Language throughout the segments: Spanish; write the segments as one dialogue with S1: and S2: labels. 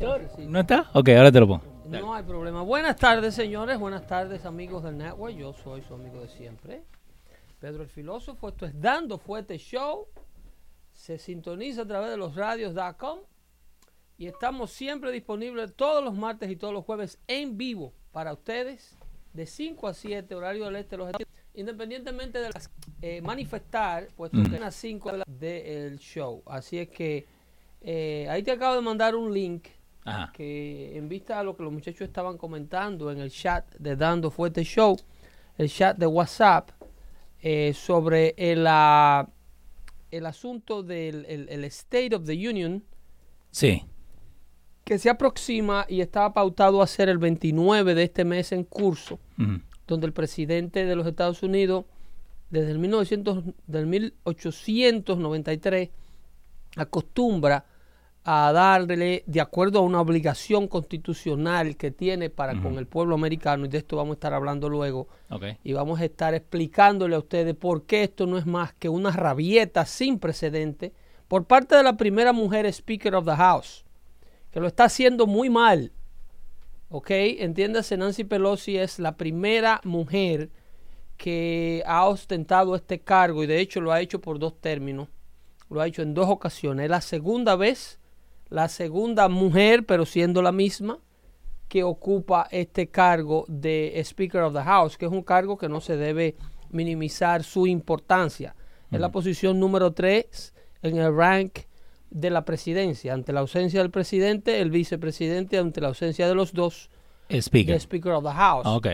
S1: ¿No está? Ok, ahora te lo pongo.
S2: No hay problema. Buenas tardes, señores. Buenas tardes, amigos del network. Yo soy su amigo de siempre, Pedro el Filósofo. Esto es Dando Fuerte Show. Se sintoniza a través de los radios.com y estamos siempre disponibles todos los martes y todos los jueves en vivo para ustedes de 5 a 7, horario del este de los independientemente de las eh, manifestar, puesto que es las 5 del show. Así es que eh, ahí te acabo de mandar un link
S1: Ajá.
S2: que en vista a lo que los muchachos estaban comentando en el chat de Dando Fuerte Show, el chat de WhatsApp, eh, sobre el, ah, el asunto del el- el State of the Union,
S1: Sí.
S2: que se aproxima y estaba pautado a ser el 29 de este mes en curso, donde el presidente de los Estados Unidos, desde el 1900, del 1893, acostumbra a darle, de acuerdo a una obligación constitucional que tiene para con el pueblo americano, y de esto vamos a estar hablando luego, y vamos a estar explicándole a ustedes por qué esto no es más que una rabieta sin precedente por parte de la primera mujer Speaker of the House, que lo está haciendo muy mal. ¿Ok? Entiéndase, Nancy Pelosi es la primera mujer que ha ostentado este cargo y de hecho lo ha hecho por dos términos. Lo ha hecho en dos ocasiones. Es la segunda vez, la segunda mujer, pero siendo la misma, que ocupa este cargo de Speaker of the House, que es un cargo que no se debe minimizar su importancia. Es la posición número 3 en el rank de la presidencia. Ante la ausencia del presidente, el vicepresidente, ante la ausencia de los dos,
S1: Speaker.
S2: the Speaker of the House.
S1: Ok.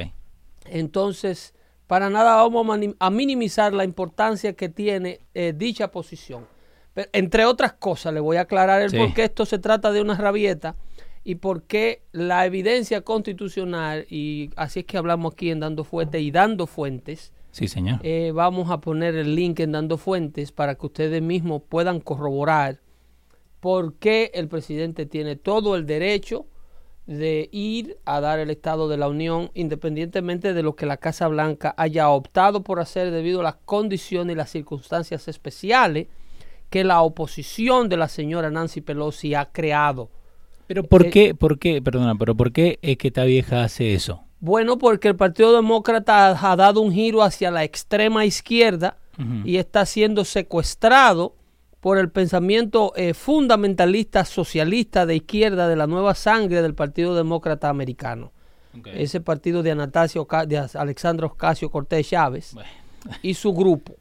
S2: Entonces, para nada vamos a minimizar la importancia que tiene eh, dicha posición. Entre otras cosas, le voy a aclarar el
S1: Sí.
S2: por qué esto se trata de una rabieta y por qué la evidencia constitucional, y así es que hablamos aquí en Dando Fuentes y Dando Fuentes,
S1: Sí, señor.
S2: eh, vamos a poner el link en Dando Fuentes para que ustedes mismos puedan corroborar por qué el presidente tiene todo el derecho de ir a dar el Estado de la Unión independientemente de lo que la Casa Blanca haya optado por hacer debido a las condiciones y las circunstancias especiales que la oposición de la señora Nancy Pelosi ha creado.
S1: Pero ¿por
S2: eh,
S1: qué, por qué, perdona, pero por qué es que esta vieja hace eso?
S2: Bueno, porque el Partido Demócrata ha dado un giro hacia la extrema izquierda y está siendo secuestrado por el pensamiento eh, fundamentalista socialista de izquierda de la nueva sangre del Partido Demócrata Americano. Ese partido de Anastasio de Alexandro Ocasio Cortés Chávez
S1: Bueno.
S2: y su grupo.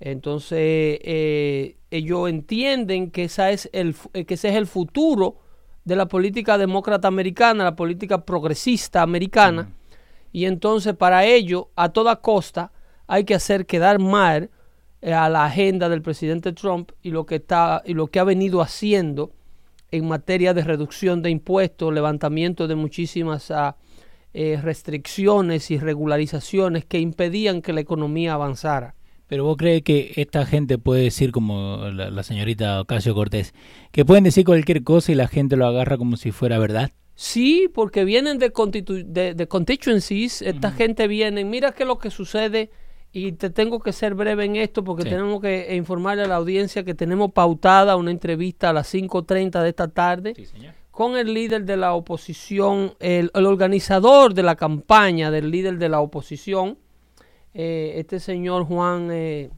S2: Entonces, eh, ellos entienden que, esa es el, eh, que ese es el futuro de la política demócrata americana, la política progresista americana. Y entonces, para ello, a toda costa, hay que hacer quedar mal eh, a la agenda del presidente Trump y lo que está y lo que ha venido haciendo en materia de reducción de impuestos, levantamiento de muchísimas ah, eh, restricciones y regularizaciones que impedían que la economía avanzara.
S1: Pero vos crees que esta gente puede decir, como la, la señorita Ocasio Cortés, que pueden decir cualquier cosa y la gente lo agarra como si fuera verdad?
S2: Sí, porque vienen de, constitu- de, de constituencies, esta gente viene, mira qué es lo que sucede y te tengo que ser breve en esto porque
S1: Sí.
S2: tenemos que informarle a la audiencia que tenemos pautada una entrevista a las 5.30 de esta tarde con el líder de la oposición, el, el organizador de la campaña del líder de la oposición, eh, este señor Juan eh,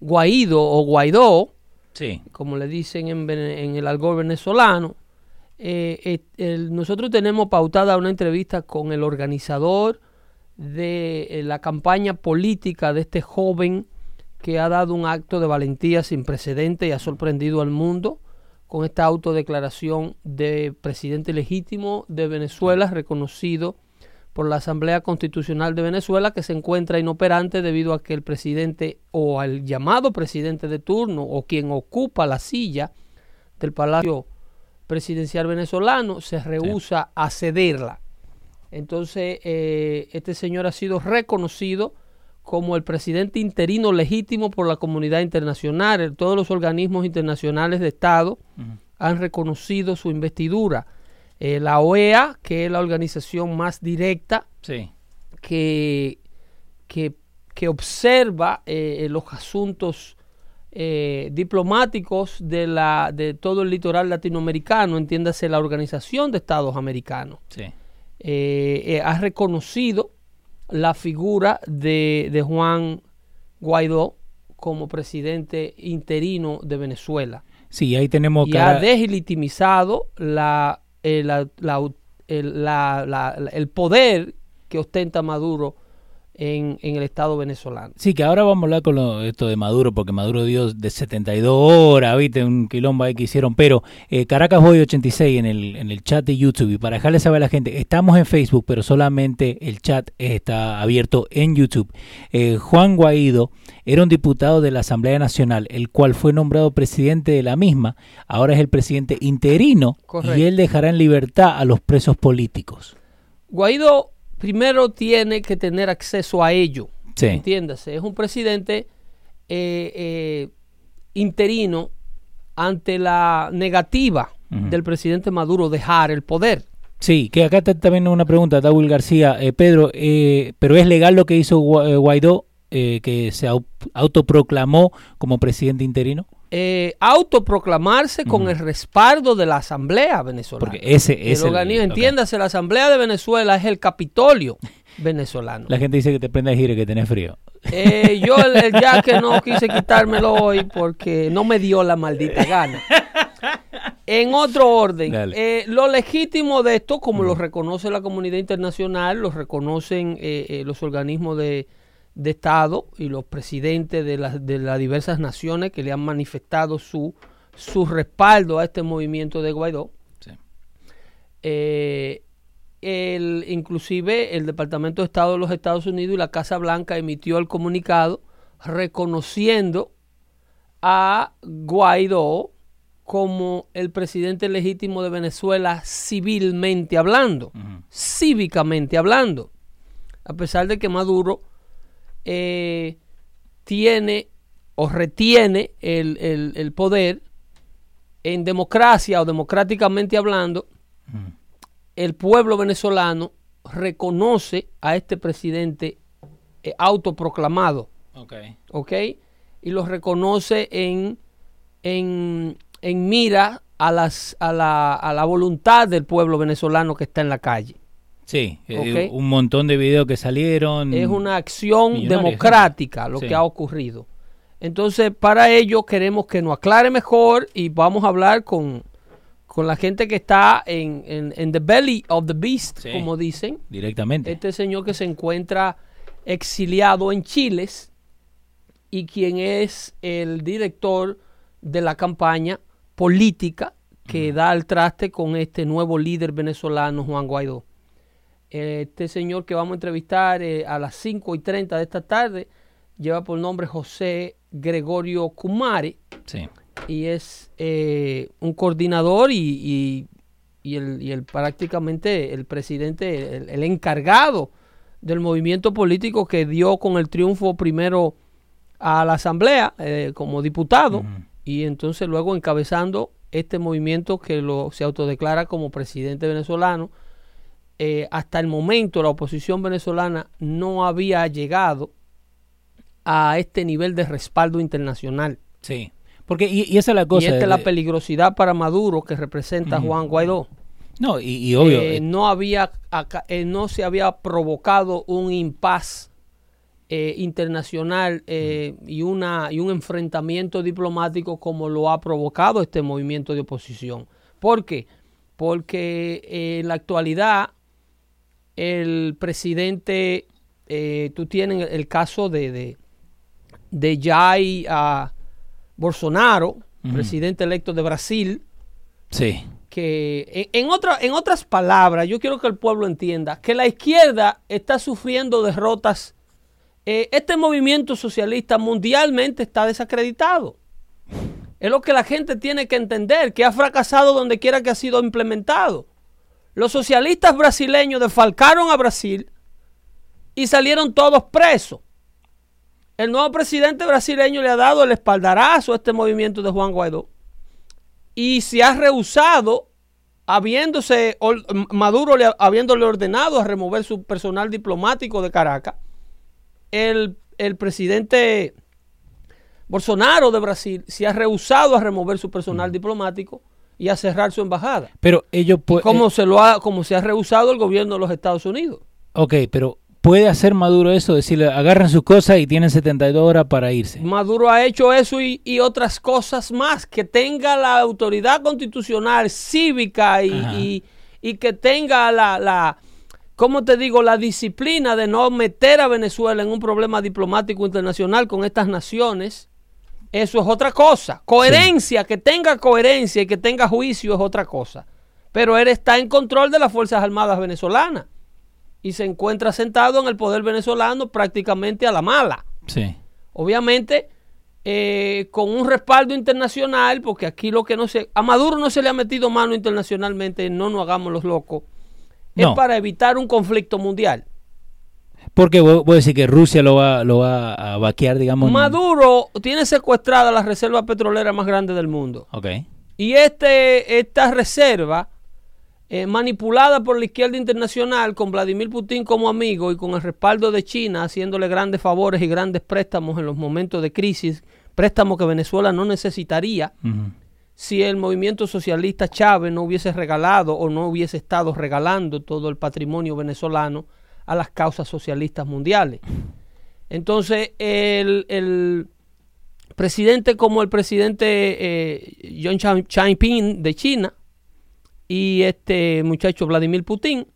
S2: Guaido o Guaidó,
S1: Sí.
S2: como le dicen en, el algo venezolano. Eh, el- nosotros tenemos pautada una entrevista con el organizador de eh, la campaña política de este joven que ha dado un acto de valentía sin precedente y ha sorprendido al mundo con esta autodeclaración de presidente legítimo de Venezuela, reconocido por la Asamblea Constitucional de Venezuela, que se encuentra inoperante debido a que el presidente o al llamado presidente de turno o quien ocupa la silla del Palacio Presidencial venezolano se rehúsa a cederla. Entonces, eh, este señor ha sido reconocido como el presidente interino legítimo por la comunidad internacional. Todos los organismos internacionales de Estado han reconocido su investidura. Eh, la OEA, que es la organización más directa
S1: Sí.
S2: que, que, que observa eh, los asuntos eh, diplomáticos de, la, de todo el litoral latinoamericano, entiéndase la Organización de Estados Americanos,
S1: Sí.
S2: eh, eh, ha reconocido la figura de, de Juan Guaidó como presidente interino de Venezuela
S1: Sí, ahí tenemos
S2: y
S1: cara-
S2: ha deslegitimizado la, eh, la- la- el, la- el poder que ostenta Maduro en, en el Estado venezolano.
S1: Sí, que ahora vamos a hablar con lo- esto de Maduro, porque Maduro dio de 72 horas, viste, un quilombo ahí que hicieron, pero eh, Caracas Boy 86 en el, en el chat de YouTube, y para dejarle saber a la gente, estamos en Facebook, pero solamente el chat está abierto en YouTube. Eh, Juan Guaidó era un diputado de la Asamblea Nacional, el cual fue nombrado presidente de la misma, ahora es el presidente interino,
S2: Correcto.
S1: y él dejará en libertad a los presos políticos.
S2: Guaidó primero tiene que tener acceso a ello.
S1: Sí.
S2: Entiéndase, es un presidente eh, eh, interino ante la negativa del presidente Maduro dejar el poder.
S1: Sí, que acá está también una pregunta, Daúl García. Eh, Pedro, eh, ¿pero es legal lo que hizo Gua- Guaidó, eh, que se au- autoproclamó como presidente interino?
S2: Eh, autoproclamarse con el respaldo de la Asamblea venezolana.
S1: Porque ese
S2: El
S1: es el-
S2: organismo, entiéndase, la Asamblea de Venezuela es el Capitolio venezolano.
S1: La gente dice que te prende gire, que tenés frío.
S2: Eh, yo el, el jaque no quise quitármelo hoy porque no me dio la maldita gana. En otro orden, eh, lo legítimo de esto, como lo reconoce la comunidad internacional, lo reconocen eh, eh, los organismos de, de Estado y los presidentes de, las de las diversas naciones que le han manifestado su, su respaldo a este movimiento de Guaidó.
S1: Sí.
S2: Eh, el, inclusive el Departamento de Estado de los Estados Unidos y la Casa Blanca emitió el comunicado reconociendo a Guaidó como el presidente legítimo de Venezuela civilmente hablando, cívicamente hablando, a pesar de que Maduro eh, tiene o retiene el, el- el poder en democracia o democráticamente hablando,
S1: Ujú.
S2: el pueblo venezolano reconoce a este presidente eh, autoproclamado,
S1: Ok.
S2: ¿ok? Y lo reconoce en, en, en mira a, las, a, la, a la voluntad del pueblo venezolano que está en la calle.
S1: Sí, eh,
S2: Ok.
S1: un montón de videos que salieron.
S2: Es una acción democrática lo
S1: Sí.
S2: que ha ocurrido. Entonces, para ello queremos que nos aclare mejor y vamos a hablar con, con la gente que está en, en, en the belly of the beast,
S1: Sí.
S2: como dicen.
S1: Directamente.
S2: Este señor que se encuentra exiliado en Chile y quien es el director de la campaña política que da el traste con este nuevo líder venezolano, Juan Guaidó. Este señor que vamos a entrevistar eh, a las 5 y 30 de esta tarde lleva por nombre José Gregorio Kumare
S1: Sí.
S2: y es eh, un coordinador y, y- y el, y el prácticamente el presidente, el, el encargado del movimiento político que dio con el triunfo primero a la asamblea eh, como diputado y entonces luego encabezando este movimiento que lo, se autodeclara como presidente venezolano. Eh, hasta el momento la oposición venezolana no había llegado a este nivel de respaldo internacional.
S1: Sí. Porque, y, y esa es la cosa.
S2: y esta
S1: de-
S2: es la peligrosidad para Maduro que representa. Juan Guaidó.
S1: No, y, y obvio.
S2: Eh,
S1: eh,
S2: no había acá- eh, no se había provocado un impas eh, internacional y una y un enfrentamiento diplomático como lo ha provocado este movimiento de oposición. ¿Por qué? Porque en la actualidad el presidente, eh, tú tienes el caso de, de, de Jair ah, Bolsonaro, presidente electo de Brasil,
S1: sí.
S2: que en, en, otra- en otras palabras, yo quiero que el pueblo entienda que la izquierda está sufriendo derrotas. Eh, este movimiento socialista mundialmente está desacreditado. Es lo que la gente tiene que entender, que ha fracasado donde quiera que ha sido implementado. Los socialistas brasileños defalcaron a Brasil y salieron todos presos. El nuevo presidente brasileño le ha dado el espaldarazo a este movimiento de Juan Guaidó y se ha rehusado, habiéndose Maduro le, habiéndole ordenado a remover su personal diplomático de Caracas, el, el presidente Bolsonaro de Brasil se ha rehusado a remover su personal diplomático y a cerrar su embajada.
S1: Pero ellos pueden...
S2: Como, se lo ha, como se ha rehusado el gobierno de los Estados Unidos.
S1: Ok, pero ¿puede hacer Maduro eso? Decirle, agarren sus cosas y tienen 72 horas para irse.
S2: Maduro ha hecho eso y, y otras cosas más. Que tenga la autoridad constitucional, cívica y, y- y que tenga la, la, ¿cómo te digo? La disciplina de no meter a Venezuela en un problema diplomático internacional con estas naciones. Eso es otra cosa. Coherencia, que tenga coherencia y que tenga juicio es otra cosa. Pero él está en control de las Fuerzas Armadas venezolanas y se encuentra sentado en el poder venezolano prácticamente a la mala.
S1: Sí.
S2: Obviamente, eh, con un respaldo internacional, porque aquí lo que no se. A Maduro no se le ha metido mano internacionalmente, no nos hagamos los locos.
S1: No.
S2: Es para evitar un conflicto mundial.
S1: Porque vos, vos decís que Rusia lo va, lo va a vaquear, digamos.
S2: Maduro tiene secuestrada la reserva petrolera más grande del mundo.
S1: Ok.
S2: Y este, esta reserva, eh, manipulada por la izquierda internacional, con Vladimir Putin como amigo y con el respaldo de China, haciéndole grandes favores y grandes préstamos en los momentos de crisis, préstamos que Venezuela no necesitaría si el movimiento socialista Chávez no hubiese regalado o no hubiese estado regalando todo el patrimonio venezolano a las causas socialistas mundiales. Entonces, el, el presidente como el presidente eh, John Chang- de China y este muchacho Vladimir Putin,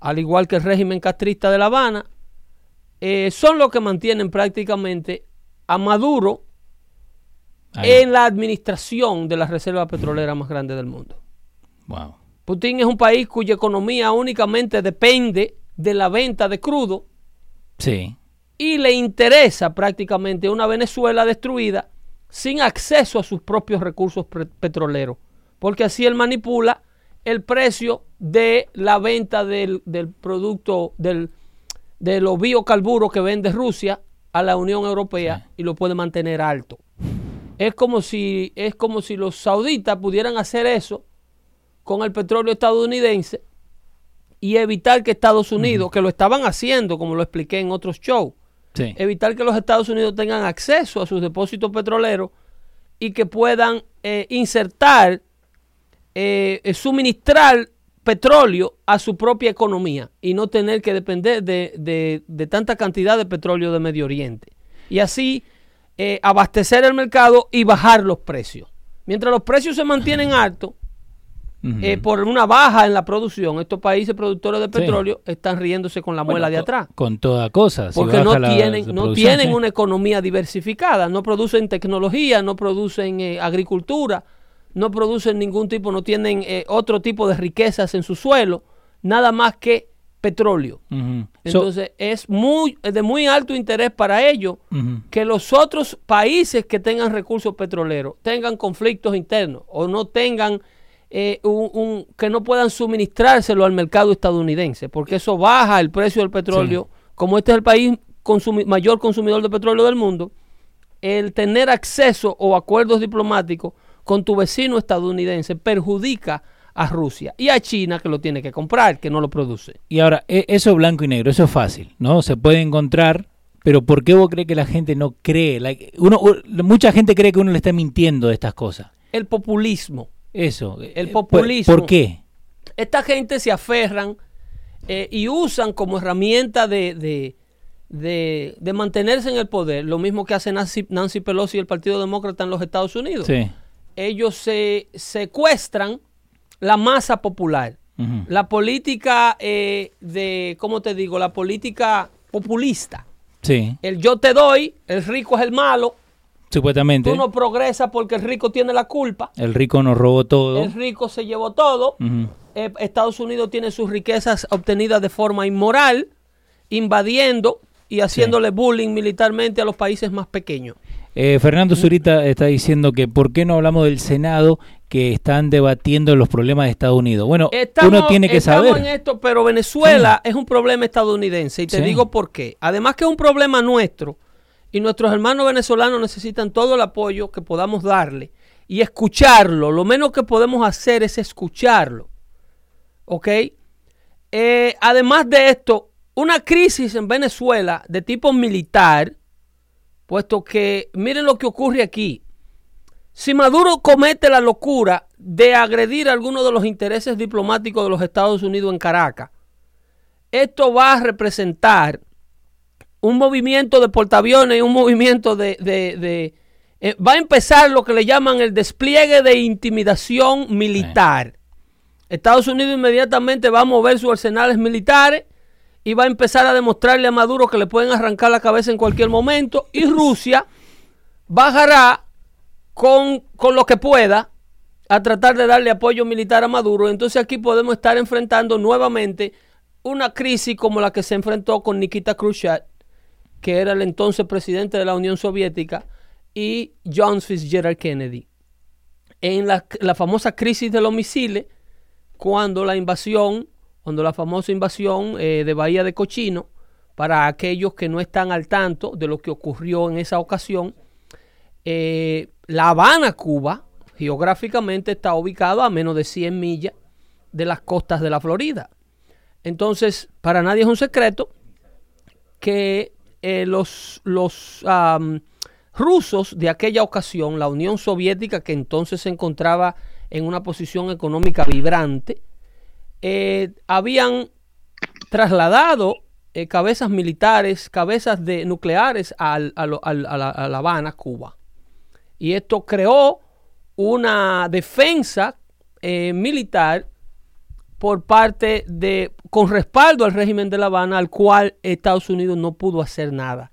S2: al igual que el régimen castrista de La Habana, eh, son los que mantienen prácticamente a Maduro
S1: Ahí.
S2: en la administración de la reserva petrolera más grande del mundo.
S1: Wow.
S2: Putin es un país cuya economía únicamente depende de la venta de crudo
S1: Sí.
S2: y le interesa prácticamente una Venezuela destruida sin acceso a sus propios recursos petroleros, porque así él manipula el precio de la venta del, del producto del, de los biocarburos que vende Rusia a la Unión Europea
S1: Sí.
S2: y lo puede mantener alto. Es como si es como si los sauditas pudieran hacer eso con el petróleo estadounidense y evitar que Estados Unidos, que lo estaban haciendo, como lo expliqué en otros shows,
S1: Sí.
S2: evitar que los Estados Unidos tengan acceso a sus depósitos petroleros y que puedan eh, insertar, eh, eh, suministrar petróleo a su propia economía y no tener que depender de, de- de tanta cantidad de petróleo de Medio Oriente. Y así eh, abastecer el mercado y bajar los precios. Mientras los precios se mantienen altos, Eh, por una baja en la producción, estos países productores de
S1: Sí.
S2: petróleo están riéndose con la
S1: Bueno,
S2: muela de atrás.
S1: Con toda cosa. si
S2: Porque no
S1: la-
S2: tienen,
S1: la
S2: no tienen
S1: sí.
S2: una economía diversificada, no producen tecnología, no producen eh, agricultura, no producen ningún tipo, no tienen eh, otro tipo de riquezas en su suelo, nada más que petróleo. Entonces es muy es de muy alto interés para ellos que los otros países que tengan recursos petroleros tengan conflictos internos o no tengan eh, un, un- que no puedan suministrárselo al mercado estadounidense, porque eso baja el precio del petróleo. Como este es el país consumi- mayor consumidor de petróleo del mundo, el tener acceso o acuerdos diplomáticos con tu vecino estadounidense perjudica a Rusia y a China que lo tiene que comprar, que no lo produce.
S1: Y ahora, e- eso blanco y negro, eso es fácil, ¿no? Se puede encontrar, pero ¿por qué vos crees que la gente no cree? Like, uno, mucha gente cree que uno le está mintiendo de estas cosas.
S2: El populismo.
S1: Eso.
S2: El
S1: eh,
S2: populismo.
S1: ¿Por, qué?
S2: esta gente se aferran eh, y usan como herramienta de, de, de- de mantenerse en el poder, lo mismo que hace Nancy, Nancy Pelosi y el Partido Demócrata en los Estados Unidos.
S1: Sí.
S2: Ellos se secuestran la masa popular, la política eh, de, ¿cómo te digo? La política populista.
S1: Sí,
S2: El yo te doy, el rico es el malo,
S1: supuestamente.
S2: tú no progresas porque el rico tiene la culpa,
S1: El rico nos robó todo.
S2: el rico se llevó todo. Eh, Estados Unidos tiene sus riquezas obtenidas de forma inmoral, invadiendo y haciéndole bullying militarmente a los países más pequeños.
S1: Eh, Fernando Zurita está diciendo que ¿por qué no hablamos del Senado que están debatiendo los problemas de Estados Unidos? Bueno, uno tiene que
S2: estamos
S1: saber.
S2: en esto, pero Venezuela es un problema estadounidense y te
S1: Sí.
S2: digo por qué. Además que es un problema nuestro y nuestros hermanos venezolanos necesitan todo el apoyo que podamos darle y escucharlo. Lo menos que podemos hacer es escucharlo. ¿Ok? Eh, además de esto, una crisis en Venezuela de tipo militar, puesto que miren lo que ocurre aquí. Si Maduro comete la locura de agredir algunos de los intereses diplomáticos de los Estados Unidos en Caracas, esto va a representar un movimiento de portaaviones y un movimiento de... Eh, va a empezar lo que le llaman el despliegue de intimidación militar. Estados Unidos inmediatamente va a mover sus arsenales militares y va a empezar a demostrarle a Maduro que le pueden arrancar la cabeza en cualquier momento. Y Rusia bajará con, con lo que pueda a tratar de darle apoyo militar a Maduro. Entonces aquí podemos estar enfrentando nuevamente una crisis como la que se enfrentó con Nikita Khrushchev, que era el entonces presidente de la Unión Soviética, y John Fitzgerald Kennedy. En la, la famosa crisis de los misiles, cuando la invasión, cuando la famosa invasión eh, de Bahía de Cochino, para aquellos que no están al tanto de lo que ocurrió en esa ocasión, eh, La Habana, Cuba, geográficamente está ubicado a menos de 100 millas de las costas de la Florida. Entonces, para nadie es un secreto que eh, los, rusos de aquella ocasión, la Unión Soviética, que entonces se encontraba en una posición económica vibrante, eh, habían trasladado eh, cabezas militares, cabezas de nucleares a, la, Habana, Cuba. Y esto creó una defensa militar por parte de, con respaldo al régimen de La Habana, al cual Estados Unidos no pudo hacer nada.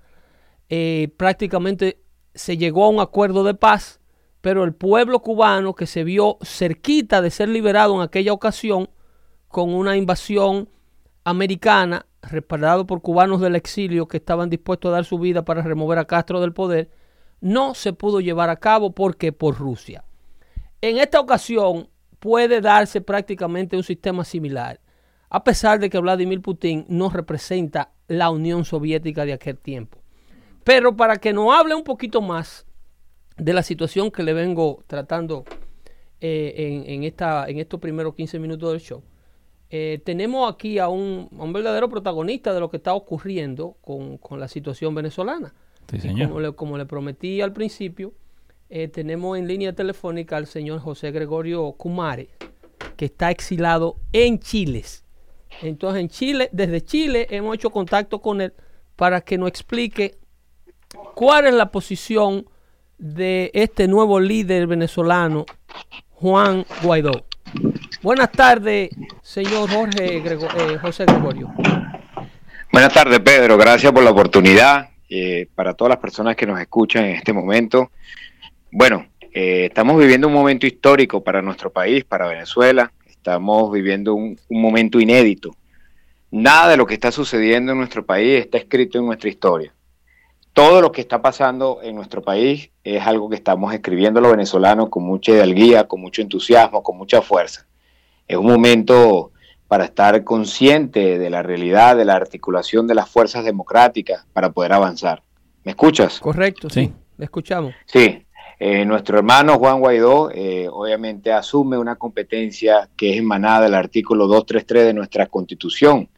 S2: prácticamente se llegó a un acuerdo de paz, pero el pueblo cubano que se vio cerquita de ser liberado en aquella ocasión con una invasión americana respaldado por cubanos del exilio que estaban dispuestos a dar su vida para remover a Castro del poder, no se pudo llevar a cabo porque por Rusia. En esta ocasión puede darse prácticamente un sistema similar, a pesar de que Vladimir Putin no representa la Unión Soviética de aquel tiempo. Pero para que nos hable un poquito más de la situación que le vengo tratando eh, en, esta, en estos primeros 15 minutos del show, eh, tenemos aquí a un, verdadero protagonista de lo que está ocurriendo con, la situación venezolana. Como, le, prometí al principio, eh, tenemos en línea telefónica al señor José Gregorio Cumare, que está exilado en Chile. Entonces, en Chile, desde Chile, hemos hecho contacto con él para que nos explique ¿Cuál es la posición de este nuevo líder venezolano, Juan Guaidó? Buenas tardes, señor Jorge eh, José Gregorio.
S3: Buenas tardes, Pedro. Gracias por la oportunidad. Eh, para todas las personas que nos escuchan en este momento. Bueno, eh, estamos viviendo un momento histórico para nuestro país, para Venezuela. Estamos viviendo un momento inédito. Nada de lo que está sucediendo en nuestro país está escrito en nuestra historia todo lo que está pasando en nuestro país es algo que estamos escribiendo los venezolanos con mucha hidalguía, con mucho entusiasmo, con mucha fuerza. Es un momento para estar consciente de la realidad, de la articulación de las fuerzas democráticas para poder avanzar. ¿Me escuchas?
S2: Correcto, sí, le escuchamos.
S3: Sí, eh, nuestro hermano Juan Guaidó eh, obviamente asume una competencia que es emanada del artículo 233 de nuestra constitución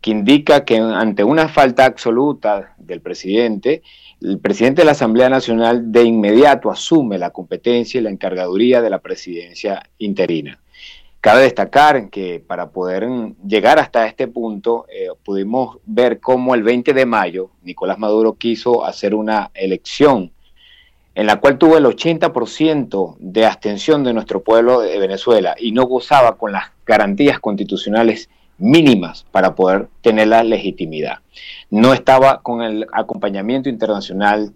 S3: que indica que ante una falta absoluta del presidente, el presidente de la Asamblea Nacional de inmediato asume la competencia y la encargaduría de la presidencia interina. Cabe destacar que para poder llegar hasta este punto eh, pudimos ver cómo el 20 de mayo Nicolás Maduro quiso hacer una elección en la cual tuvo el 80% de abstención de nuestro pueblo de Venezuela y no gozaba con las garantías constitucionales mínimas para poder tener la legitimidad. No estaba con el acompañamiento internacional,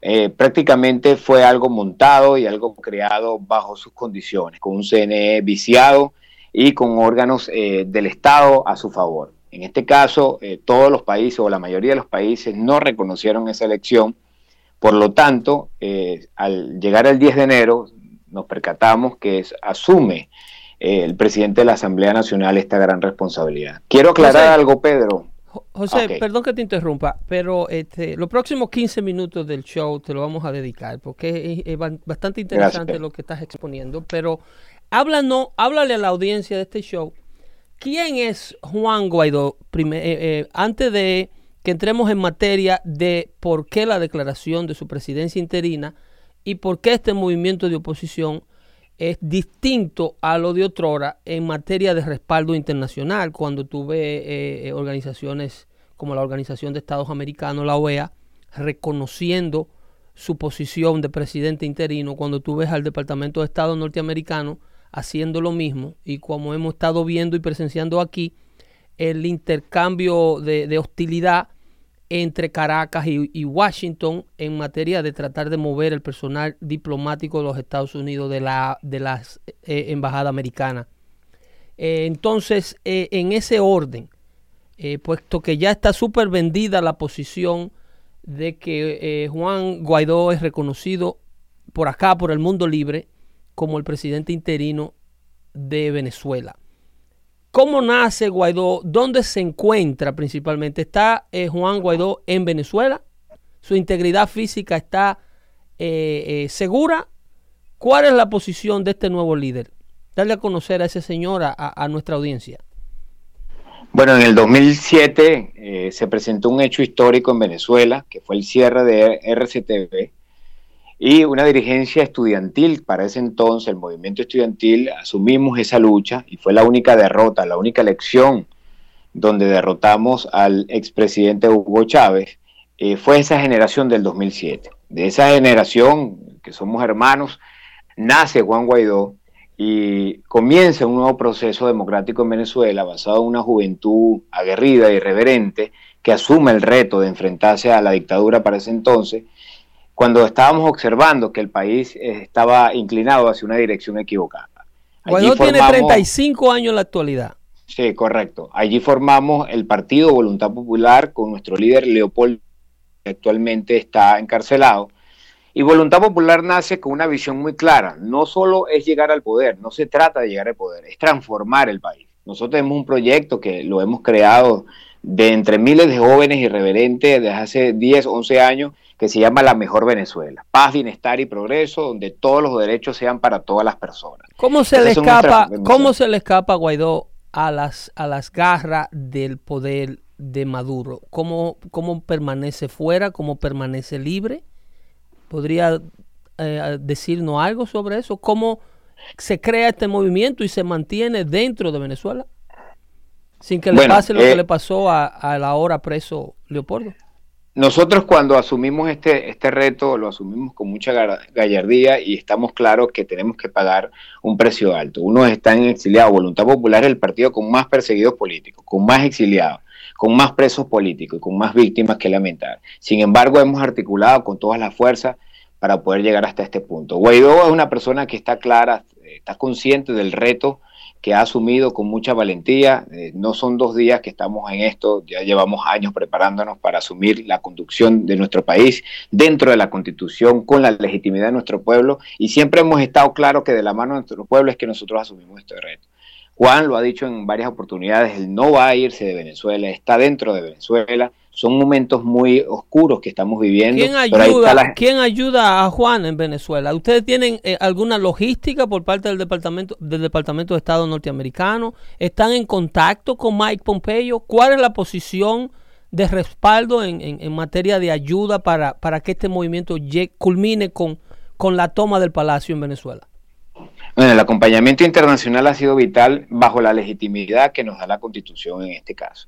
S3: eh, prácticamente fue algo montado y algo creado bajo sus condiciones, con un CNE viciado y con órganos eh, del Estado a su favor. En este caso, eh, todos los países o la mayoría de los países no reconocieron esa elección, por lo tanto, al llegar el 10 de enero, nos percatamos que asume el presidente de la Asamblea Nacional esta gran responsabilidad. Quiero aclarar algo, Pedro.
S2: José, perdón que te interrumpa, pero este, los próximos 15 minutos del show te lo vamos a dedicar porque es, bastante interesante lo que estás exponiendo, pero háblanos, háblale a la audiencia de este show. ¿Quién es Juan Guaidó? Eh, eh, antes de que entremos en materia de por qué la declaración de su presidencia interina y por qué este movimiento de oposición es distinto a lo de otrora en materia de respaldo internacional, cuando tuve eh, eh, organizaciones como la Organización de Estados Americanos, la OEA, reconociendo su posición de presidente interino, cuando tú ves al Departamento de Estado norteamericano haciendo lo mismo, y como hemos estado viendo y presenciando aquí, el intercambio de, hostilidad entre Caracas y, Washington en materia de tratar de mover el personal diplomático de los Estados Unidos de la de las eh, embajada americana. Eh, entonces, eh, en ese orden, puesto que ya está súper vendida la posición de que Juan Guaidó es reconocido por acá, por el mundo libre, como el presidente interino de Venezuela. ¿Cómo nace Guaidó? ¿Dónde se encuentra principalmente? ¿Está eh, Juan Guaidó en Venezuela? ¿Su integridad física está eh, eh, segura? ¿Cuál es la posición de este nuevo líder? Darle a conocer a ese señor, a, nuestra audiencia.
S3: Bueno, en el 2007 se presentó un hecho histórico en Venezuela, que fue el cierre de RCTV, y una dirigencia estudiantil, para ese entonces el movimiento estudiantil, asumimos esa lucha y fue la única derrota, la única elección donde derrotamos al expresidente Hugo Chávez, eh, fue esa generación del 2007. De esa generación, que somos hermanos, nace Juan Guaidó y comienza un nuevo proceso democrático en Venezuela basado en una juventud aguerrida y irreverente que asume el reto de enfrentarse a la dictadura para ese entonces cuando estábamos observando que el país eh, estaba inclinado hacia una dirección equivocada.
S2: Guaidó tiene 35 años en la actualidad.
S3: Sí, correcto. Allí formamos el Partido Voluntad Popular con nuestro líder Leopoldo, que actualmente está encarcelado. Y Voluntad Popular nace con una visión muy clara. No solo es llegar al poder, no se trata de llegar al poder, es transformar el país. Nosotros tenemos un proyecto que lo hemos creado de entre miles de jóvenes irreverentes desde hace 10, 11 años que se llama La Mejor Venezuela. Paz, bienestar y progreso, donde todos los derechos sean para todas las personas.
S2: ¿Cómo se, le escapa, ¿cómo se le escapa Guaidó a las, a las garras del poder de Maduro? ¿Cómo, cómo permanece fuera? ¿Cómo permanece libre? ¿Podría eh, decirnos algo sobre eso? ¿Cómo se crea este movimiento y se mantiene dentro de Venezuela? Sin que le pase lo que eh, le pasó a, a ahora preso Leopoldo.
S3: Nosotros cuando asumimos este, este reto lo asumimos con mucha gallardía y estamos claros que tenemos que pagar un precio alto. Uno está en exiliado. Voluntad Popular es el partido con más perseguidos políticos, con más exiliados, con más presos políticos y con más víctimas que lamentar. Sin embargo, hemos articulado con todas las fuerzas para poder llegar hasta este punto. Guaidó es una persona que está clara, está consciente del reto que ha asumido con mucha valentía. Eh, no son dos días que estamos en esto, ya llevamos años preparándonos para asumir la conducción de nuestro país dentro de la constitución, con la legitimidad de nuestro pueblo, y siempre hemos estado claros que de la mano de nuestro pueblo es que nosotros asumimos este reto. Juan lo ha dicho en varias oportunidades, él no va a irse de Venezuela, está dentro de Venezuela. Son momentos muy oscuros que estamos viviendo.
S2: ¿Quién ayuda, ¿quién ayuda a Juan en Venezuela? ¿Ustedes tienen eh, alguna logística por parte del Departamento, del Departamento de Estado norteamericano? ¿Están en contacto con Mike Pompeo? ¿Cuál es la posición de respaldo en, en, materia de ayuda para, para que este movimiento culmine con, con la toma del palacio en Venezuela?
S3: Bueno, el acompañamiento internacional ha sido vital bajo la legitimidad que nos da la Constitución en este caso.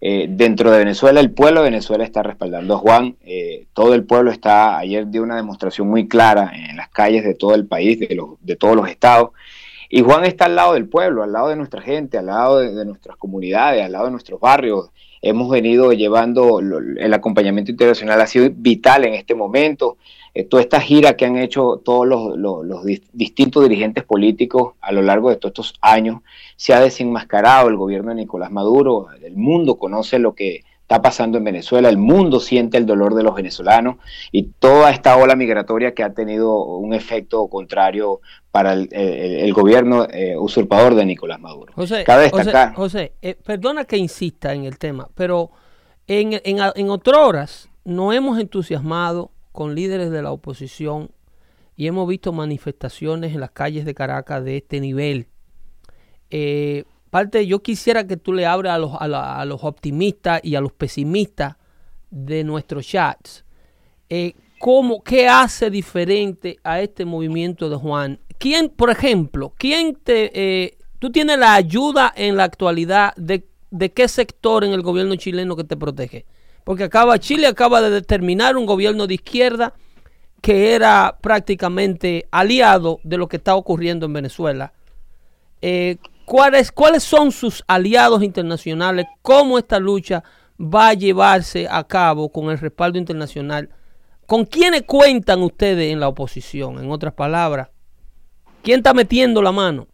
S3: Eh, dentro de Venezuela, el pueblo de Venezuela está respaldando a Juan. Eh, todo el pueblo está, ayer dio una demostración muy clara en las calles de todo el país, de, los, de todos los estados. Y Juan está al lado del pueblo, al lado de nuestra gente, al lado de, de nuestras comunidades, al lado de nuestros barrios. Hemos venido llevando, el acompañamiento internacional ha sido vital en este momento. Eh, toda esta gira que han hecho todos los, distintos dirigentes políticos a lo largo de todos estos años, se ha desenmascarado el gobierno de Nicolás Maduro, el mundo conoce lo que está pasando en Venezuela, el mundo siente el dolor de los venezolanos y toda esta ola migratoria que ha tenido un efecto contrario para el, gobierno eh, usurpador de Nicolás Maduro.
S2: José, José, eh, perdona que insista en el tema, pero en, en, en otras horas no hemos entusiasmado con líderes de la oposición y hemos visto manifestaciones en las calles de Caracas de este nivel. Eh, parte, yo quisiera que tú le abras a los, a, los optimistas y a los pesimistas de nuestros chats. Eh, ¿cómo, ¿Qué hace diferente a este movimiento de Juan? ¿Quién, por ejemplo, quién te... Eh, tú tienes la ayuda en la actualidad de, de qué sector en el gobierno chileno que te protege? Porque acaba, Chile acaba de determinar un gobierno de izquierda que era prácticamente aliado de lo que está ocurriendo en Venezuela. Eh, ¿cuáles, ¿Cuáles son sus aliados internacionales? ¿Cómo esta lucha va a llevarse a cabo con el respaldo internacional? ¿Con quiénes cuentan ustedes en la oposición? En otras palabras, ¿quién está metiendo la mano?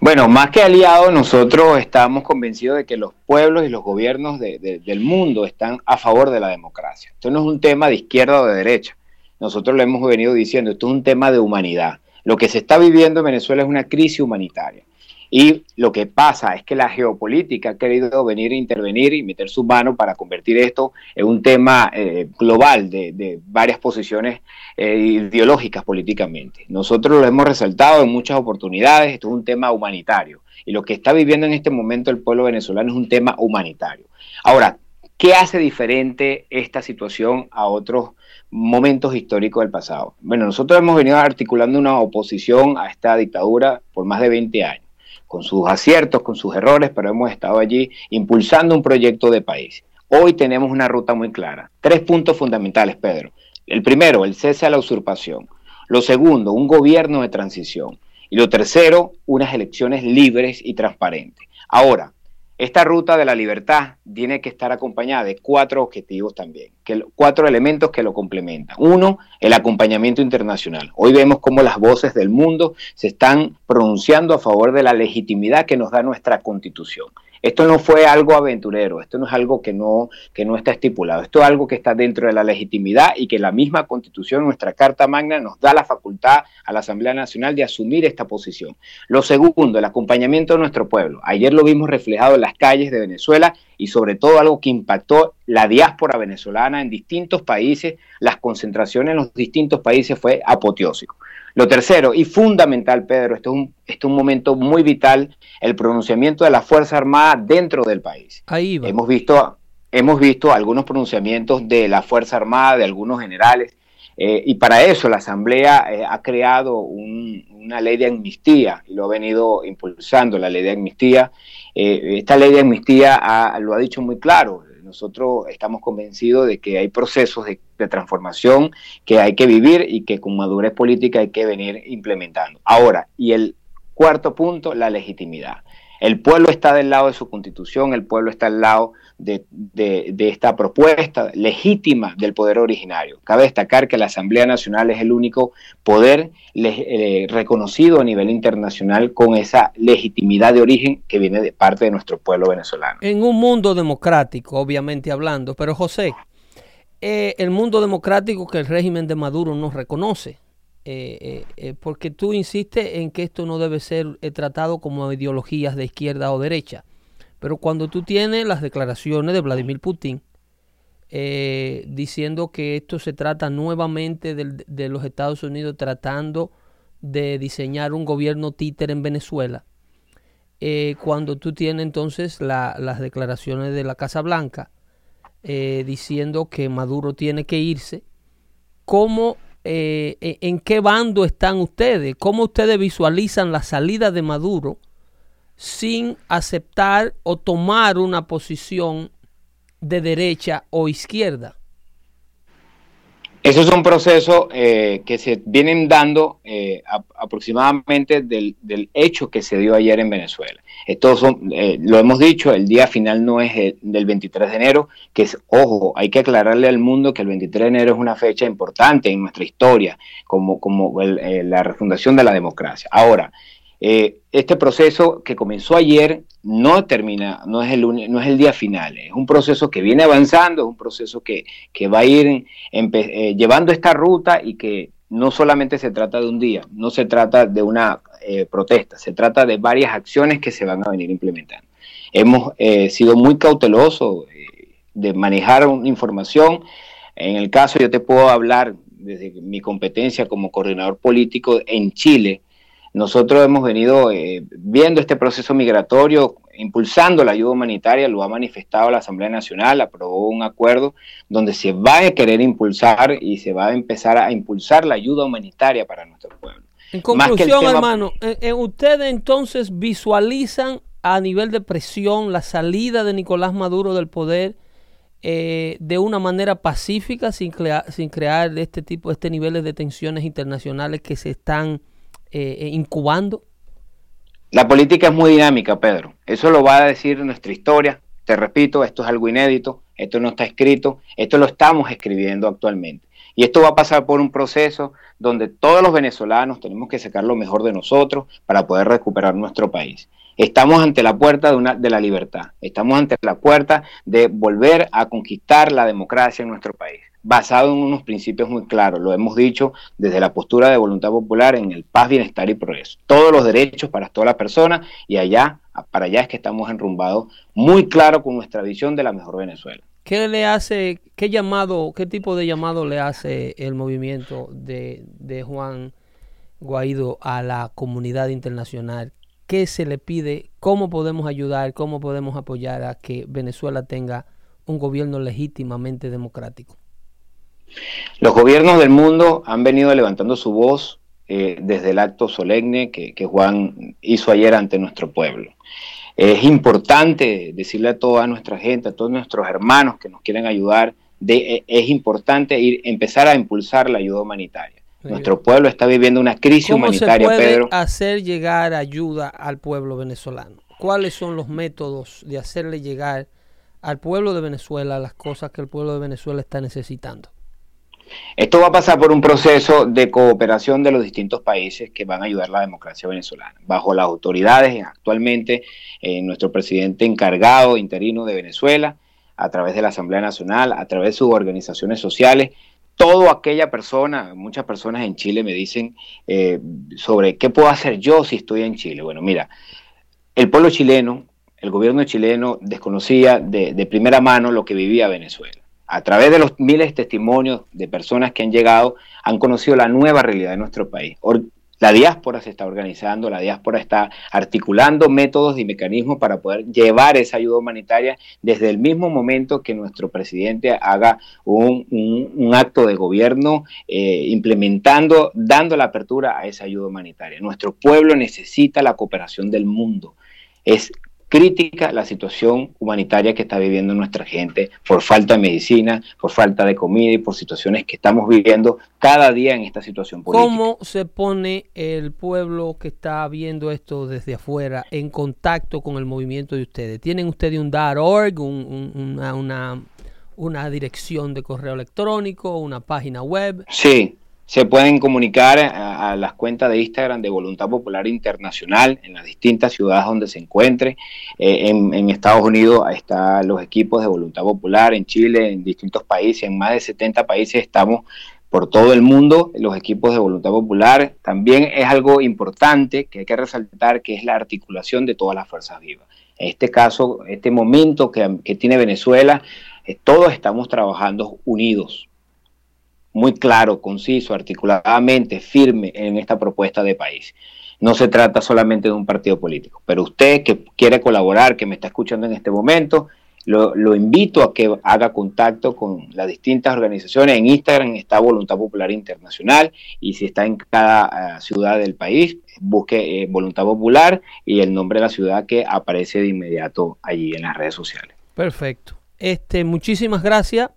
S3: Bueno, más que aliados, nosotros estamos convencidos de que los pueblos y los gobiernos del mundo están a favor de la democracia. Esto no es un tema de izquierda o de derecha. Nosotros lo hemos venido diciendo, esto es un tema de humanidad. Lo que se está viviendo en Venezuela es una crisis humanitaria. Y lo que pasa es que la geopolítica ha querido venir a intervenir y meter su mano para convertir esto en un tema eh, global de, varias posiciones eh, ideológicas políticamente. Nosotros lo hemos resaltado en muchas oportunidades, esto es un tema humanitario. Y lo que está viviendo en este momento el pueblo venezolano es un tema humanitario. Ahora, ¿qué hace diferente esta situación a otros momentos históricos del pasado? Bueno, nosotros hemos venido articulando una oposición a esta dictadura por más de 20 años con sus aciertos, con sus errores, pero hemos estado allí impulsando un proyecto de país. Hoy tenemos una ruta muy clara. Tres puntos fundamentales, Pedro. El primero, el cese a la usurpación. Lo segundo, un gobierno de transición. Y lo tercero, unas elecciones libres y transparentes. Ahora, esta ruta de la libertad tiene que estar acompañada de cuatro objetivos también, que, cuatro elementos que lo complementan. Uno, el acompañamiento internacional. Hoy vemos cómo las voces del mundo se están pronunciando a favor de la legitimidad que nos da nuestra constitución. Esto no fue algo aventurero, esto no es algo que no, que no está estipulado, esto es algo que está dentro de la legitimidad y que la misma constitución, nuestra Carta Magna, nos da la facultad a la Asamblea Nacional de asumir esta posición. Lo segundo, el acompañamiento de nuestro pueblo. Ayer lo vimos reflejado en las calles de Venezuela y sobre todo algo que impactó la diáspora venezolana en distintos países, las concentraciones en los distintos países fue apoteósico. Lo tercero y fundamental, Pedro, esto es, un, esto es un momento muy vital, el pronunciamiento de la Fuerza Armada dentro del país.
S2: Ahí
S3: Hemos visto, hemos visto algunos pronunciamientos de la Fuerza Armada, de algunos generales, eh, y para eso la Asamblea eh, ha creado una ley de amnistía y lo ha venido impulsando, la ley de amnistía. Eh, esta ley de amnistía lo ha dicho muy claro, nosotros estamos convencidos de que hay procesos de, transformación que hay que vivir y que con madurez política hay que venir implementando. Ahora, y el cuarto punto, la legitimidad. El pueblo está del lado de su constitución, el pueblo está al lado de, esta propuesta legítima del poder originario. Cabe destacar que la Asamblea Nacional es el único poder eh, reconocido a nivel internacional con esa legitimidad de origen que viene de parte de nuestro pueblo venezolano.
S2: En un mundo democrático, obviamente hablando, pero José, eh, el mundo democrático que el régimen de Maduro no reconoce eh, eh, eh, porque tú insistes en que esto no debe ser tratado como ideologías de izquierda o derecha. Pero cuando tú tienes las declaraciones de Vladimir Putin diciendo que esto se trata nuevamente de, los Estados Unidos tratando de diseñar un gobierno títer en Venezuela, cuando tú tienes entonces las declaraciones de la Casa Blanca diciendo que Maduro tiene que irse, ¿cómo eh, eh, en qué bando están ustedes, cómo ustedes visualizan la salida de Maduro sin aceptar o tomar una posición de derecha o izquierda.
S3: Esos son procesos eh, que se vienen dando eh, aproximadamente del, hecho que se dio ayer en Venezuela. Esto son, eh, lo hemos dicho, el día final no es del 23 de enero, que es, ojo, hay que aclararle al mundo que el 23 de enero es una fecha importante en nuestra historia, como, como la refundación de la democracia. Ahora, eh, este proceso que comenzó ayer no termina, no es, el, no es el día final, es un proceso que viene avanzando, es un proceso que, va a ir eh, llevando esta ruta y que no solamente se trata de un día, no se trata de una eh, protesta, se trata de varias acciones que se van a venir implementando. Hemos sido muy cautelosos de manejar una información. En el caso, yo te puedo hablar desde mi competencia como coordinador político en Chile, nosotros hemos venido eh, viendo este proceso migratorio impulsando la ayuda humanitaria, lo ha manifestado la Asamblea Nacional, aprobó un acuerdo donde se va a querer impulsar y se va a empezar a impulsar la ayuda humanitaria para nuestro pueblo.
S2: En conclusión, hermano, eh, eh, ¿ustedes entonces visualizan a nivel de presión la salida de Nicolás Maduro del poder eh, de una manera pacífica sin, sin crear este tipo, este niveles de tensiones internacionales que se están incubando?
S3: La política es muy dinámica, Pedro. Eso lo va a decir nuestra historia. Te repito, esto es algo inédito, esto no está escrito, esto lo estamos escribiendo actualmente. Y esto va a pasar por un proceso donde todos los venezolanos tenemos que sacar lo mejor de nosotros para poder recuperar nuestro país. Estamos ante la puerta de, una, de la libertad, estamos ante la puerta de volver a conquistar la democracia en nuestro país basado en unos principios muy claros. Lo hemos dicho desde la postura de voluntad popular en el paz, bienestar y progreso. Todos los derechos para todas las personas y allá, para allá es que estamos enrumbados muy claro con nuestra visión de la mejor Venezuela.
S2: ¿Qué le hace, qué llamado, qué tipo de llamado le hace el movimiento de, Juan Guaidó a la comunidad internacional? ¿Qué se le pide? ¿Cómo podemos ayudar? ¿Cómo podemos apoyar a que Venezuela tenga un gobierno legítimamente democrático?
S3: Los gobiernos del mundo han venido levantando su voz eh, desde el acto solemne que, Juan hizo ayer ante nuestro pueblo. Es importante decirle a toda nuestra gente, a todos nuestros hermanos que nos quieren ayudar, eh, es importante ir, empezar a impulsar la ayuda humanitaria. Nuestro pueblo está viviendo una crisis humanitaria,
S2: se puede hacer llegar ayuda al pueblo venezolano? ¿Cuáles son los métodos de hacerle llegar al pueblo de Venezuela las cosas que el pueblo de Venezuela está necesitando?
S3: Esto va a pasar por un proceso de cooperación de los distintos países que van a ayudar a la democracia venezolana. Bajo las autoridades, actualmente eh, nuestro presidente encargado interino de Venezuela, a través de la Asamblea Nacional, a través de sus organizaciones sociales, toda aquella persona, muchas personas en Chile me dicen eh, sobre qué puedo hacer yo si estoy en Chile. Bueno, mira, el pueblo chileno, el gobierno chileno desconocía de primera mano lo que vivía Venezuela a través de los miles de testimonios de personas que han llegado, han conocido la nueva realidad de nuestro país. La diáspora se está organizando, la diáspora está articulando métodos y mecanismos para poder llevar esa ayuda humanitaria desde el mismo momento que nuestro presidente haga un, acto de gobierno eh, implementando, dando la apertura a esa ayuda humanitaria. Nuestro pueblo necesita la cooperación del mundo. Es crítica la situación humanitaria que está viviendo nuestra gente por falta de medicina, por falta de comida y por situaciones que estamos viviendo cada día en esta situación política.
S2: ¿Cómo se pone el pueblo que está viendo esto desde afuera en contacto con el movimiento de ustedes? ¿Tienen ustedes un .org, una, una, una dirección de correo electrónico, una página web?
S3: Sí, se pueden comunicar a, las cuentas de Instagram de Voluntad Popular Internacional en las distintas ciudades donde se encuentre. Eh, en, Estados Unidos están los equipos de Voluntad Popular, en Chile, en distintos países, en más de 70 países estamos por todo el mundo los equipos de Voluntad Popular. También es algo importante que hay que resaltar que es la articulación de todas las fuerzas vivas. En este caso, este momento que, tiene Venezuela, eh, todos estamos trabajando unidos muy claro, conciso, articuladamente, firme en esta propuesta de país. No se trata solamente de un partido político, pero usted que quiere colaborar, que me está escuchando en este momento, lo, invito a que haga contacto con las distintas organizaciones. En Instagram está Voluntad Popular Internacional y si está en cada eh, ciudad del país, busque eh, Voluntad Popular y el nombre de la ciudad que aparece de inmediato allí en las redes sociales.
S2: Perfecto. Este, muchísimas gracias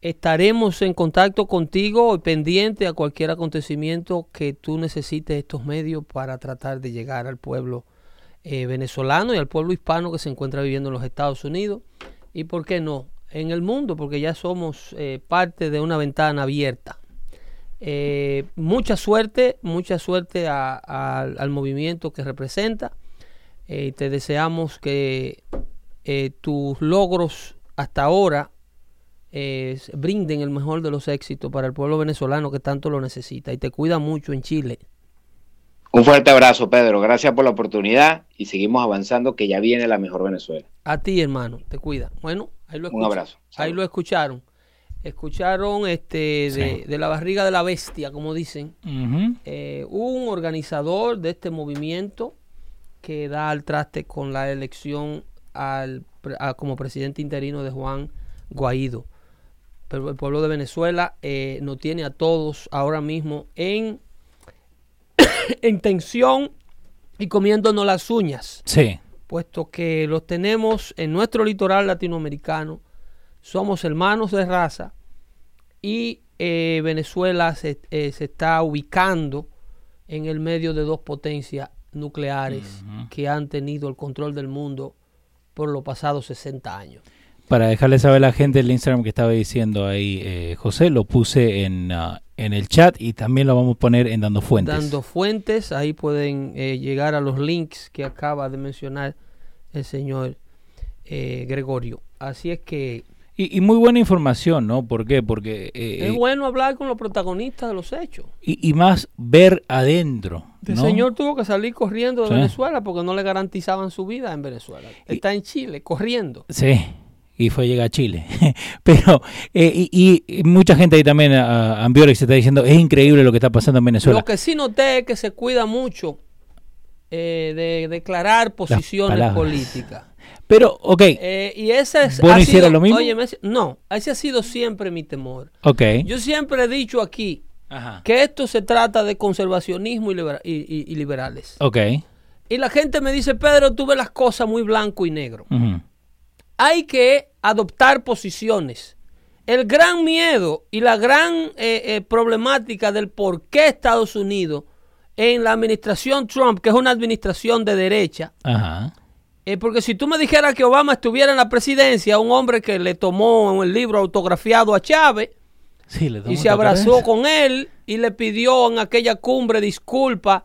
S2: Estaremos en contacto contigo y pendiente a cualquier acontecimiento que tú necesites estos medios para tratar de llegar al pueblo eh, venezolano y al pueblo hispano que se encuentra viviendo en los Estados Unidos y, ¿por qué no?, en el mundo, porque ya somos eh, parte de una ventana abierta. Eh, mucha suerte, mucha suerte al movimiento que representa. te deseamos que tus logros hasta ahora brinden el mejor de los éxitos para el pueblo venezolano que tanto lo necesita y te cuida mucho en Chile.
S3: Un fuerte abrazo, Pedro. Gracias por la oportunidad y seguimos avanzando que ya viene la mejor Venezuela.
S2: A ti, hermano, te cuida. Bueno, ahí lo
S3: Un abrazo.
S2: Ahí lo escucharon. Escucharon este de, la barriga de la bestia, como dicen, eh, un organizador de este movimiento que da al traste con la elección al, como presidente interino de Juan Guaidó. Pero el pueblo de Venezuela eh, no tiene a todos ahora mismo en, en tensión y comiéndonos las uñas.
S1: Sí.
S2: Puesto que los tenemos en nuestro litoral latinoamericano, somos hermanos de raza y eh, Venezuela se, eh, se, está ubicando en el medio de dos potencias nucleares que han tenido el control del mundo por los pasados 60 años.
S1: Para dejarle saber a la gente el Instagram que estaba diciendo ahí eh, José, lo puse en, uh, en el chat y también lo vamos a poner en Dando Fuentes.
S2: Dando Fuentes, ahí pueden eh, llegar a los links que acaba de mencionar el señor eh, Gregorio. Así es que...
S1: Y, y, muy buena información, ¿no? ¿Por qué? Porque...
S2: es bueno hablar con los protagonistas de los hechos.
S1: Y, y más ver adentro.
S2: El ¿no? señor tuvo que salir corriendo de sí. Venezuela porque no le garantizaban su vida en Venezuela. Está en Chile, corriendo.
S1: Sí y fue a llegar a Chile. Pero, eh, y, y, mucha gente ahí también, a, a se está diciendo, es increíble lo que está pasando en Venezuela.
S2: Lo que sí noté es que se cuida mucho eh, de declarar posiciones políticas.
S1: Pero, ok.
S2: Eh, y ese es.
S1: ¿Vos no hicieras lo mismo?
S2: Oye, no, ese ha sido siempre mi temor.
S1: Ok.
S2: Yo siempre he dicho aquí Ajá. que esto se trata de conservacionismo y, libera y, y, y, liberales.
S1: Ok.
S2: Y la gente me dice, Pedro, tú ves las cosas muy blanco y negro. Uh -huh hay que adoptar posiciones. El gran miedo y la gran eh, eh, problemática del por qué Estados Unidos en la administración Trump, que es una administración de derecha,
S1: Ajá.
S2: Eh, porque si tú me dijeras que Obama estuviera en la presidencia, un hombre que le tomó el libro autografiado a Chávez
S1: sí, le
S2: y se abrazó con él y le pidió en aquella cumbre disculpas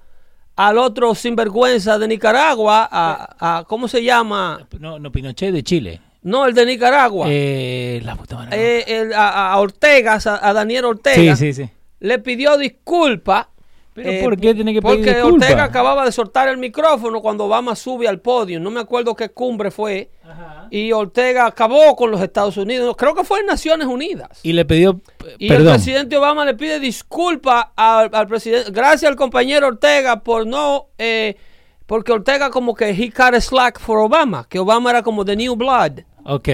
S2: al otro sinvergüenza de Nicaragua, a, a ¿cómo se llama?
S1: No, no, Pinochet de Chile.
S2: No, el de Nicaragua.
S1: Eh, la puta madre.
S2: Eh, el, a, a, Ortega, a, a, Daniel Ortega.
S1: Sí, sí, sí.
S2: Le pidió disculpas.
S1: ¿Pero eh, por qué tiene que pedir
S2: Porque
S1: disculpa?
S2: Ortega acababa de soltar el micrófono cuando Obama sube al podio. No me acuerdo qué cumbre fue. Ajá. Y Ortega acabó con los Estados Unidos. Creo que fue en Naciones Unidas.
S1: Y le pidió.
S2: Y perdón. el presidente Obama le pide disculpas al, al, presidente. Gracias al compañero Ortega por no. Eh, porque Ortega, como que he cut a slack for Obama. Que Obama era como the new blood.
S1: Ok.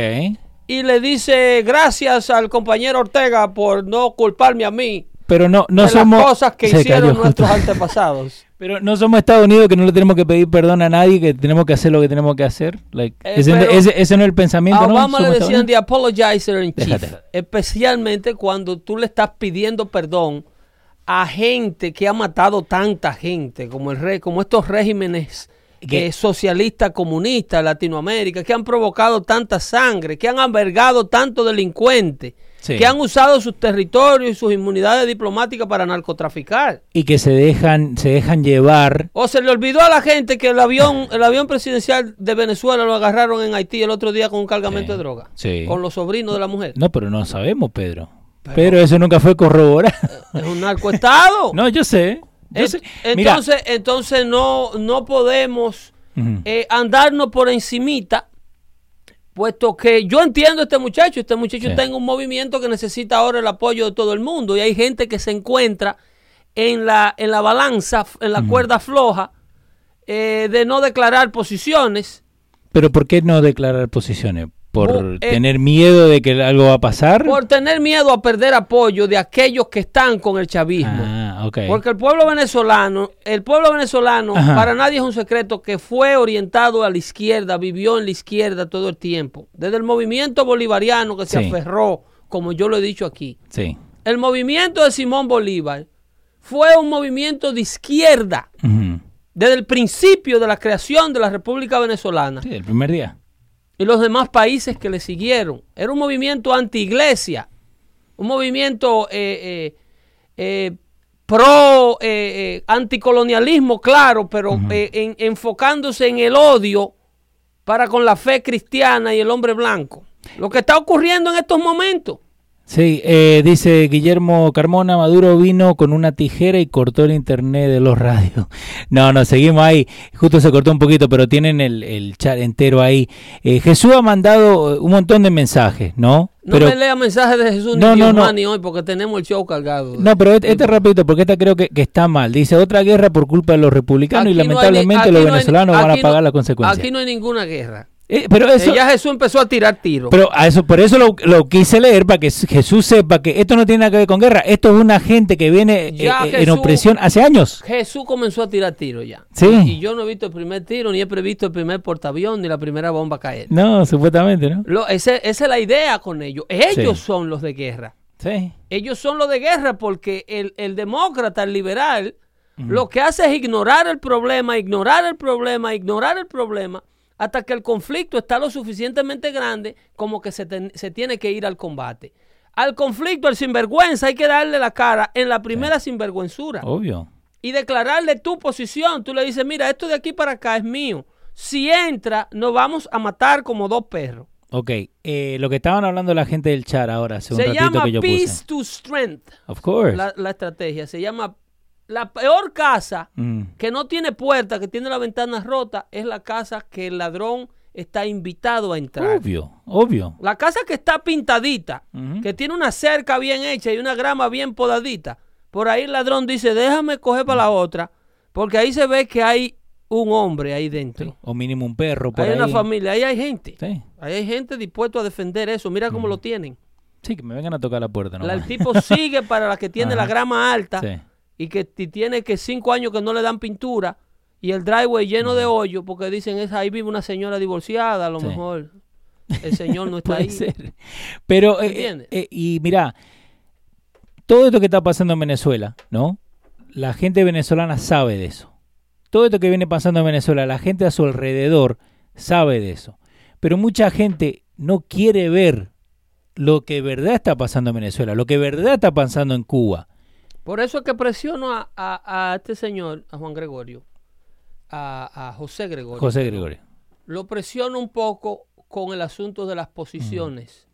S2: Y le dice gracias al compañero Ortega por no culparme a mí.
S1: Pero no, no
S2: de
S1: somos.
S2: Las cosas que hicieron nuestros antepasados.
S1: Pero no somos Estados Unidos que no le tenemos que pedir perdón a nadie, que tenemos que hacer lo que tenemos que hacer. Like,
S2: Eh,
S1: ese, ese, ese no es el pensamiento,
S2: A
S1: ¿no?
S2: Obama le
S1: Somos
S2: decían the apologizer in chief.
S1: Déjate.
S2: Especialmente cuando tú le estás pidiendo perdón a gente que ha matado tanta gente, como el rey, como estos regímenes. Eh, socialistas comunistas de Latinoamérica, que han provocado tanta sangre, que han albergado tanto delincuente,
S1: Sí.
S2: que han usado sus territorios y sus inmunidades diplomáticas para narcotraficar.
S1: Y que se dejan, se dejan llevar.
S2: O se le olvidó a la gente que el avión, el avión presidencial de Venezuela lo agarraron en Haití el otro día con un cargamento
S1: Sí,
S2: de droga.
S1: sí.
S2: Con los sobrinos de la mujer.
S1: No, pero no sabemos, Pedro. Pero, eso nunca fue corroborado.
S2: Es un narcoestado.
S1: no, yo sé.
S2: Entonces, entonces no, no podemos eh, andarnos por encimita, puesto que yo entiendo a este muchacho, este muchacho
S1: Sí.
S2: está en un movimiento que necesita ahora el apoyo de todo el mundo y hay gente que se encuentra en la, en la balanza, en la cuerda floja eh, de no declarar posiciones.
S1: pero ¿por qué no declarar posiciones? ¿Por
S2: eh,
S1: tener miedo de que algo va a pasar?
S2: Por tener miedo a perder apoyo de aquellos que están con el chavismo.
S1: Ah.
S2: Porque el pueblo venezolano, el pueblo venezolano,
S1: Ajá.
S2: para nadie es un secreto que fue orientado a la izquierda, vivió en la izquierda todo el tiempo. Desde el movimiento bolivariano que se
S1: Sí.
S2: aferró, como yo lo he dicho aquí.
S1: Sí.
S2: El movimiento de Simón Bolívar fue un movimiento de izquierda desde el principio de la creación de la República Venezolana
S1: Sí, el primer día.
S2: Y los demás países que le siguieron. Era un movimiento anti-iglesia, un movimiento eh, eh, eh, pro eh, eh, anticolonialismo, claro, pero en- enfocándose en el odio para con la fe cristiana y el hombre blanco. Lo que está ocurriendo en estos momentos.
S1: Sí, eh, dice Guillermo Carmona, Maduro vino con una tijera y cortó el internet de los radios. No, no, seguimos ahí. Justo se cortó un poquito, pero tienen el, el chat entero ahí. Eh, Jesús ha mandado un montón de mensajes, ¿no?
S2: No
S1: pero,
S2: me lea mensajes de Jesús
S1: No,
S2: ni
S1: no, no.
S2: hoy porque tenemos el show cargado.
S1: No, pero este, este rapidito, porque esta creo que, que está mal. Dice, otra guerra por culpa de los republicanos y
S2: Aquí ni-
S1: lamentablemente los
S2: hay-
S1: venezolanos van a pagar las consecuencias.
S2: Aquí no hay ninguna guerra.
S1: Eh, pero eso...
S2: Eh, ya Jesús empezó a tirar tiros.
S1: Pero a eso, por eso lo, lo quise leer, para que Jesús sepa que esto no tiene nada que ver con guerra. Esto es una gente que viene
S2: Ya
S1: eh, en opresión hace años.
S2: Jesús comenzó a tirar tiros ya.
S1: Sí.
S2: Y, y yo no he visto el primer tiro, ni he previsto el primer portaavión, ni la primera bomba caer.
S1: No, supuestamente, ¿no?
S2: Lo- ese- esa es la idea con ellos. Ellos
S1: Sí.
S2: son los de guerra.
S1: Sí.
S2: Ellos son los de guerra porque el, el demócrata, el liberal, lo que hace es ignorar el problema, ignorar el problema, ignorar el problema, hasta que el conflicto está lo suficientemente grande como que se, ten- se tiene que ir al combate. Al conflicto, al sinvergüenza, hay que darle la cara en la primera sinvergüenzura
S1: Obvio.
S2: y declararle tu posición. Tú le dices, mira, esto de aquí para acá es mío. Si entra, nos vamos a matar como dos perros.
S1: Ok, eh, lo que estaban hablando la gente del chat ahora, hace un
S2: Se
S1: ratito
S2: llama
S1: que yo
S2: Peace
S1: puse.
S2: to Strength.
S1: Of course.
S2: la, la estrategia. Se llama la peor casa
S1: Mm,
S2: que no tiene puerta, que tiene la ventana rota, es la casa que el ladrón está invitado a entrar.
S1: Obvio, obvio.
S2: La casa que está pintadita, que tiene una cerca bien hecha y una grama bien podadita. Por ahí el ladrón dice, déjame coger para la otra, porque ahí se ve que hay un hombre ahí dentro.
S1: Sí, O mínimo un perro por
S2: hay
S1: ahí.
S2: una familia, ahí hay gente.
S1: Sí.
S2: Ahí hay gente dispuesto a defender eso. Mira cómo lo tienen.
S1: Sí, que me vengan a tocar la puerta.
S2: La-
S1: nomás.
S2: el tipo sigue para la que tiene la grama alta
S1: Sí.
S2: Y que ti- tiene que cinco años que no le dan pintura y el driveway lleno de hoyo porque dicen es ahí vive una señora divorciada, a lo
S1: Sí.
S2: mejor el señor no está
S1: Puede
S2: ahí.
S1: ser. Pero, eh,
S2: ¿Entiendes?
S1: eh, y mira, todo esto que está pasando en Venezuela, ¿no? La gente venezolana sabe de eso. Todo esto que viene pasando en Venezuela, la gente a su alrededor sabe de eso. Pero mucha gente no quiere ver lo que verdad está pasando en Venezuela, lo que verdad está pasando en Cuba.
S2: Por eso es que presiono a, a- a este señor, a Juan Gregorio, a, a José Gregorio.
S1: José Gregorio.
S2: Lo presiono un poco con el asunto de las posiciones.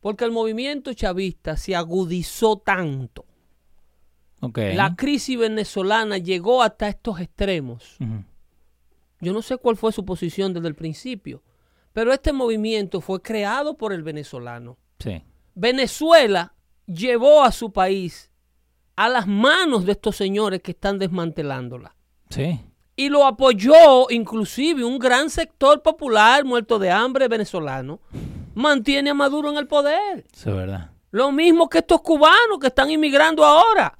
S2: Porque el movimiento chavista se agudizó tanto.
S1: Ok.
S2: La crisis venezolana llegó hasta estos extremos. Yo no sé cuál fue su posición desde el principio, pero este movimiento fue creado por el venezolano.
S1: Sí.
S2: Venezuela llevó a su país a las manos de estos señores que están desmantelándola.
S1: Sí.
S2: Y lo apoyó inclusive un gran sector popular muerto de hambre venezolano. Mantiene a Maduro en el poder.
S1: Eso es verdad.
S2: Lo mismo que estos cubanos que están inmigrando ahora.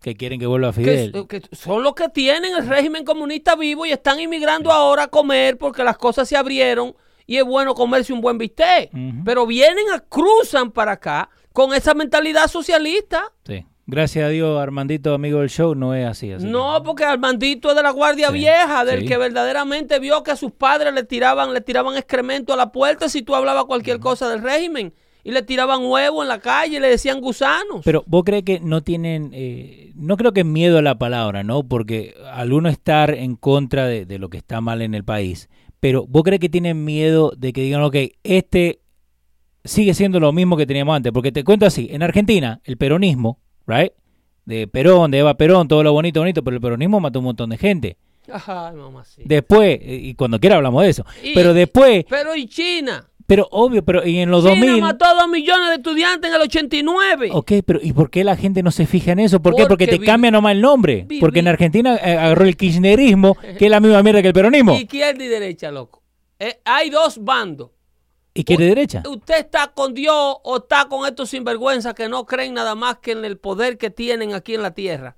S1: Que quieren que vuelva Fidel.
S2: que son los que tienen el régimen comunista vivo y están inmigrando ahora a comer porque las cosas se abrieron y es bueno comerse un buen bistec. Pero vienen a cruzan para acá con esa mentalidad socialista.
S1: Sí. Gracias a Dios, Armandito, amigo del show, no es así. así
S2: No, porque Armandito es de la guardia
S1: Sí,
S2: vieja, del
S1: sí.
S2: que verdaderamente vio que a sus padres le tiraban, le tiraban excremento a la puerta si tú hablabas cualquier cosa del régimen. Y le tiraban huevo en la calle y le decían gusanos.
S1: Pero vos crees que no tienen, eh, no creo que miedo a la palabra, ¿no? Porque al uno estar en contra de, de lo que está mal en el país, pero vos crees que tienen miedo de que digan, ok, este sigue siendo lo mismo que teníamos antes. Porque te cuento así, en Argentina, el peronismo, ¿right? De Perón, de Eva Perón, todo lo bonito, bonito, pero el peronismo mató un montón de gente.
S2: Ay, mamacita.
S1: Después, y cuando quiera hablamos de eso,
S2: Y-
S1: pero después,
S2: Pero ¿y China?
S1: pero obvio, pero y en los
S2: China
S1: 2000...
S2: mató a dos millones de estudiantes en el 89.
S1: Ok, pero ¿y por qué la gente no se fija en eso? ¿Por qué? Porque
S2: Porque
S1: te
S2: vi-
S1: cambia nomás el nombre.
S2: vi-
S1: Porque en Argentina eh, agarró el kirchnerismo, que es la misma mierda que el peronismo.
S2: Izquierda y derecha, loco. Eh, hay dos bandos.
S1: ¿Y quiere derecha?
S2: Usted está con Dios o está con estos sinvergüenzas que no creen nada más que en el poder que tienen aquí en la tierra.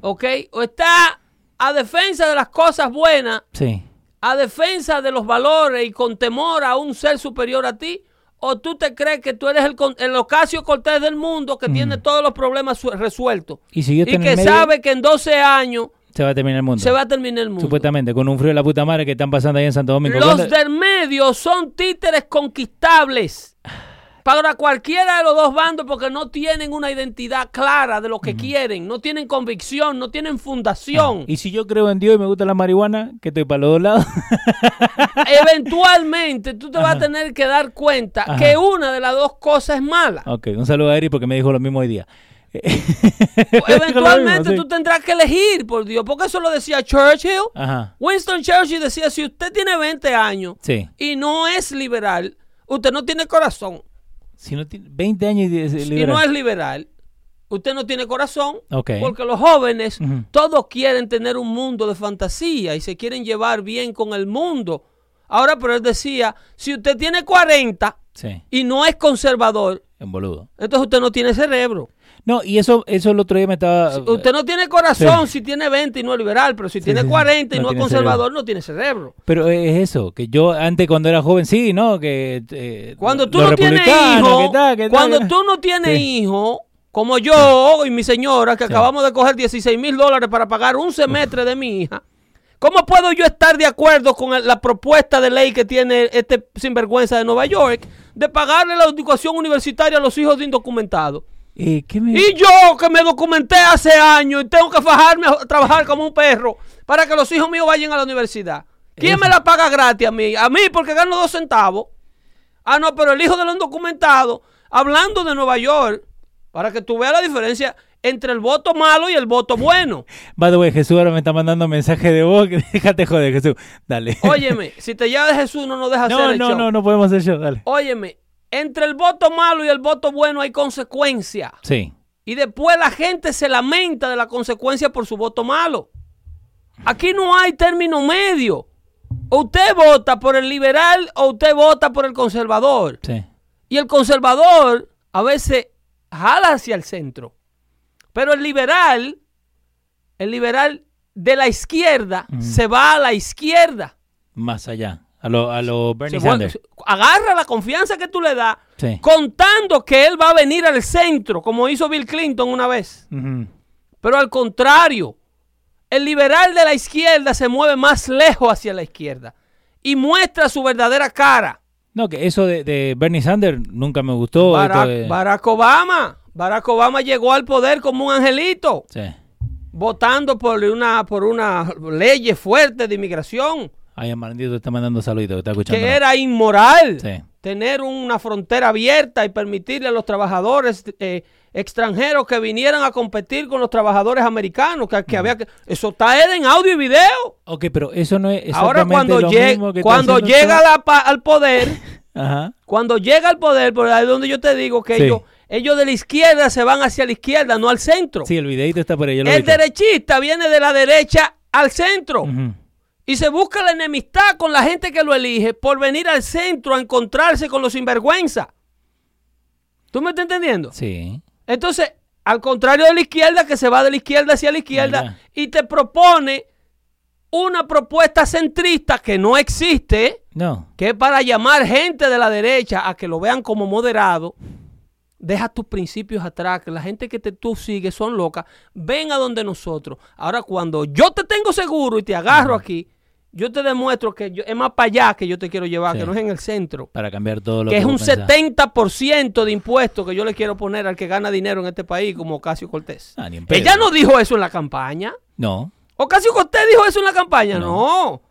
S2: ¿Ok? O está a defensa de las cosas buenas,
S1: Sí.
S2: a defensa de los valores y con temor a un ser superior a ti. ¿O tú te crees que tú eres el, el Ocasio Cortés del mundo que tiene todos los problemas su- resueltos?
S1: Y si
S2: Y que
S1: medio,
S2: sabe que en 12 años
S1: se va a terminar el mundo.
S2: se va a terminar el mundo.
S1: Supuestamente, con un frío de la puta madre que están pasando ahí en Santo Domingo.
S2: Los
S1: ¿Cuándo-
S2: del medio son títeres conquistables para cualquiera de los dos bandos porque no tienen una identidad clara de lo que quieren, no tienen convicción, no tienen fundación.
S1: Y si yo creo en Dios y me gusta la marihuana, que estoy para los dos lados.
S2: Eventualmente tú te vas a tener que dar cuenta
S1: Ajá.
S2: que una de las dos cosas es mala.
S1: ok, un saludo a Eri porque me dijo lo mismo hoy día.
S2: Eventualmente
S1: Sí.
S2: tú tendrás que elegir, por Dios, porque eso lo decía Churchill.
S1: Ajá,
S2: Winston Churchill decía, si usted tiene 20 años
S1: sí.
S2: y no es liberal, usted no tiene corazón.
S1: Si no tiene 20 años y es
S2: Y
S1: liberal.
S2: no es liberal, usted no tiene corazón. Porque los jóvenes, todos quieren tener un mundo de fantasía y se quieren llevar bien con el mundo. Ahora, pero él decía, si usted tiene 40
S1: Sí,
S2: y no es conservador,
S1: en boludo.
S2: entonces usted no tiene cerebro.
S1: No, y eso, eso el otro día me estaba...
S2: Usted no tiene corazón si tiene 20 y no es liberal, pero si tiene
S1: sí, sí.
S2: 40 y
S1: No
S2: no, es conservador, no tiene cerebro.
S1: Pero es eso, que yo antes cuando era joven, sí, ¿no? Que eh,
S2: Cuando tú no tienes hijo,
S1: tal, tal,
S2: cuando tú no tienes
S1: Sí.
S2: hijo, como yo y mi señora, que acabamos de coger 16 mil dólares para pagar un semestre de mi hija, ¿cómo puedo yo estar de acuerdo con la propuesta de ley que tiene este sinvergüenza de Nueva York de pagarle la educación universitaria a los hijos de indocumentados?
S1: Eh, ¿qué me-
S2: Y yo que me documenté hace años y tengo que fajarme a trabajar como un perro para que los hijos míos vayan a la universidad. ¿Quién
S1: Eso.
S2: me la paga gratis a mí? A mí porque gano dos centavos. Ah, no, pero el hijo de los indocumentados, hablando de Nueva York, para que tú veas la diferencia entre el voto malo y el voto bueno.
S1: By the way, Jesús ahora me está mandando mensaje de voz. Déjate joder, Jesús. Dale.
S2: Óyeme, si te llama Jesús no nos deja
S1: no,
S2: hacer el
S1: no,
S2: show.
S1: no, no podemos hacer yo. Dale.
S2: Óyeme, entre el voto malo y el voto bueno hay consecuencias.
S1: Sí.
S2: Y después la gente se lamenta de la consecuencia por su voto malo. Aquí no hay término medio. O usted vota por el liberal o usted vota por el conservador.
S1: Sí.
S2: Y el conservador a veces jala hacia el centro. Pero el liberal, el liberal de la izquierda,
S1: Ujú.
S2: se va a la izquierda.
S1: Más allá. A lo, a lo Bernie Sanders.
S2: agarra la confianza que tú le das,
S1: Sí.
S2: contando que él va a venir al centro, como hizo Bill Clinton una vez. Pero al contrario, el liberal de la izquierda se mueve más lejos hacia la izquierda y muestra su verdadera cara.
S1: No, que eso de, de Bernie Sanders nunca me gustó.
S2: Barack,
S1: de-
S2: Barack Obama. Barack Obama llegó al poder como un angelito,
S1: Sí.
S2: votando por una, por una ley fuerte de inmigración,
S1: Ay, Amandito está mandando saluditos, que está escuchando.
S2: que era inmoral.
S1: Sí.
S2: Tener una frontera abierta y permitirle a los trabajadores eh, extranjeros que vinieran a competir con los trabajadores americanos, que, que había que... Eso está en audio y video.
S1: Ok, pero eso no es
S2: Ahora cuando,
S1: lo
S2: lleg-
S1: mismo que
S2: cuando llega la pa- al poder,
S1: Ajá.
S2: cuando llega al poder, por ahí es donde yo te digo que
S1: Sí.
S2: ellos, ellos de la izquierda se van hacia la izquierda, no al centro.
S1: Sí, el videito está por ahí.
S2: el
S1: visto.
S2: derechista viene de la derecha al centro
S1: Ujú.
S2: Y se busca la enemistad con la gente que lo elige por venir al centro a encontrarse con los sinvergüenza. ¿Tú me estás entendiendo?
S1: Sí.
S2: Entonces, al contrario de la izquierda, que se va de la izquierda hacia la izquierda y te propone una propuesta centrista que no existe,
S1: No.
S2: que es para llamar gente de la derecha a que lo vean como moderado. Deja tus principios atrás, que la gente que te, tú sigues son locas. Ven a donde nosotros. Ahora, cuando yo te tengo seguro y te agarro aquí, yo te demuestro que yo- es más para allá que yo te quiero llevar,
S1: Sí.
S2: que no es en el centro.
S1: Para cambiar todo lo
S2: Que
S1: que
S2: es un
S1: pensás.
S2: 70% de impuestos que yo le quiero poner al que gana dinero en este país, como Ocasio Cortés.
S1: Ah.
S2: Ella no dijo eso en la campaña.
S1: No.
S2: Ocasio Cortés dijo eso en la campaña.
S1: No.
S2: No.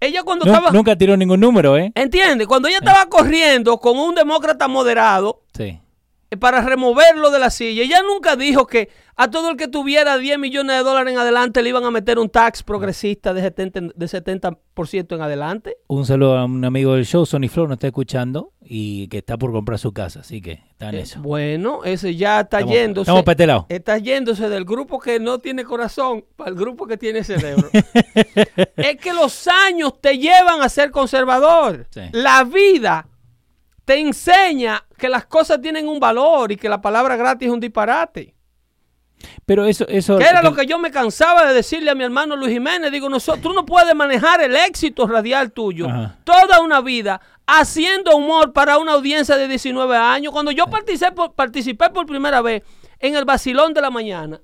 S2: Ella cuando
S1: Nu-
S2: estaba...
S1: Nunca tiró ningún número, ¿eh?
S2: ¿Entiendes? Cuando ella estaba corriendo con un demócrata moderado
S1: Sí.
S2: Eh, para removerlo de la silla, ella nunca dijo que a todo el que tuviera 10 millones de dólares en adelante le iban a meter un tax progresista de 70%, de 70 en adelante.
S1: Un saludo a un amigo del show, Sony Flow, nos está escuchando y que está por comprar su casa, así que está en
S2: Eh,
S1: eso.
S2: bueno, ese ya está
S1: Estamos-
S2: yéndose.
S1: estamos para lado.
S2: Está yéndose del grupo que no tiene corazón para el grupo que tiene cerebro. es que los años te llevan a ser conservador.
S1: Sí.
S2: La vida te enseña que las cosas tienen un valor y que la palabra gratis es un disparate.
S1: Pero eso, eso.
S2: Que era lo que yo me cansaba de decirle a mi hermano Luis Jiménez. Digo, nosotros, tú no puedes manejar el éxito radial tuyo
S1: Ajá.
S2: toda una vida haciendo humor para una audiencia de 19 años. Cuando yo participé por, participé por primera vez en el Basilón de la Mañana,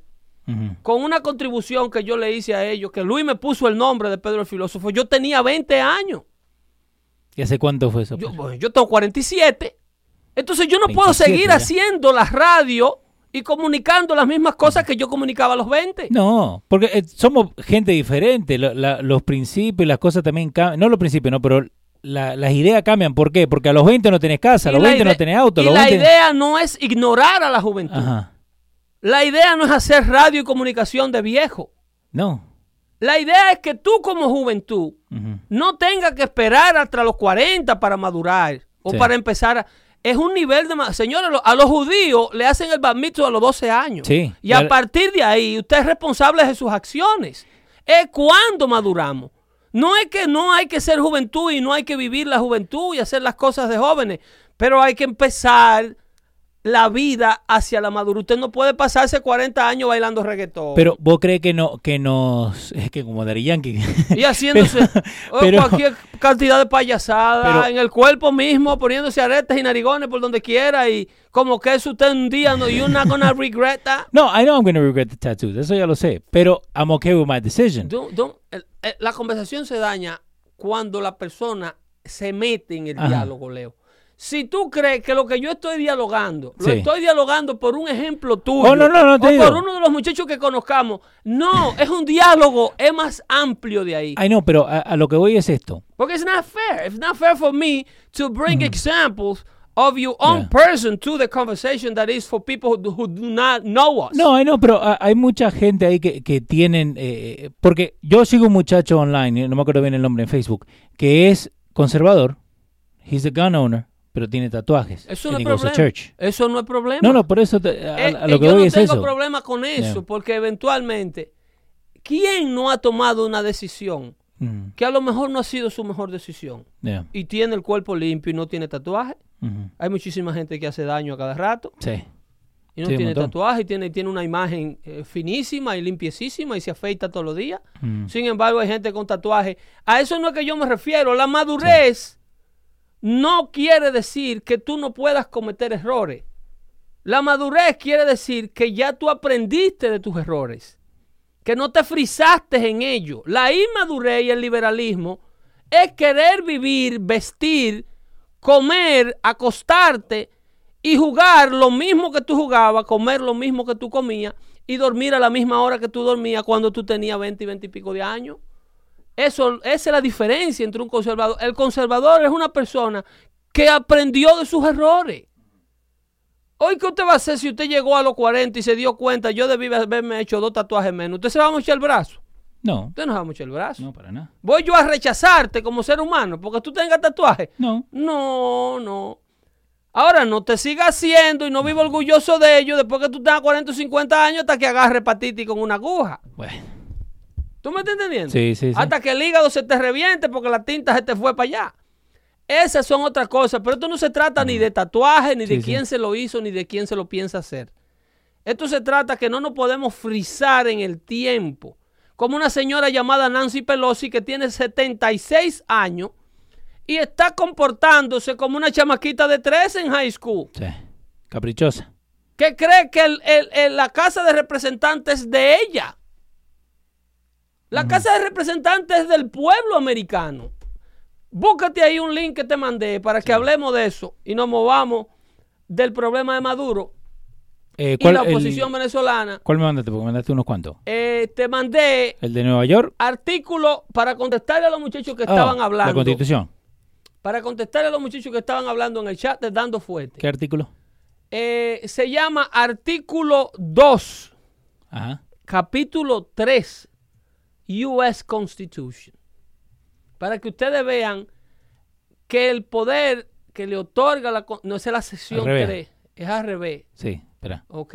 S2: con una contribución que yo le hice a ellos, que Luis me puso el nombre de Pedro el Filósofo, yo tenía 20 años.
S1: ¿Y hace cuánto fue eso?
S2: Yo,
S1: pues?
S2: yo tengo 47. Entonces yo no puedo
S1: 27
S2: seguir
S1: ya.
S2: haciendo la radio y comunicando las mismas cosas que yo comunicaba a los 20.
S1: No, porque eh, somos gente diferente. La- los principios y las cosas también cambian. No los principios, no, pero la- las ideas cambian. ¿Por qué? Porque a los 20 no tenés casa, a los
S2: la
S1: 20 no tenés auto.
S2: Y
S1: los
S2: la
S1: 20
S2: idea no es ignorar a la juventud.
S1: Ajá.
S2: La idea no es hacer radio y comunicación de viejo.
S1: No.
S2: La idea es que tú como juventud no tengas que esperar hasta los 40 para madurar o
S1: Sí.
S2: para empezar a... Es un nivel de... Señores, a los judíos le hacen el mitzvah a los 12 años.
S1: Sí.
S2: Y a partir de ahí, usted es responsable de sus acciones. Es cuando maduramos. No es que no hay que ser juventud y no hay que vivir la juventud y hacer las cosas de jóvenes, pero hay que empezar la vida hacia la madurez. Usted no puede pasarse 40 años bailando reggaetón.
S1: Pero vos crees que no que nos es que como Dari Yankee
S2: y haciéndose oh,
S1: pero-
S2: cualquier cantidad de payasadas
S1: pero-
S2: en el cuerpo mismo, poniéndose aretes y narigones por donde quiera y como que eso usted un día no, you're not gonna regret that.
S1: No, I know I'm to regret the tattoos. Eso ya lo sé, pero I'm okay with my decision.
S2: Don't- don't- la conversación se daña cuando la persona se mete en el
S1: Ajá.
S2: diálogo, Leo. Si tú crees que lo que yo estoy dialogando, lo estoy dialogando por un ejemplo tuyo,
S1: Oh, no, no, no,
S2: o
S1: digo.
S2: por uno de los muchachos que conozcamos, no, es un diálogo, es más amplio de ahí.
S1: I know, pero a, a lo que voy es esto.
S2: Porque it's not fair. It's not fair for me to bring examples of your own
S1: Yeah.
S2: person to the conversation that is for people who, do- who do not know us.
S1: No, know, pero hay mucha gente ahí que, que tienen, eh, porque yo sigo un muchacho online, eh, no me acuerdo bien el nombre en Facebook, que es conservador, he's a gun owner, pero tiene tatuajes.
S2: Eso no es problema.
S1: church.
S2: Eso no es problema.
S1: No, no, por eso te- a,
S2: Eh,
S1: a lo
S2: eh,
S1: que
S2: yo
S1: voy
S2: no
S1: es
S2: tengo
S1: eso.
S2: problema con eso,
S1: Yeah.
S2: porque eventualmente, ¿quién no ha tomado una decisión
S1: Mm,
S2: que a lo mejor no ha sido su mejor decisión
S1: yeah,
S2: y tiene el cuerpo limpio y no tiene tatuaje? Hay muchísima gente que hace daño a cada rato
S1: Sí.
S2: y no
S1: Sí,
S2: tiene tatuaje y tiene, tiene una imagen eh, finísima y limpiecísima y se afeita todos los días.
S1: Mm.
S2: Sin embargo, hay gente con tatuaje. A eso no es que yo me refiero. La madurez no quiere decir que tú no puedas cometer errores. La madurez quiere decir que ya tú aprendiste de tus errores, que no te frizaste en ello. La inmadurez y el liberalismo es querer vivir, vestir, comer, acostarte y jugar lo mismo que tú jugabas, comer lo mismo que tú comías y dormir a la misma hora que tú dormías cuando tú tenías 20 y 20 y pico de años. Eso, esa es la diferencia entre un conservador. El conservador es una persona que aprendió de sus errores. Hoy, ¿qué usted va a hacer si usted llegó a los 40 y se dio cuenta, yo debí haberme hecho dos tatuajes menos? ¿Usted se va a mochar el brazo?
S1: No,
S2: Usted no se va a mochar el brazo.
S1: no, para nada.
S2: ¿Voy yo a rechazarte como ser humano porque tú tengas tatuaje?
S1: No.
S2: No, no. Ahora no te sigas haciendo y no vivo orgulloso de ello después que tú tengas 40 o 50 años hasta que agarre hepatitis con una aguja.
S1: Bueno,
S2: ¿Tú me estás entendiendo?
S1: Sí, sí, sí.
S2: Hasta que el hígado se te reviente porque la tinta se te fue para allá. Esas son otras cosas, pero esto no se trata ni de tatuaje, ni de
S1: sí.
S2: quién se lo hizo, ni de quién se lo piensa hacer. Esto se trata que no nos podemos frizar en el tiempo. Como una señora llamada Nancy Pelosi que tiene 76 años y está comportándose como una chamaquita de 13 en high school.
S1: sí. Caprichosa.
S2: Que cree que el- el- el- la casa de representantes es de ella. La casa de representantes es del pueblo americano. Búscate ahí un link que te mandé para que hablemos de eso y nos movamos del problema de Maduro
S1: Eh,
S2: y la
S1: el-
S2: oposición venezolana.
S1: ¿Cuál me mandaste? Porque mandaste unos cuantos.
S2: Eh, te mandé
S1: ¿El de Nueva York?
S2: artículo para contestarle a los muchachos que
S1: Ah,
S2: estaban hablando.
S1: La Constitución.
S2: Para contestarle a los muchachos que estaban hablando en el chat de Dando Fuerte.
S1: ¿Qué artículo?
S2: Eh, se llama artículo 2.
S1: Ajá.
S2: capítulo 3, US Constitution, para que ustedes vean que el poder que le otorga la... No es la sección
S1: Al revés.
S2: 3, es al revés,
S1: Sí, espera.
S2: ¿ok?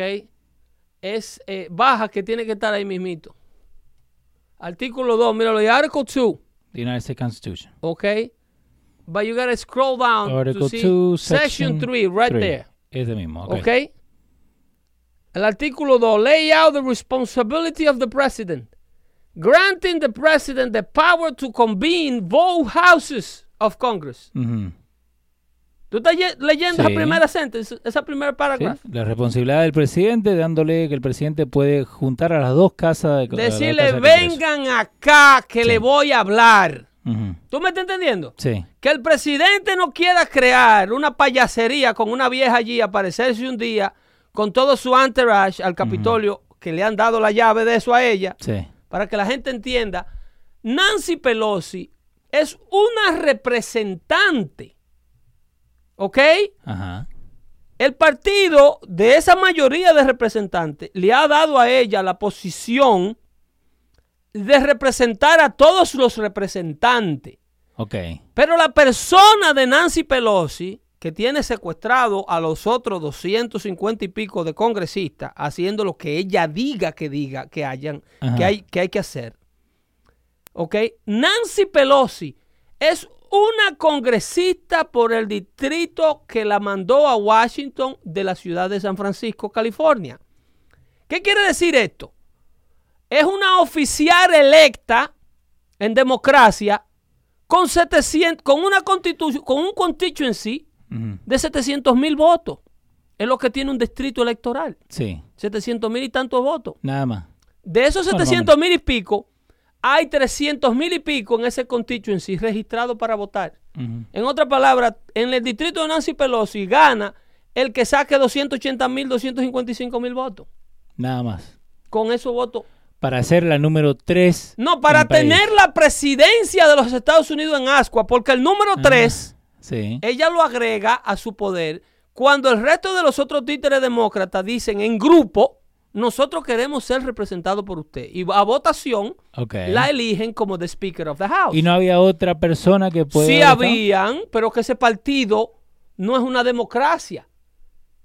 S2: Es eh, baja que tiene que estar ahí mismito. Artículo 2, míralo, y Article 2,
S1: The United States Constitution.
S2: ¿ok? But you gotta scroll down
S1: Article
S2: to see
S1: 2,
S2: section 3, right
S1: three.
S2: there.
S1: Ese mismo. ok.
S2: ¿Ok? El artículo 2, lay out the responsibility of the president, granting the president the power to convene both houses of Congress. ¿Tú estás ye- leyendo esa
S1: Sí.
S2: primera sentence, esa primera
S1: Sí,
S2: parágrafo?
S1: La responsabilidad del presidente, dándole que el presidente puede juntar a las dos casas de la
S2: Decirle,
S1: casa Congreso.
S2: vengan acá que
S1: Sí.
S2: le voy a hablar. ¿Tú me estás entendiendo?
S1: Sí.
S2: Que el presidente no quiera crear una payasería con una vieja allí, aparecerse un día con todo su entourage al Capitolio, que le han dado la llave de eso a ella,
S1: Sí.
S2: Para que la gente entienda, Nancy Pelosi es una representante, ¿ok?
S1: Ajá.
S2: El partido de esa mayoría de representantes le ha dado a ella la posición de representar a todos los representantes.
S1: Ok.
S2: Pero la persona de Nancy Pelosi, que tiene secuestrado a los otros 250 y pico de congresistas, haciendo lo que ella diga que diga que, hayan,
S1: Ajá.
S2: que, hay, que hay que hacer. ¿Ok? Nancy Pelosi es una congresista por el distrito que la mandó a Washington de la ciudad de San Francisco, California. ¿Qué quiere decir esto? Es una oficial electa en democracia con 700, con una constitución, con un constituency De 700 mil votos. Es lo que tiene un distrito electoral.
S1: Sí.
S2: 700 mil y tantos votos.
S1: Nada más.
S2: De esos
S1: Bueno,
S2: 700 mil y pico, hay 300 mil y pico en ese constituency registrado para votar. En otras palabras, en el distrito de Nancy Pelosi gana el que saque 280 mil, 255 mil votos.
S1: Nada más.
S2: Con esos votos.
S1: Para ser la número 3.
S2: No, para tener la presidencia de los Estados Unidos en ascua, porque el número 3,
S1: Sí.
S2: ella lo agrega a su poder cuando el resto de los otros títeres demócratas dicen en grupo, nosotros queremos ser representados por usted. Y a votación la eligen como the Speaker of the House.
S1: Y no había otra persona que pueda.
S2: Sí habían, pero que ese partido no es una democracia.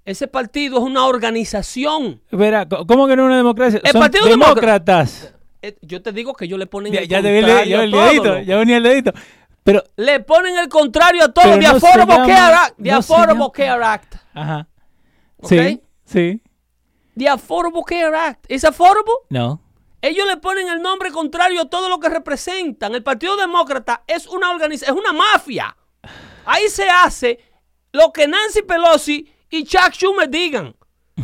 S2: Ese partido es una organización.
S1: Verá, ¿cómo que no es una democracia?
S2: El
S1: Son
S2: Partido
S1: demócratas.
S2: Eh, Yo te digo que ellos le ponen
S1: Ya,
S2: el
S1: ya te vi el,
S2: contrario
S1: ya
S2: a
S1: el
S2: todo,
S1: dedito.
S2: loco.
S1: Ya venía el dedito. Pero,
S2: Le ponen el contrario a todo. The
S1: no
S2: Affordable Care Act. The
S1: no se
S2: Affordable
S1: llama-
S2: Care Act.
S1: ajá.
S2: ¿Ok?
S1: Sí, sí.
S2: The Affordable Care Act. ¿Es affordable?
S1: No.
S2: Ellos le ponen el nombre contrario a todo lo que representan. El Partido Demócrata es una organización, es una mafia. Ahí se hace lo que Nancy Pelosi y Chuck Schumer digan.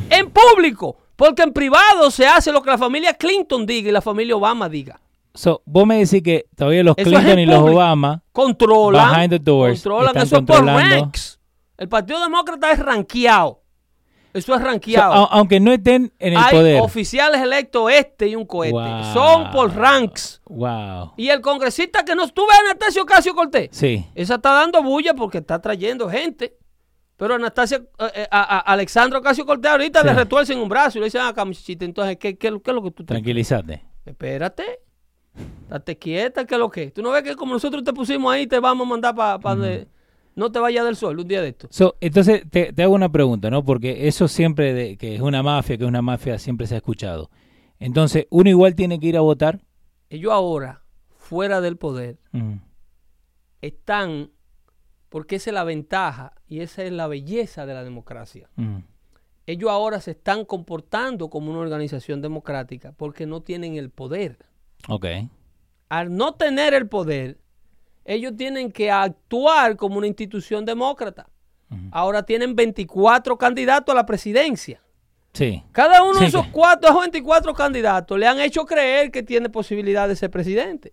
S2: En público. Porque en privado se hace lo que la familia Clinton diga y la familia Obama diga.
S1: So, vos me decís que todavía los
S2: Eso
S1: Clinton y los
S2: público.
S1: Controlan.
S2: Controlan.
S1: Behind the doors,
S2: Controlan.
S1: están
S2: Eso es por
S1: controlando.
S2: ranks. El Partido Demócrata es rankeado. Eso es
S1: So, a- aunque no estén en el
S2: Hay
S1: poder.
S2: oficiales electos este y un cohete.
S1: Wow.
S2: Son por ranks.
S1: Wow.
S2: Y el congresista que no estuve Anastasio Casio Cortés.
S1: Sí.
S2: Esa está dando bulla porque está trayendo gente. Pero Anastasia, eh, eh, a, a- Alexandro Casio Cortés ahorita
S1: Sí.
S2: le retuercen un brazo y le dicen, ah, camisita, entonces, ¿qué, qué, qué es lo que tú te...
S1: Tranquilízate.
S2: Espérate. Date quieta, ¿qué es lo que? Tú no ves que como nosotros te pusimos ahí, te vamos a mandar para donde no te vayas del sol un día de esto.
S1: So, entonces, te, te hago una pregunta, ¿no? Porque eso siempre, de, que es una mafia, que es una mafia, siempre se ha escuchado. Entonces, uno igual tiene que ir a votar.
S2: Ellos ahora, fuera del poder, están, porque esa es la ventaja y esa es la belleza de la democracia. Ellos ahora se están comportando como una organización democrática porque no tienen el poder.
S1: Ok.
S2: Al no tener el poder, ellos tienen que actuar como una institución demócrata. Ahora tienen 24 candidatos a la presidencia.
S1: Sí.
S2: Cada uno de esos cuatro, esos 24 candidatos le han hecho creer que tiene posibilidad de ser presidente.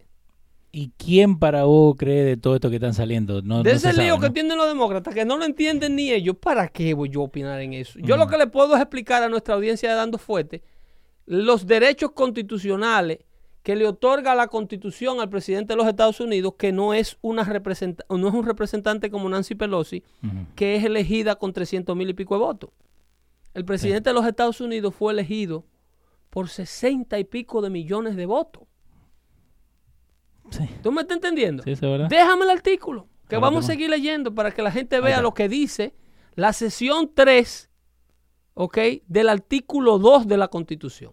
S1: ¿Y quién para vos cree de todo esto que están saliendo? No,
S2: de
S1: no
S2: ese
S1: se
S2: lío que
S1: ¿no?
S2: tienen los demócratas, que no lo entienden ni ellos, ¿para qué voy yo a opinar en eso? Yo lo que le puedo es explicar a nuestra audiencia de Dando Fuerte los derechos constitucionales que le otorga la constitución al presidente de los Estados Unidos, que no es, una representa- no es un representante como Nancy Pelosi, que es elegida con 300 mil y pico de votos. El presidente de los Estados Unidos fue elegido por 60 y pico de millones de votos.
S1: Sí.
S2: ¿Tú me estás entendiendo?
S1: Sí, verdad.
S2: Déjame el artículo, que
S1: Ahora
S2: vamos a seguir leyendo para que la gente vea lo que dice la sesión 3, ¿ok? Del artículo 2 de la Constitución.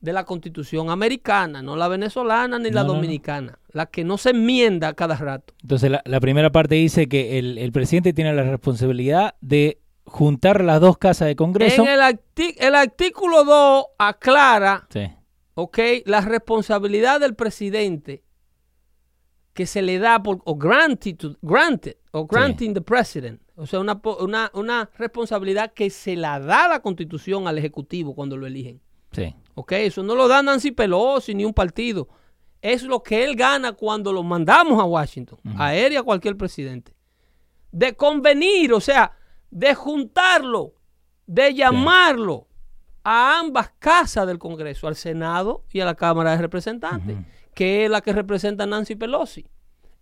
S2: De la Constitución americana, no la venezolana ni la
S1: No, no, no.
S2: dominicana. La que no se enmienda cada rato.
S1: Entonces, la, la primera parte dice que el, el presidente tiene la responsabilidad de juntar las dos casas de Congreso.
S2: En el, arti- el artículo 2 aclara
S1: Sí.
S2: ¿ok? La responsabilidad del presidente que se le da por, o granted, to- granted, o granting the president, o sea, una, una, una responsabilidad que se la da la constitución al ejecutivo cuando lo eligen,
S1: Sí.
S2: ¿Ok? Eso no lo da Nancy Pelosi ni un partido, es lo que él gana cuando lo mandamos a Washington, a él y a cualquier presidente. De convenir, o sea, de juntarlo, de llamarlo a ambas casas del Congreso, al Senado y a la Cámara de Representantes, que es la que representa a Nancy Pelosi.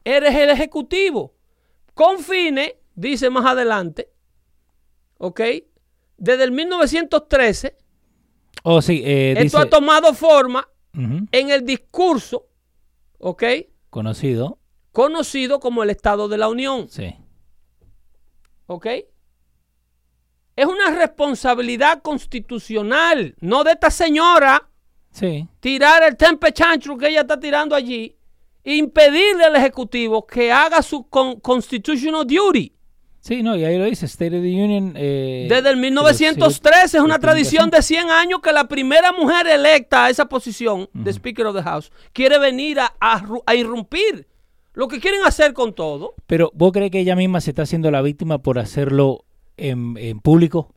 S2: Eres el Ejecutivo, con fines, dice más adelante, ¿ok? Desde el 1913,
S1: Oh, sí, eh,
S2: esto
S1: dice,
S2: ha tomado forma en el discurso, ¿ok?
S1: conocido,
S2: Conocido como el Estado de la Unión,
S1: sí.
S2: ¿ok? Es una responsabilidad constitucional, no de esta señora
S1: Sí,
S2: tirar el tempe chanchro que ella está tirando allí, e impedirle al Ejecutivo que haga su con- constitutional duty.
S1: Sí, no, y ahí lo dice, State of the Union. eh,
S2: Desde el
S1: sí,
S2: 1913 es una tradición de 100 años que la primera mujer electa a esa posición de Speaker of the House quiere venir a, a ru- a irrumpir. Lo que quieren hacer con todo.
S1: Pero ¿vos crees que ella misma se está haciendo la víctima por hacerlo en, en público?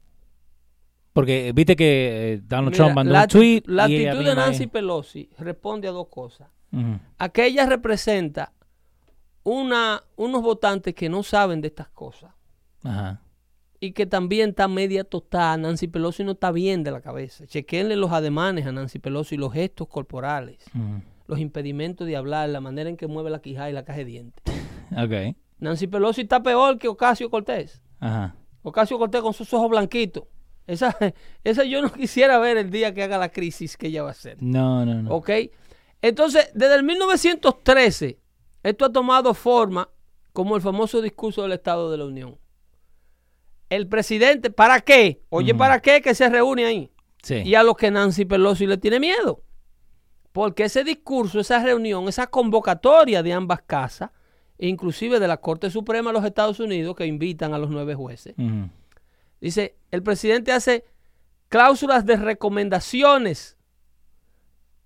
S1: Porque viste que eh, Donald
S2: Mira,
S1: Trump mandó
S2: la,
S1: un tweet.
S2: la
S1: y
S2: actitud de Nancy
S1: ahí-
S2: Pelosi responde a dos cosas.
S1: Ujú,
S2: A que ella representa una, unos votantes que no saben de estas cosas
S1: Ajá.
S2: y que también está media tostada. Nancy Pelosi no está bien de la cabeza. Chequenle los ademanes a Nancy Pelosi, los gestos corporales,
S1: ujú.
S2: los impedimentos de hablar, la manera en que mueve la quijada y la caja de dientes.
S1: Ok.
S2: Nancy Pelosi está peor que Ocasio Cortés.
S1: Ajá.
S2: Ocasio Cortés con sus ojos blanquitos. Esa, esa yo no quisiera ver el día que haga la crisis que ella va a hacer.
S1: No, no, no.
S2: ¿Ok? Entonces, desde el 1913, esto ha tomado forma como el famoso discurso del Estado de la Unión. El presidente, ¿para qué? Oye. ¿para qué que se reúne ahí?
S1: Sí.
S2: Y a los que Nancy Pelosi le tiene miedo. Porque ese discurso, esa reunión, esa convocatoria de ambas casas, inclusive de la Corte Suprema de los Estados Unidos, que invitan a los nueve jueces, dice, el presidente hace cláusulas de recomendaciones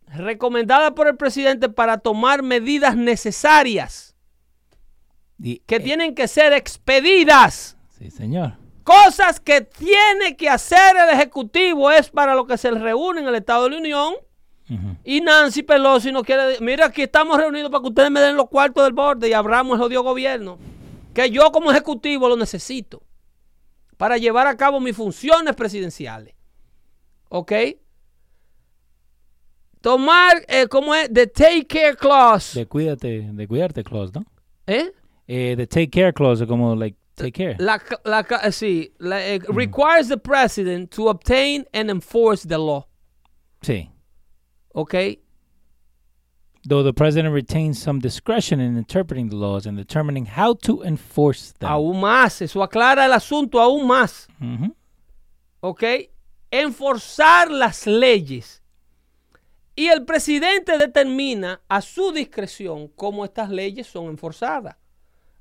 S2: recomendadas por el presidente para tomar medidas necesarias
S1: Y-
S2: que
S1: eh,
S2: tienen que ser expedidas.
S1: Sí, señor.
S2: Cosas que tiene que hacer el Ejecutivo es para lo que se reúne en el Estado de la Unión. Y Nancy Pelosi no quiere. Mira, aquí estamos reunidos para que ustedes me den los cuartos del borde y abramos el jodido gobierno. Que yo, como ejecutivo, lo necesito para llevar a cabo mis funciones presidenciales. ¿Ok? Tomar, eh, ¿cómo es? The Take Care Clause.
S1: De cuídate, de cuidarte clause, ¿no?
S2: ¿Eh?
S1: Eh, the take care clause, como, like, take care.
S2: La, la, eh, sí, la, eh, requires the president to obtain and enforce the law.
S1: Sí.
S2: ¿Ok?
S1: Though the president retains some discretion in interpreting the laws and determining how to enforce them.
S2: Aún más, eso aclara el asunto aún más. ¿ok? Enforzar las leyes. Y el presidente determina a su discreción cómo estas leyes son enforzadas.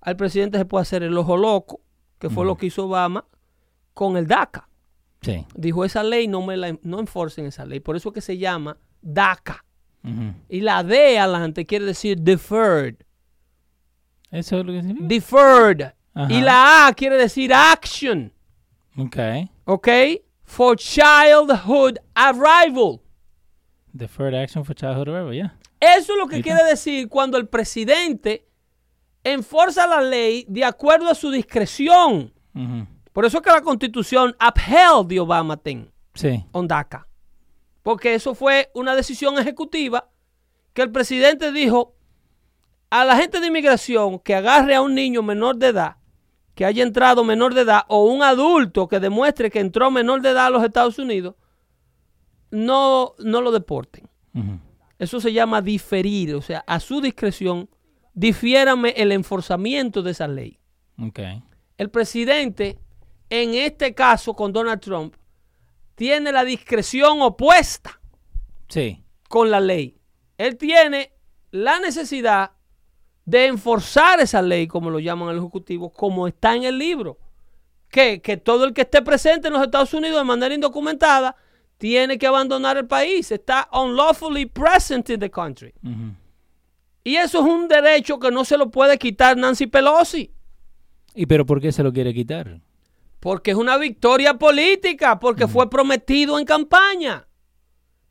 S2: Al presidente se puede hacer el ojo loco, que fue lo que hizo Obama con el DACA.
S1: Sí.
S2: Dijo, esa ley no me la no enforcen esa ley. Por eso es que se llama DACA. Y la D adelante quiere decir deferred.
S1: Eso es lo que significa.
S2: Deferred.
S1: Ajá.
S2: Y la A quiere decir action.
S1: Ok.
S2: ¿Ok? For childhood arrival.
S1: Deferred action for childhood arrival, yeah.
S2: Eso es lo que quiere decir cuando el presidente enforza la ley de acuerdo a su discreción. Por eso es que la constitución upheld the Obama thing
S1: Sí.
S2: on DACA. Porque eso fue una decisión ejecutiva que el presidente dijo a la gente de inmigración que agarre a un niño menor de edad, que haya entrado menor de edad, o un adulto que demuestre que entró menor de edad a los Estados Unidos, no, no lo deporten. Eso se llama diferir, o sea, a su discreción, difiérame el enforzamiento de esa ley. El presidente, en este caso con Donald Trump, tiene la discreción opuesta
S1: Sí.
S2: con la ley. Él tiene la necesidad de enforzar esa ley, como lo llaman el Ejecutivo, como está en el libro. Que, que todo el que esté presente en los Estados Unidos de manera indocumentada tiene que abandonar el país. Está unlawfully present in the country. Y eso es un derecho que no se lo puede quitar Nancy Pelosi.
S1: ¿Y pero por qué se lo quiere quitar?
S2: Porque es una victoria política, porque fue prometido en campaña.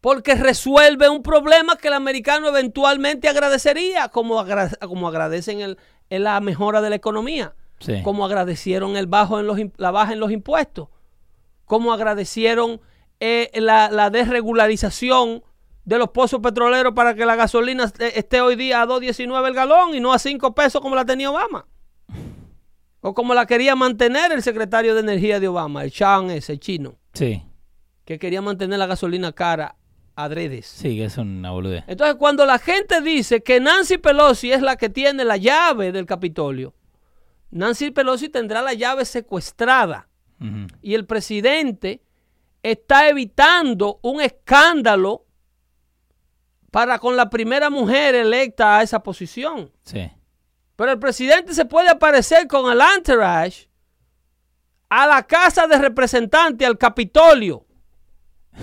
S2: porque resuelve un problema que el americano eventualmente agradecería, como, agra- como agradecen el, en la mejora de la economía,
S1: Sí.
S2: como agradecieron el bajo en los, la baja en los impuestos, como agradecieron eh, la, la desregularización de los pozos petroleros para que la gasolina est- esté hoy día a 2.19 el galón y no a 5 pesos como la tenía Obama. O como la quería mantener el secretario de Energía de Obama, el Chan ese, el chino,
S1: Sí,
S2: que quería mantener la gasolina cara adredes.
S1: sí, que es una boludez.
S2: Entonces, cuando la gente dice que Nancy Pelosi es la que tiene la llave del Capitolio, Nancy Pelosi tendrá la llave secuestrada y el presidente está evitando un escándalo para con la primera mujer electa a esa posición.
S1: Sí.
S2: Pero el presidente se puede aparecer con el entourage a la Casa de Representantes, al Capitolio,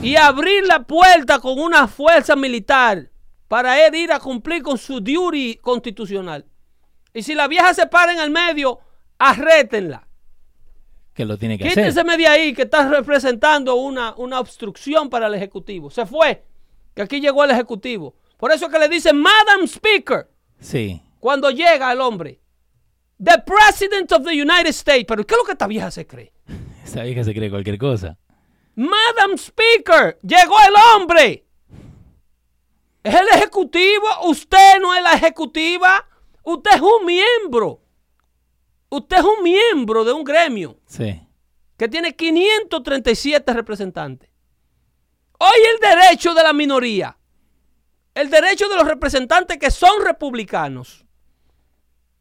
S2: y abrir la puerta con una fuerza militar para él ir a cumplir con su duty constitucional. Y si la vieja se para en el medio, arrétenla.
S1: Que lo tiene que
S2: Quítense
S1: hacer.
S2: de ahí que está representando una, una obstrucción para el Ejecutivo. Se fue, que aquí llegó el Ejecutivo. Por eso es que le dicen Madam Speaker
S1: Sí.
S2: cuando llega el hombre. The President of the United States. Pero ¿qué es lo que esta vieja se cree?
S1: Esa vieja se cree cualquier cosa.
S2: Madam Speaker, llegó el hombre. Es el ejecutivo. Usted no es la ejecutiva. Usted es un miembro. Usted es un miembro de un gremio
S1: Sí.
S2: que tiene 537 representantes. Hoy el derecho de la minoría, el derecho de los representantes que son republicanos,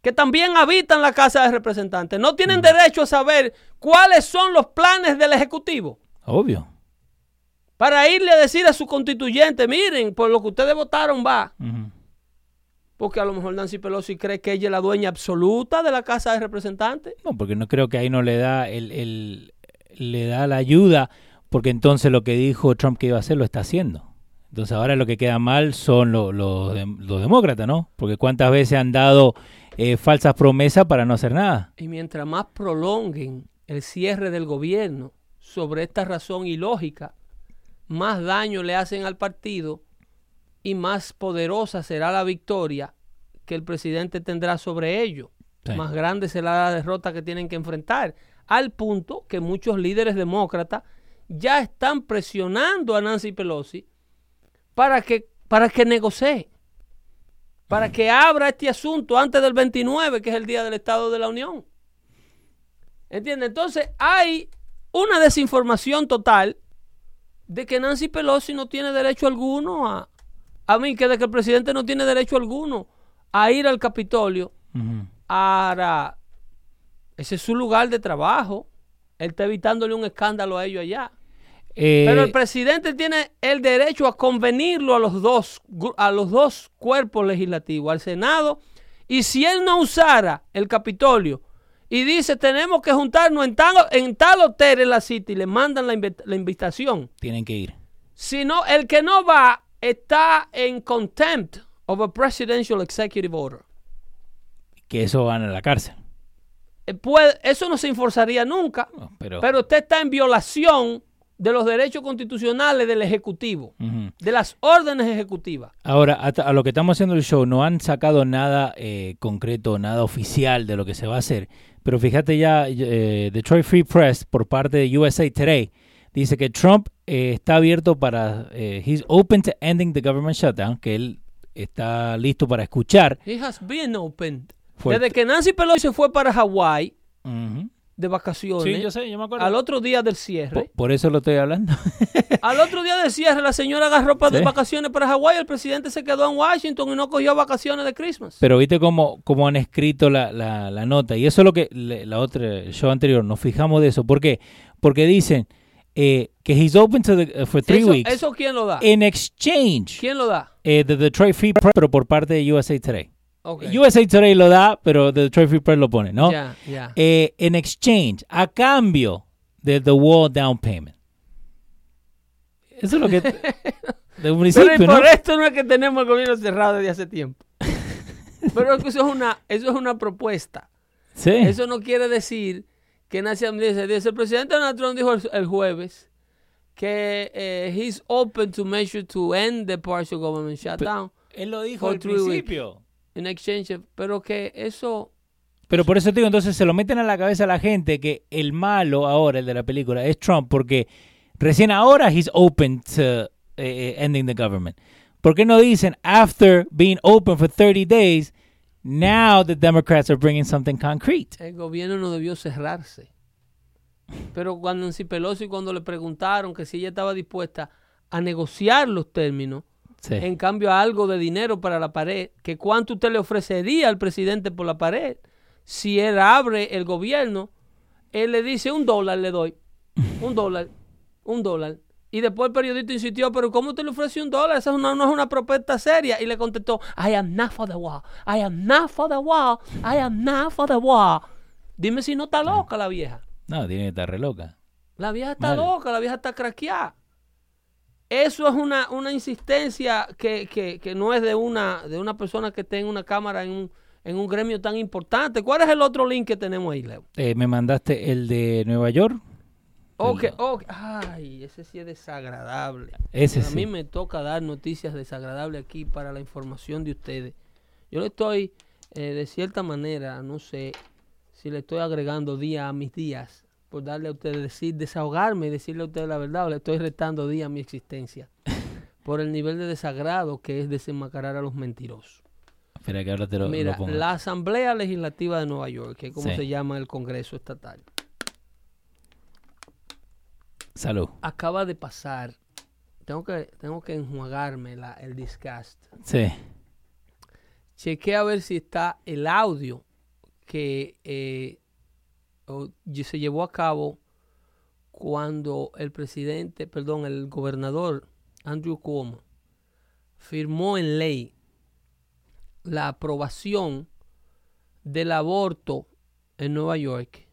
S2: que también habitan la Casa de Representantes, no tienen derecho a saber cuáles son los planes del Ejecutivo
S1: Obvio.
S2: para irle a decir a su constituyente, miren, por lo que ustedes votaron va. Porque a lo mejor Nancy Pelosi cree que ella es la dueña absoluta de la Casa de Representantes.
S1: No, porque no creo que ahí no le da el, el- le da la ayuda, porque entonces lo que dijo Trump que iba a hacer lo está haciendo. Entonces ahora lo que queda mal son lo- lo dem- los demócratas, ¿no? Porque cuántas veces han dado eh, falsas promesas para no hacer nada.
S2: Y mientras más prolonguen el cierre del gobierno sobre esta razón ilógica, más daño le hacen al partido y más poderosa será la victoria que el presidente tendrá sobre ellos.
S1: Sí.
S2: Más grande será la derrota que tienen que enfrentar. Al punto que muchos líderes demócratas ya están presionando a Nancy Pelosi para que, para que negocie, para que abra este asunto antes del 29, que es el día del Estado de la Unión. ¿Entiendes? Entonces hay una desinformación total de que Nancy Pelosi no tiene derecho alguno a, a mí, que de que el presidente no tiene derecho alguno a ir al Capitolio.
S1: Ujú.
S2: Ahora, ese es su lugar de trabajo. Él está evitándole un escándalo a ellos allá.
S1: Eh,
S2: Pero el presidente tiene el derecho a convenirlo a los dos, a los dos cuerpos legislativos, al Senado. Y si él no usara el Capitolio y dice tenemos que juntarnos en tal, en tal hotel en la City, le mandan la, la invitación.
S1: tienen que ir.
S2: Si no, el que no va está en contempt of a presidential executive order.
S1: Que eso van a la cárcel.
S2: Eh, eso no se enforzaría nunca,
S1: No, pero,
S2: pero usted está en violación de los derechos constitucionales del Ejecutivo, de las órdenes ejecutivas.
S1: Ahora, a lo que estamos haciendo el show, no han sacado nada eh, concreto, nada oficial de lo que se va a hacer. Pero fíjate ya, eh, Detroit Free Press, por parte de USA Today, dice que Trump eh, está abierto para, eh, he's open to ending the government shutdown, que él está listo para escuchar.
S2: He has been opened.
S1: Fue-
S2: Desde que Nancy Pelosi se fue para Hawái. De vacaciones,
S1: Sí, yo sé, yo me acuerdo.
S2: al otro día del cierre,
S1: por eso lo estoy hablando.
S2: al otro día del cierre la señora agarró para de vacaciones para Hawái, el presidente se quedó en Washington y no cogió vacaciones de Christmas.
S1: Pero viste cómo, cómo han escrito la, la- la nota. Y eso es lo que le- la otra, el show anterior, nos fijamos de eso. ¿Por qué? Porque dicen eh, que he's open to the, uh, for three
S2: eso,
S1: weeks
S2: ¿Eso quién lo da?
S1: in exchange
S2: ¿Quién lo da?
S1: eh, de Detroit Free Press, pero por parte de USA Today. USA Today lo da, pero The Detroit Free Press lo pone, ¿no?
S2: Ya, ya.
S1: Eh, in exchange, a cambio de the wall down payment. Eso es lo que... de un
S2: Pero y
S1: principio, ¿no?
S2: por esto no es que tenemos el gobierno cerrado desde hace tiempo. Pero es que eso es una, eso es una propuesta.
S1: Sí.
S2: Eso no quiere decir que Nancy dice, dice, el presidente Donald Trump dijo el, el jueves que eh, he's open to measure to end the partial government shutdown
S1: Él lo dijo al
S2: three weeks. In exchange, pero que eso
S1: Pero por eso te digo, entonces se lo meten a la cabeza a la gente que el malo ahora, el de la película, es Trump, porque recién ahora he's open to eh, ending the government. ¿Por qué no dicen after being open for 30 days, now the Democrats are bringing something concrete?
S2: el gobierno no debió cerrarse. Pero cuando Nancy Pelosi, cuando le preguntaron que si ella estaba dispuesta a negociar los términos,
S1: Sí.
S2: en cambio a algo de dinero para la pared, que cuánto usted le ofrecería al presidente por la pared, si él abre el gobierno, él le dice un dólar le doy, un dólar, un dólar. Y después el periodista insistió, pero ¿cómo usted le ofrece un dólar? Esa no es una propuesta seria. Y le contestó, I am not for the war, I am not for the war, I am not for the war. Dime si no está loca la vieja.
S1: No, tiene que estar re loca.
S2: La vieja está
S1: Mal.
S2: loca, la vieja está craqueada. Eso es una, una insistencia que, que- que no es de una, de una persona que tenga una cámara en un, en un gremio tan importante. ¿Cuál es el otro link que tenemos ahí, Leo?
S1: Eh, me mandaste el de Nueva York.
S2: Ok, ok. Ay, ese sí es desagradable.
S1: Ese
S2: A
S1: sí.
S2: mí me toca dar noticias desagradables aquí para la información de ustedes. Yo le estoy, eh, de cierta manera, no sé si le estoy agregando día a mis días, por darle a ustedes, decir, desahogarme y decirle a ustedes la verdad, o le estoy restando día a mi existencia. por el nivel de desagrado que es desenmascarar a los mentirosos.
S1: Espera que ahora te lo, lo
S2: Mira,
S1: pongo.
S2: la Asamblea Legislativa de Nueva York, que es como
S1: Sí.
S2: se llama el Congreso Estatal,
S1: Salud.
S2: acaba de pasar. Tengo que, tengo que enjuagarme la, el disgust.
S1: Sí.
S2: chequé a ver si está el audio que eh, o- se llevó a cabo cuando el presidente, perdón, el gobernador Andrew Cuomo firmó en ley la aprobación del aborto en Nueva York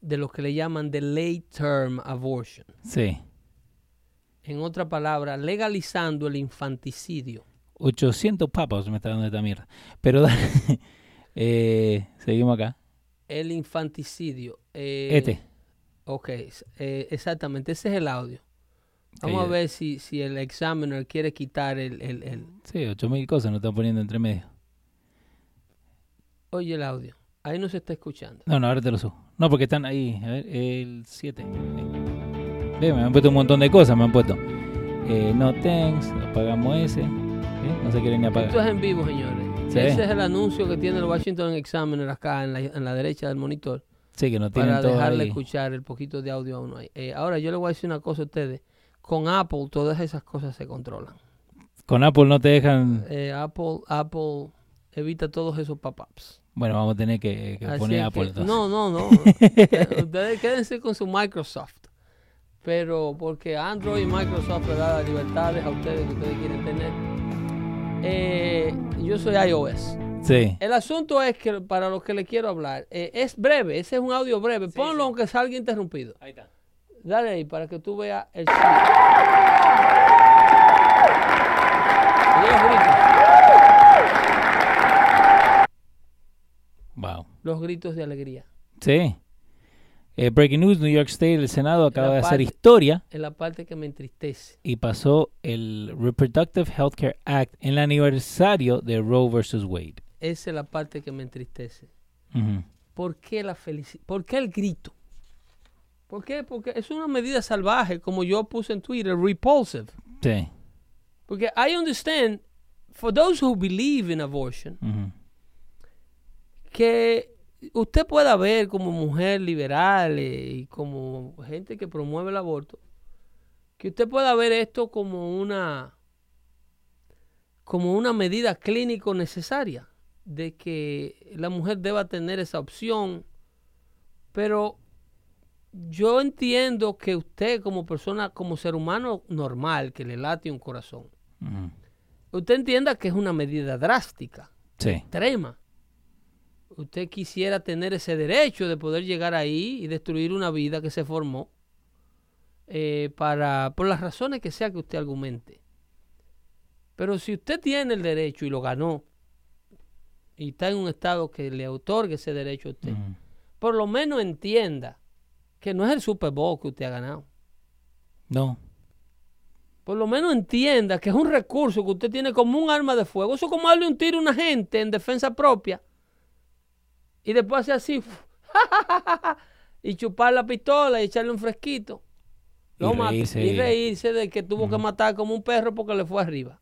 S2: de lo que le llaman the late term abortion.
S1: Sí.
S2: En otra palabra, legalizando el infanticidio.
S1: 800 papas me está dando esta mierda. Pero dale. Eh, seguimos acá.
S2: El infanticidio. eh,
S1: este.
S2: Ok, eh, exactamente, ese es el audio. Vamos a ver si, si el examiner quiere quitar el, el, el-
S1: Sí, 8000 cosas nos están poniendo entre medio.
S2: Oye el audio. Ahí no se está escuchando.
S1: No, no, ahora te lo subo. No, porque están ahí. A ver, el 7. Ve, me han puesto un montón de cosas, me han puesto. Eh, no thanks, apagamos ese. ¿Eh? No se quieren ni
S2: Esto
S1: apagar.
S2: es en vivo, señores.
S1: Sí.
S2: Ese es el anuncio que tiene el Washington Examiner acá en la, en la derecha del monitor
S1: Sí, que no tienen
S2: para
S1: todo
S2: dejarle
S1: ahí.
S2: escuchar el poquito de audio a uno ahí. Eh, ahora, yo le voy a decir una cosa a ustedes. Con Apple todas esas cosas se controlan.
S1: Con Apple no te dejan.
S2: Eh, Apple, Apple evita todos esos pop-ups.
S1: Bueno, vamos a tener que, poner Apple
S2: que-
S1: entonces.
S2: no, no, no. Ustedes quédense con su Microsoft. Pero porque Android y Microsoft le da las libertades a ustedes que ustedes quieren tener. Eh, yo soy iOS.
S1: Sí.
S2: El asunto es que para los que le quiero hablar, eh, es breve, ese es un audio breve. Ponlo aunque salga interrumpido.
S1: Ahí está.
S2: Dale ahí para que tú veas el los gritos,
S1: Wow.
S2: los gritos de alegría.
S1: Sí. Eh, breaking news, New York State, el Senado acaba
S2: La
S1: de hacer
S2: parte-
S1: historia
S2: Es la parte que me entristece.
S1: y pasó el Reproductive Healthcare Act en el aniversario de Roe versus Wade.
S2: Esa es la parte que me entristece.
S1: Ujú.
S2: ¿Por qué la felicidad? ¿Por qué el grito? ¿Por qué? Porque es una medida salvaje, como yo puse en Twitter, repulsive.
S1: Sí.
S2: Porque I understand, for those who believe in abortion,
S1: Ujú.
S2: que usted pueda ver como mujer liberal eh, y como gente que promueve el aborto, que usted pueda ver esto como una como una medida clínico necesaria de que la mujer deba tener esa opción, pero yo entiendo que usted como persona, como ser humano normal, que le late un corazón, usted entienda que es una medida drástica
S1: Sí.
S2: extrema. Usted quisiera tener ese derecho de poder llegar ahí y destruir una vida que se formó eh, para por las razones que sea que usted argumente. Pero si usted tiene el derecho y lo ganó y está en un estado que le otorgue ese derecho a usted,
S1: Ujú.
S2: por lo menos entienda que no es el Super Bowl que usted ha ganado.
S1: No.
S2: Por lo menos entienda que es un recurso que usted tiene como un arma de fuego. Eso es como darle un tiro a una gente en defensa propia. Y después hacer así. y chupar la pistola y echarle un fresquito.
S1: Y
S2: mata.
S1: reírse.
S2: y reírse de que tuvo que matar como un perro porque le fue arriba.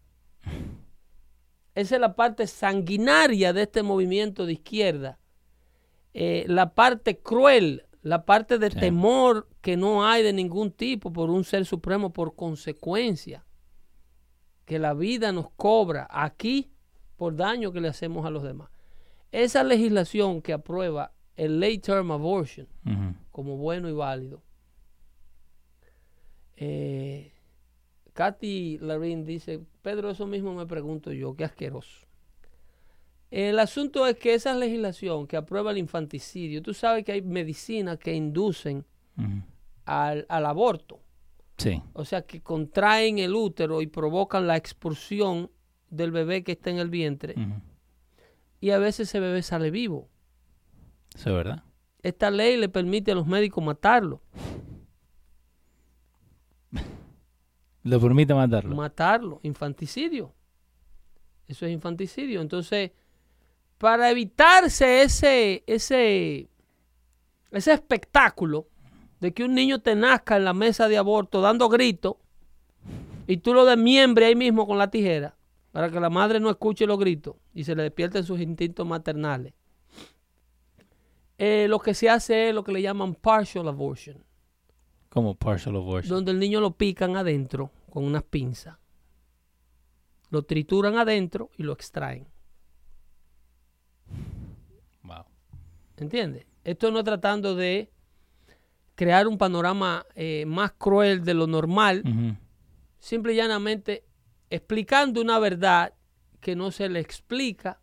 S2: Esa es la parte sanguinaria de este movimiento de izquierda. Eh, la parte cruel, la parte de
S1: Sí.
S2: temor que no hay de ningún tipo por un ser supremo por consecuencia. Que la vida nos cobra aquí por daño que le hacemos a los demás. Esa legislación que aprueba el late term abortion como bueno y válido. Eh, Katy Larín dice, Pedro, eso mismo me pregunto yo, qué asqueroso. El asunto es que esa legislación que aprueba el infanticidio, tú sabes que hay medicinas que inducen al, al aborto,
S1: Sí.
S2: o sea, que contraen el útero y provocan la expulsión del bebé que está en el vientre. Y a veces ese bebé sale vivo.
S1: Eso es verdad.
S2: Esta ley le permite a los médicos matarlo.
S1: Le permite matarlo.
S2: matarlo, infanticidio. Eso es infanticidio. Entonces, para evitarse ese, ese, ese espectáculo de que un niño te nazca en la mesa de aborto dando gritos y tú lo desmiembres ahí mismo con la tijera, para que la madre no escuche los gritos y se le despierten sus instintos maternales. Eh, lo que se hace es lo que le llaman partial abortion
S1: Como partial abortion.
S2: donde el niño lo pican adentro con unas pinzas. Lo trituran adentro y lo extraen.
S1: Wow.
S2: ¿Entiendes? Esto no es tratando de crear un panorama eh, más cruel de lo normal,
S1: Ujú.
S2: simple y llanamente explicando una verdad que no se le explica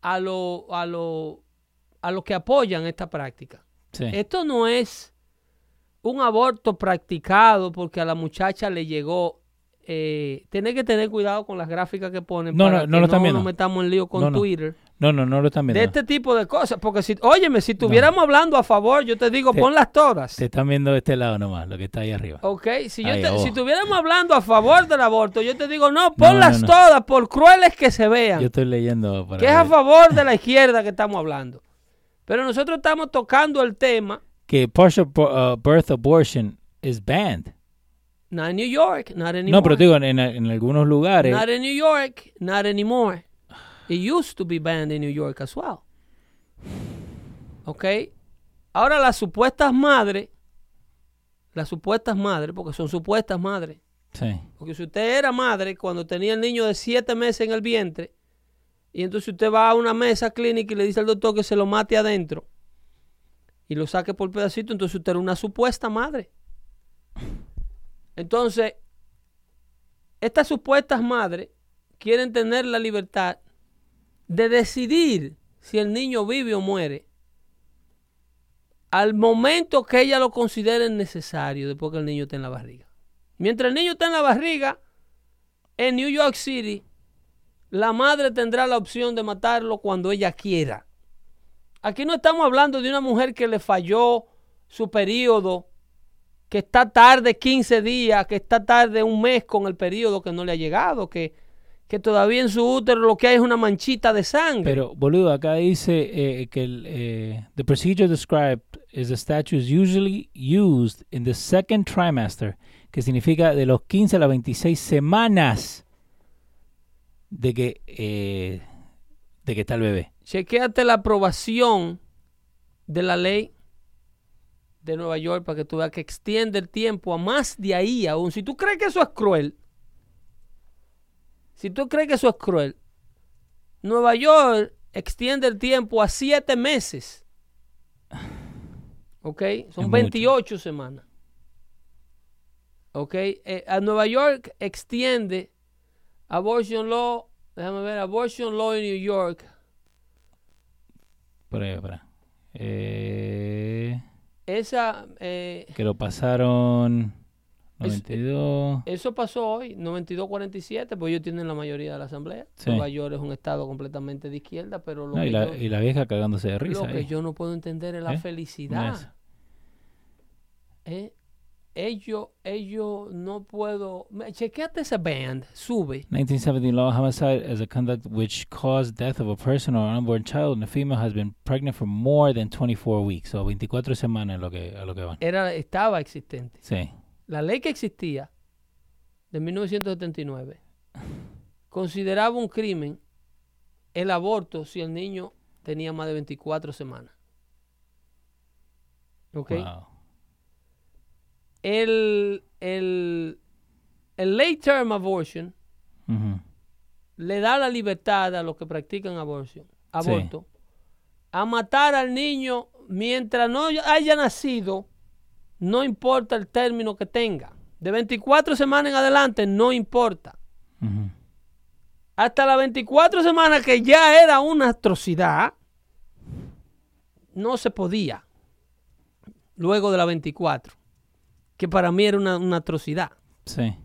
S2: a lo, a lo, a los que apoyan esta práctica.
S1: Sí.
S2: Esto no es un aborto practicado porque a la muchacha le llegó. Eh, tener que tener cuidado con las gráficas que ponen
S1: No,
S2: para
S1: no,
S2: que
S1: no lo están
S2: no
S1: viendo.
S2: nos metamos en lío con
S1: no.
S2: Twitter.
S1: No, no, no lo están viendo.
S2: De este tipo de cosas. Porque si, óyeme, si estuviéramos hablando a favor, yo te digo,
S1: Te-
S2: ponlas todas.
S1: Te están viendo de este lado nomás, lo que está ahí arriba.
S2: Ok, si, yo te-
S1: oh.
S2: si estuviéramos hablando a favor del aborto, yo te digo, no, ponlas
S1: no, no.
S2: todas, por crueles que se vean.
S1: Yo estoy leyendo para
S2: que es a
S1: ver
S2: favor de la izquierda que estamos hablando. Pero nosotros estamos tocando el tema,
S1: que partial uh, birth abortion is banned.
S2: not in New York, not anymore.
S1: No, pero te digo, en, en- en algunos lugares.
S2: Not in New York, not anymore. It used to be banned in New York as well. ¿Ok? Ahora las supuestas madres, las supuestas madres, porque son supuestas madres,
S1: Sí.
S2: porque si usted era madre cuando tenía el niño de siete meses en el vientre, y entonces usted va a una mesa clínica y le dice al doctor que se lo mate adentro, y lo saque por pedacito, entonces usted era una supuesta madre. Entonces, estas supuestas madres quieren tener la libertad de decidir si el niño vive o muere al momento que ella lo considere necesario después que el niño esté en la barriga. Mientras el niño está en la barriga, en New York City, la madre tendrá la opción de matarlo cuando ella quiera. Aquí no estamos hablando de una mujer que le falló su periodo, que está tarde 15 días, que está tarde un mes con el periodo que no le ha llegado, que, que todavía en su útero lo que hay es una manchita de sangre.
S1: Pero, boludo, acá dice eh, que el, eh, the procedure described is the statute is usually used in the second trimester, que significa de los 15 a las 26 semanas de que, eh, de que está el bebé.
S2: Chequéate la aprobación de la ley de Nueva York para que tú veas que extiende el tiempo a más de ahí aún. Si tú crees que eso es cruel, si tú crees que eso es cruel, Nueva York extiende el tiempo a siete meses. ¿Ok? Son
S1: mucho.
S2: 28 semanas. ¿Ok? Eh, a Nueva York extiende abortion law, déjame ver, abortion law en New York.
S1: Espera. Eh,
S2: Esa, eh,
S1: que lo pasaron
S2: Es-
S1: 92.
S2: eso pasó hoy, 92-47, pues ellos tienen la mayoría de la asamblea.
S1: Sí.
S2: Nueva York es un estado completamente de izquierda, pero lo,
S1: No,
S2: que,
S1: y, la,
S2: yo,
S1: y la vieja cagándose de
S2: lo
S1: risa.
S2: que
S1: ahí.
S2: yo no puedo entender es la
S1: ¿Eh?
S2: felicidad. ¿eh? ellos, ellos no puedo. Chequeate ese band, sube.
S1: 1917 law homicide as a conduct which caused death of a person or an unborn child and the female has been pregnant for more than 24 weeks. O 24 semanas es lo que, a lo que van.
S2: Era, estaba existente.
S1: Sí.
S2: La ley que existía de 1979 consideraba un crimen el aborto si el niño tenía más de 24 semanas. ¿Ok?
S1: Wow.
S2: El, el, el late term abortion le da la libertad a los que practican aborción, aborto a matar al niño mientras no haya nacido, no importa el término que tenga. De 24 semanas en adelante, no importa. Hasta las 24 semanas, que ya era una atrocidad, no se podía. Luego de las 24, que para mí era una, una atrocidad.
S1: Sí.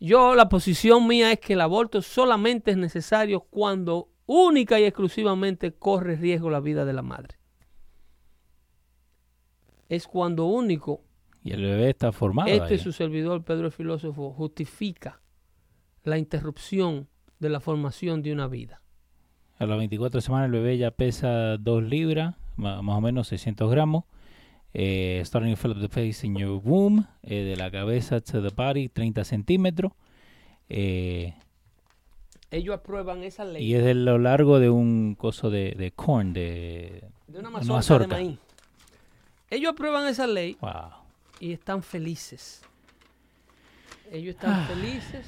S2: Yo, la posición mía es que el aborto solamente es necesario cuando única y exclusivamente corre riesgo la vida de la madre. Es cuando único
S1: Y el bebé está formado
S2: este
S1: ahí.
S2: su servidor, Pedro el filósofo, justifica la interrupción de la formación de una vida.
S1: A las 24 semanas el bebé ya pesa 2 libras, más o menos 600 gramos. Eh, starting up the face in your womb, eh, de la cabeza to the body, 30 centímetros. Eh,
S2: Ellos aprueban esa ley
S1: y es de lo largo de un coso de, de corn, de...
S2: de una
S1: una
S2: mazorca,
S1: mazorca.
S2: de maíz. Ellos aprueban esa ley
S1: Wow.
S2: y están felices. Ellos están felices.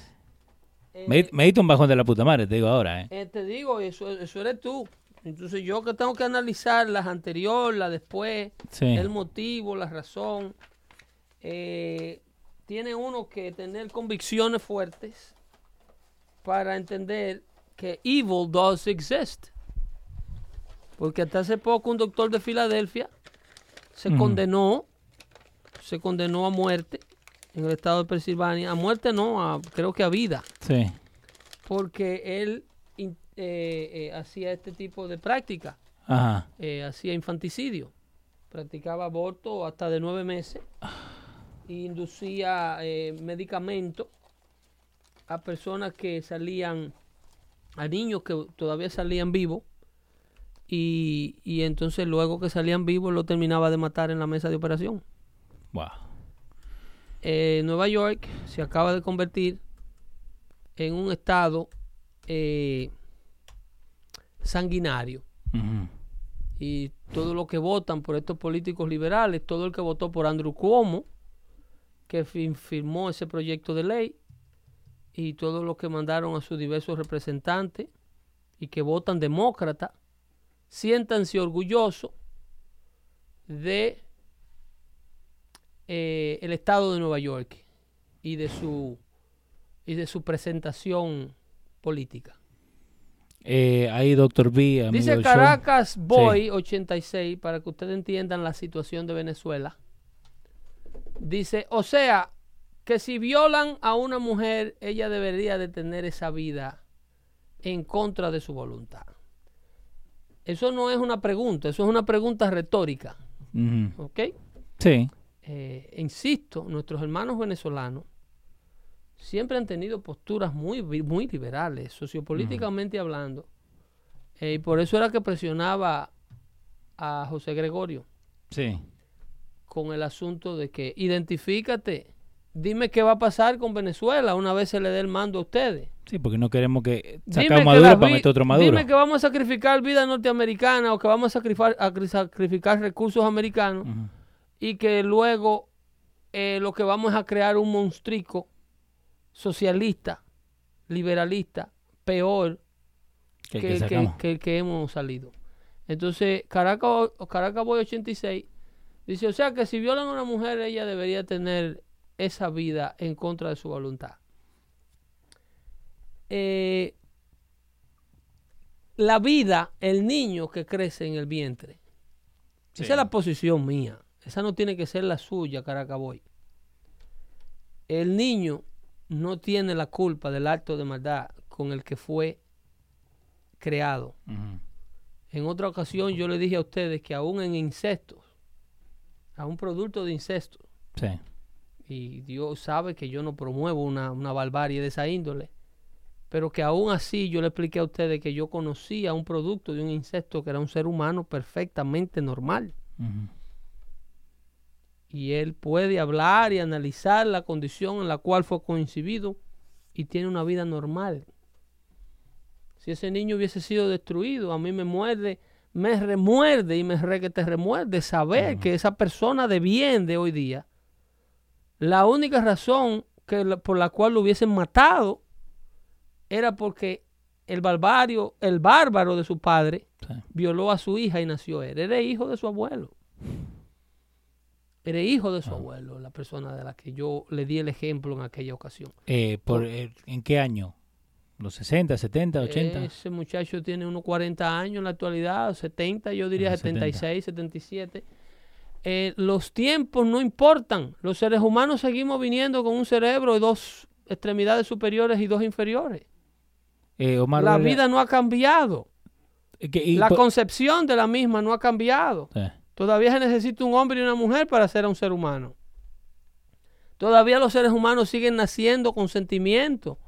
S2: Eh,
S1: Me, me diste un bajón de la puta madre, te digo ahora, ¿eh?
S2: Eh, te digo, eso, eso eres tú. Entonces yo que tengo que analizar las anteriores, las después,
S1: Sí.
S2: el motivo, la razón. Eh, tiene uno que tener convicciones fuertes para entender que evil does exist. Porque hasta hace poco un doctor de Filadelfia se condenó, se condenó a muerte en el estado de Pensilvania. A muerte no, a- creo que a vida
S1: Sí.
S2: porque él eh, eh, hacía este tipo de práctica,
S1: Ajá.
S2: eh, hacía infanticidio, practicaba aborto hasta de nueve meses, e inducía medicamentos a personas que salían, a niños que todavía salían vivos, y, y entonces luego que salían vivos lo terminaba de matar en la mesa de operación.
S1: Wow.
S2: Eh, Nueva York se acaba de convertir en un estado eh, sanguinario. Y todo lo que votan por estos políticos liberales, todo el que votó por Andrew Cuomo, que firmó ese proyecto de ley, y todos los que mandaron a sus diversos representantes y que votan demócrata, siéntanse orgullosos de eh, el estado de Nueva York y de su y de su presentación política.
S1: Eh, ahí Doctor B,
S2: Dice
S1: show.
S2: Caracas Boy 86 para que ustedes entiendan la situación de Venezuela. Dice, o sea, que si violan a una mujer, ella debería de tener esa vida en contra de su voluntad. Eso no es una pregunta, eso es una pregunta retórica. ¿ok?
S1: Sí.
S2: eh, insisto, nuestros hermanos venezolanos siempre han tenido posturas muy, muy liberales, sociopolíticamente hablando. Eh, y por eso era que presionaba a José Gregorio
S1: Sí.
S2: con el asunto de que identifícate, dime qué va a pasar con Venezuela una vez se le dé el mando a ustedes.
S1: Sí, porque no queremos que
S2: que
S1: Maduro para meter otro Maduro.
S2: Dime que vamos a sacrificar vida norteamericana o que vamos a sacrificar, a sacrificar recursos americanos y que luego eh, lo que vamos a crear un monstrico socialista, liberalista, peor
S1: Que,
S2: que,
S1: sacamos.
S2: que hemos salido. Entonces, Caracas, Caracas Boy 86 dice, o sea que si violan a una mujer, ella debería tener esa vida en contra de su voluntad. Eh, la vida, el niño que crece en el vientre,
S1: Sí.
S2: esa es la posición mía. Esa no tiene que ser la suya, Caracaboy. El niño no tiene la culpa del acto de maldad con el que fue creado. En otra ocasión yo le dije a ustedes que aún en incestos, a un producto de incesto,
S1: Sí.
S2: y Dios sabe que yo no promuevo una, una barbarie de esa índole, pero que aún así yo le expliqué a ustedes que yo conocía un producto de un insecto que era un ser humano perfectamente normal. Y él puede hablar y analizar la condición en la cual fue coincidido y tiene una vida normal. Si ese niño hubiese sido destruido, a mí me muerde, me remuerde y me re que te remuerde saber que esa persona de bien de hoy día, la única razón que por la cual lo hubiesen matado era porque el barbario, el bárbaro de su padre,
S1: Sí.
S2: violó a su hija y nació él. Era hijo de su abuelo. Era hijo de su
S1: Ah.
S2: abuelo, la persona de la que yo le di el ejemplo en aquella ocasión.
S1: Eh, por, eh, ¿En qué año? ¿Los 60, 70, 80?
S2: Ese muchacho tiene unos 40 años en la actualidad, 70, yo diría
S1: Ah, 70.
S2: 76, 77. Eh, los tiempos no importan. Los seres humanos seguimos viniendo con un cerebro y dos extremidades superiores y dos inferiores.
S1: Eh, Omar
S2: la
S1: Vargas,
S2: vida no ha cambiado.
S1: eh, que- y
S2: La concepción de la misma no ha cambiado. Todavía se necesita un hombre y una mujer para ser un ser humano. Todavía los seres humanos siguen naciendo con sentimientos,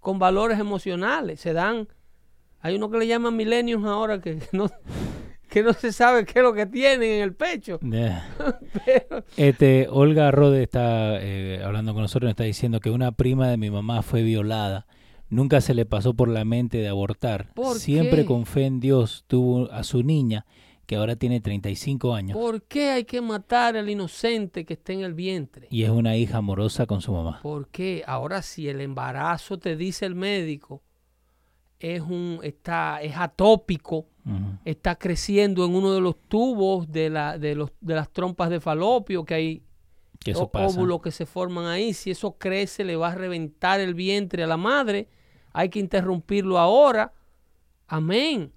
S2: con valores emocionales. Se dan. Hay uno que le llaman millennials ahora que no, que no se sabe qué es lo que tienen en el pecho.
S1: Yeah.
S2: Pero-
S1: Este, Olga Rode está eh, hablando con nosotros, nos está diciendo que una prima de mi mamá fue violada. Nunca se le pasó por la mente de abortar.
S2: ¿Por
S1: Siempre
S2: qué?
S1: con fe en Dios tuvo a su niña, que ahora tiene 35 años,
S2: ¿Por qué hay que matar al inocente que está en el vientre?
S1: y es una hija amorosa con su mamá.
S2: ¿Por qué? Ahora si el embarazo te dice el médico es un está es atópico, está creciendo en uno de los tubos de, la, de, los, de las trompas de falopio, que hay
S1: Que eso
S2: ó-
S1: pasa.
S2: óvulos que se forman ahí. Si eso crece, le va a reventar el vientre a la madre. Hay que interrumpirlo ahora. Amén.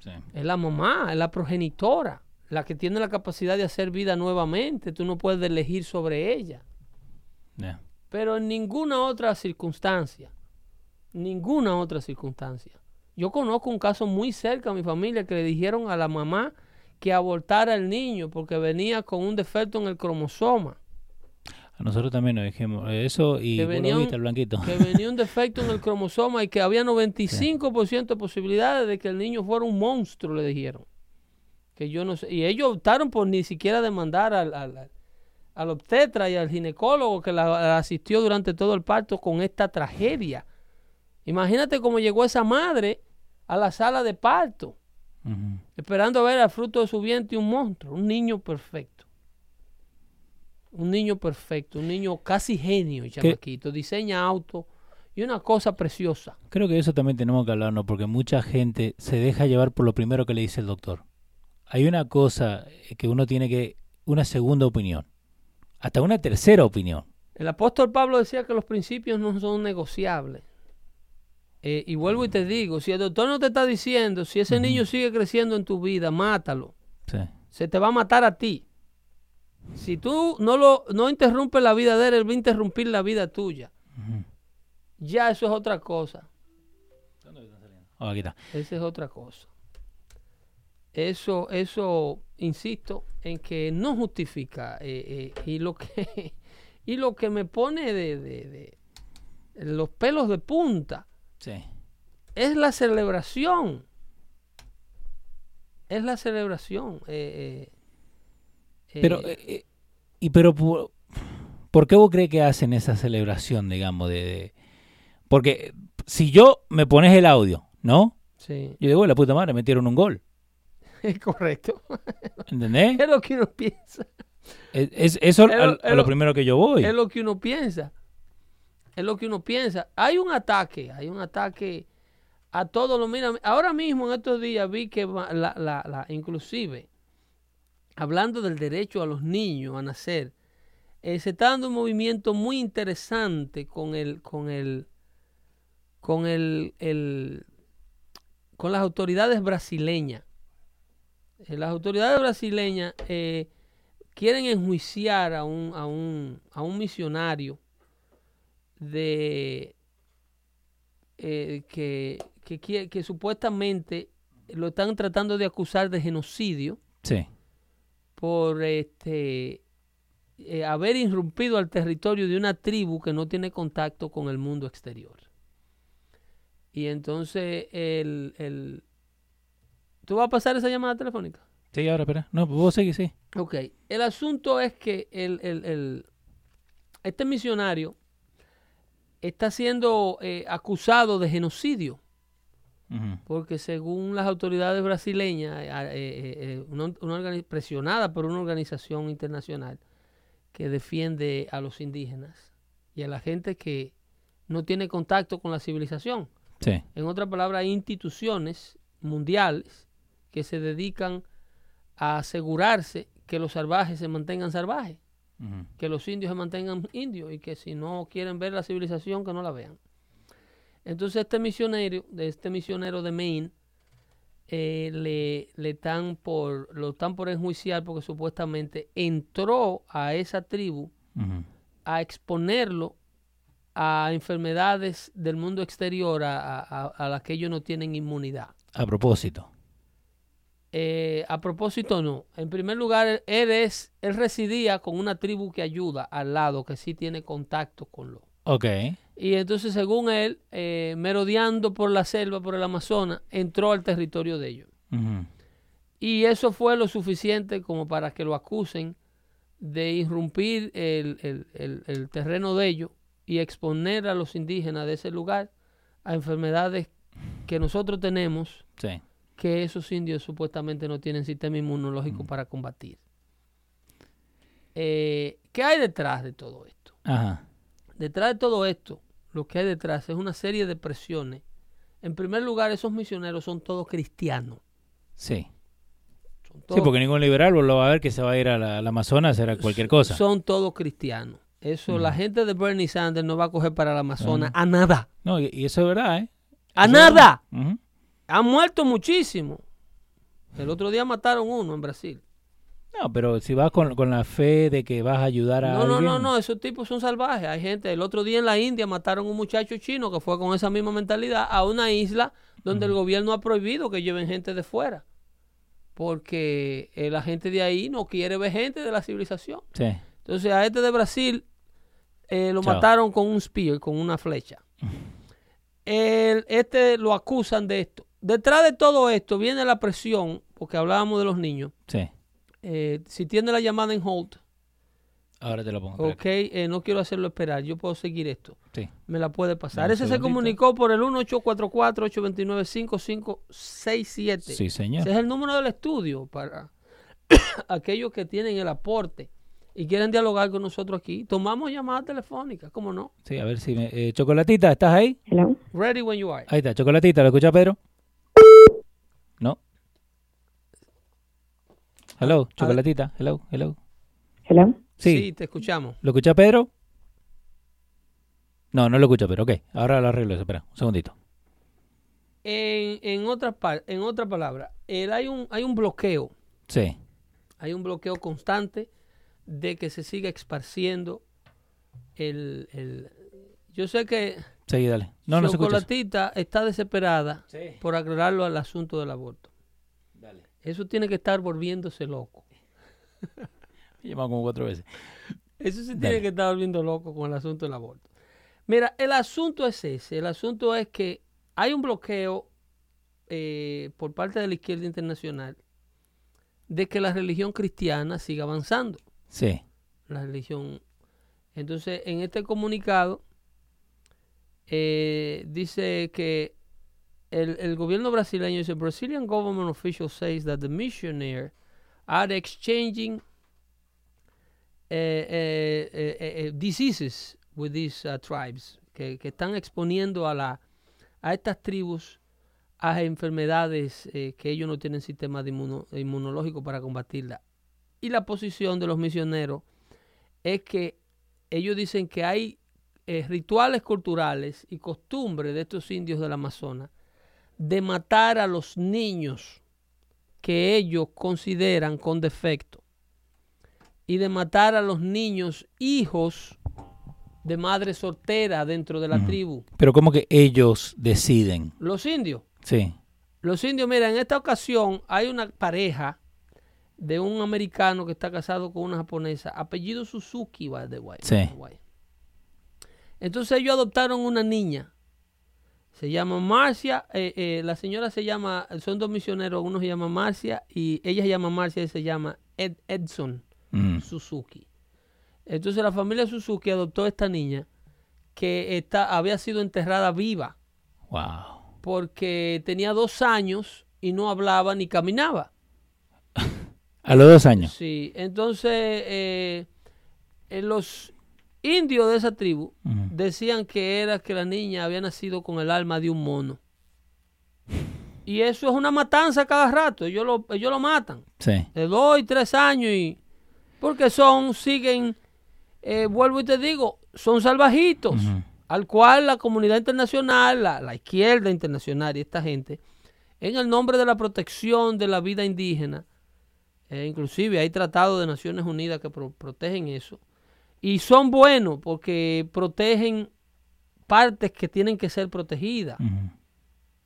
S1: Sí.
S2: Es la mamá, es la progenitora, la que tiene la capacidad de hacer vida nuevamente. Tú no puedes elegir sobre ella.
S1: Yeah.
S2: Pero en ninguna otra circunstancia, ninguna otra circunstancia. Yo conozco un caso muy cerca a mi familia que le dijeron a la mamá que abortara al niño porque venía con un defecto en el cromosoma,
S1: A nosotros también nos dijimos eso y
S2: Que venía un-
S1: viste, el blanquito.
S2: que venía un defecto en el cromosoma y que había 95% de posibilidades de que el niño fuera un monstruo, le dijeron. Que yo no sé. Y ellos optaron por ni siquiera demandar al, al, al obstetra y al ginecólogo que la, la asistió durante todo el parto con esta tragedia. Imagínate cómo llegó esa madre a la sala de parto, esperando ver al fruto de su vientre un monstruo, un niño perfecto. Un niño perfecto, un niño casi genio, chamaquito. Diseña auto y una cosa preciosa.
S1: Creo que eso también tenemos que hablarnos porque mucha gente se deja llevar por lo primero que le dice el doctor. Hay una cosa eh, que uno tiene que, una segunda opinión, hasta una tercera opinión.
S2: El apóstol Pablo decía que los principios no son negociables. Eh, y vuelvo y te digo, si el doctor no te está diciendo, si ese niño sigue creciendo en tu vida, mátalo.
S1: Sí.
S2: Se te va a matar a ti. Si tú no lo no interrumpes la vida de él, él va a interrumpir la vida tuya. Ya eso es otra cosa.
S1: Oh, aquí está.
S2: Esa es otra cosa. Eso, eso, insisto, en que no justifica. eh, eh, y lo que y lo que me pone de, de- de los pelos de punta
S1: Sí.
S2: es la celebración. Es la celebración. eh,
S1: Pero,
S2: eh,
S1: eh, y pero por, ¿por qué vos crees que hacen esa celebración, digamos, de, de- porque eh, si yo me pones el audio, ¿no?
S2: sí,
S1: Yo digo, la puta madre, metieron un gol.
S2: es correcto.
S1: ¿Entendés?
S2: es lo que uno piensa.
S1: Es, es- eso
S2: Es lo-
S1: a, a
S2: es
S1: lo
S2: lo-
S1: primero que yo voy.
S2: Es lo que uno piensa. Es lo que uno piensa. Hay un ataque, hay un ataque a todo lo. Mira, ahora mismo en estos días vi que la, la, la- inclusive, hablando del derecho a los niños a nacer, eh, se está dando un movimiento muy interesante con el, con el, con el, el- con las autoridades brasileñas. Eh, las autoridades brasileñas eh, quieren enjuiciar a un, a un, a un misionario de que, que, quie- que supuestamente lo están tratando de acusar de genocidio
S1: Sí.
S2: Por este eh, haber irrumpido al territorio de una tribu que no tiene contacto con el mundo exterior. Y entonces el, el... ¿Tú vas a pasar esa llamada telefónica?
S1: Sí, ahora, espera. No, vos seguís, sí.
S2: Ok. El asunto es que el, el, el- este misionario está siendo eh, acusado de genocidio. Porque según las autoridades brasileñas, eh, eh, eh, una, presionada por una organización internacional que defiende a los indígenas y a la gente que no tiene contacto con la civilización.
S1: Sí.
S2: En otras palabras, hay instituciones mundiales que se dedican a asegurarse que los salvajes se mantengan salvajes, que los indios se mantengan indios y que si no quieren ver la civilización, que no la vean. Entonces este misionero, de este misionero de Maine, eh, le, le están por, lo están por enjuiciar porque supuestamente entró a esa tribu a exponerlo a enfermedades del mundo exterior a, a- las que ellos no tienen inmunidad.
S1: A propósito.
S2: Eh, a propósito, no. En primer lugar, él, es, él residía con una tribu que ayuda al lado, que sí tiene contacto con lo.
S1: Ok.
S2: Y entonces, según él, eh, merodeando por la selva, por el Amazonas, entró al territorio de ellos. Y eso fue lo suficiente como para que lo acusen de irrumpir el, el- el- el terreno de ellos y exponer a los indígenas de ese lugar a enfermedades que nosotros tenemos,
S1: Sí.
S2: que esos indios supuestamente no tienen sistema inmunológico para combatir. Eh, ¿Qué hay detrás de todo esto?
S1: Ajá.
S2: Detrás de todo esto, lo que hay detrás es una serie de presiones. En primer lugar, esos misioneros son todos cristianos.
S1: Sí.
S2: Son
S1: Sí,
S2: todos
S1: porque ningún liberal lo va a ver que se va a ir a la- al Amazonas a hacer cualquier cosa.
S2: Son todos cristianos. Eso, la gente de Bernie Sanders no va a coger para el Amazonas
S1: Ah.
S2: a nada.
S1: No, y, y eso es verdad, ¿eh?
S2: ¡A
S1: Eso-
S2: nada! Han muerto muchísimo. El otro día mataron uno en Brasil.
S1: No, pero si vas con, con la fe de que vas a ayudar a
S2: No, no,
S1: alguien.
S2: no, no, esos tipos son salvajes. Hay gente, el otro día en la India mataron a un muchacho chino que fue con esa misma mentalidad a una isla donde el gobierno ha prohibido que lleven gente de fuera. Porque eh, la gente de ahí no quiere ver gente de la civilización.
S1: Sí.
S2: Entonces a este de Brasil eh, lo
S1: Chao.
S2: mataron con un spear, con una flecha. El- este lo acusan de esto. Detrás de todo esto viene la presión, porque hablábamos de los niños.
S1: Sí.
S2: Eh, si tiene la llamada en hold,
S1: Ahora te lo pongo.
S2: ok, eh, no quiero hacerlo esperar, yo puedo seguir esto.
S1: Sí.
S2: Me la puede pasar. Ese se
S1: segundito.
S2: comunicó por el 1844-829-5567.
S1: Sí, señor.
S2: Ese es el número del estudio para aquellos que tienen el aporte y quieren dialogar con nosotros aquí. Tomamos llamadas telefónicas, ¿cómo no?
S1: Sí, a ver si me... eh, Chocolatita, ¿estás ahí?
S4: Hello.
S2: Ready when you are.
S1: Ahí está, Chocolatita, ¿lo escucha Pedro? No. Hello, Chocolatita, hello, hello.
S4: Hello.
S1: Sí,
S2: te escuchamos.
S1: ¿lo escucha Pedro? No, no lo escucha Pedro, ok. Ahora lo arreglo eso, espera, un segundito.
S2: En, en otras par- en otra palabra, el- hay un hay un bloqueo,
S1: Sí,
S2: hay un bloqueo constante de que se siga esparciendo el, el- yo sé que
S1: seguí, dale. No, no se escucha. eso.
S2: Chocolatita está desesperada
S1: Sí.
S2: por aclararlo al asunto del aborto.
S1: Dale.
S2: Eso tiene que estar volviéndose loco.
S1: Me llamado como cuatro veces.
S2: Eso
S1: Dale.
S2: tiene que estar volviendo loco con el asunto del aborto. Mira, el asunto es ese. El asunto es que hay un bloqueo eh, por parte de la izquierda internacional de que la religión cristiana siga avanzando.
S1: Sí,
S2: La religión. Entonces, en este comunicado eh, dice que el, el gobierno brasileño dice Brazilian government official says that the missionaries are exchanging eh, eh, eh, diseases with these uh, tribes que, que están exponiendo a la a estas tribus a enfermedades que ellos no tienen sistema de inmuno- inmunológico para combatirla y la posición de los misioneros es que ellos dicen que hay rituales culturales y costumbres de estos indios del Amazonas de matar a los niños que ellos consideran con defecto y de matar a los niños hijos de madre soltera dentro de la tribu.
S1: pero como que ellos deciden.
S2: Los indios.
S1: Sí,
S2: Los indios, mira, en esta ocasión hay una pareja de un americano que está casado con una japonesa, apellido Suzuki, by the way.
S1: Sí.
S2: Entonces ellos adoptaron una niña. Se llama Marcia, eh, eh, la señora se llama, son dos misioneros, uno se llama Marcia y ella se llama Marcia y se llama Ed, Edson
S1: Mm.
S2: Suzuki. Entonces la familia Suzuki adoptó a esta niña que está, había sido enterrada viva
S1: Wow.
S2: porque tenía dos años y no hablaba ni caminaba.
S1: A los dos años.
S2: Sí, entonces eh, eh, los indios de esa tribu decían que era que la niña había nacido con el alma de un mono. Y eso es una matanza cada rato, ellos lo, ellos lo matan.
S1: Sí.
S2: De dos y tres años y... Porque son, siguen, eh, vuelvo y te digo, son salvajitos, al cual la comunidad internacional, la, la izquierda internacional y esta gente, en el nombre de la protección de la vida indígena, eh, inclusive hay tratados de Naciones Unidas que pro- protegen eso, y son buenos porque protegen partes que tienen que ser protegidas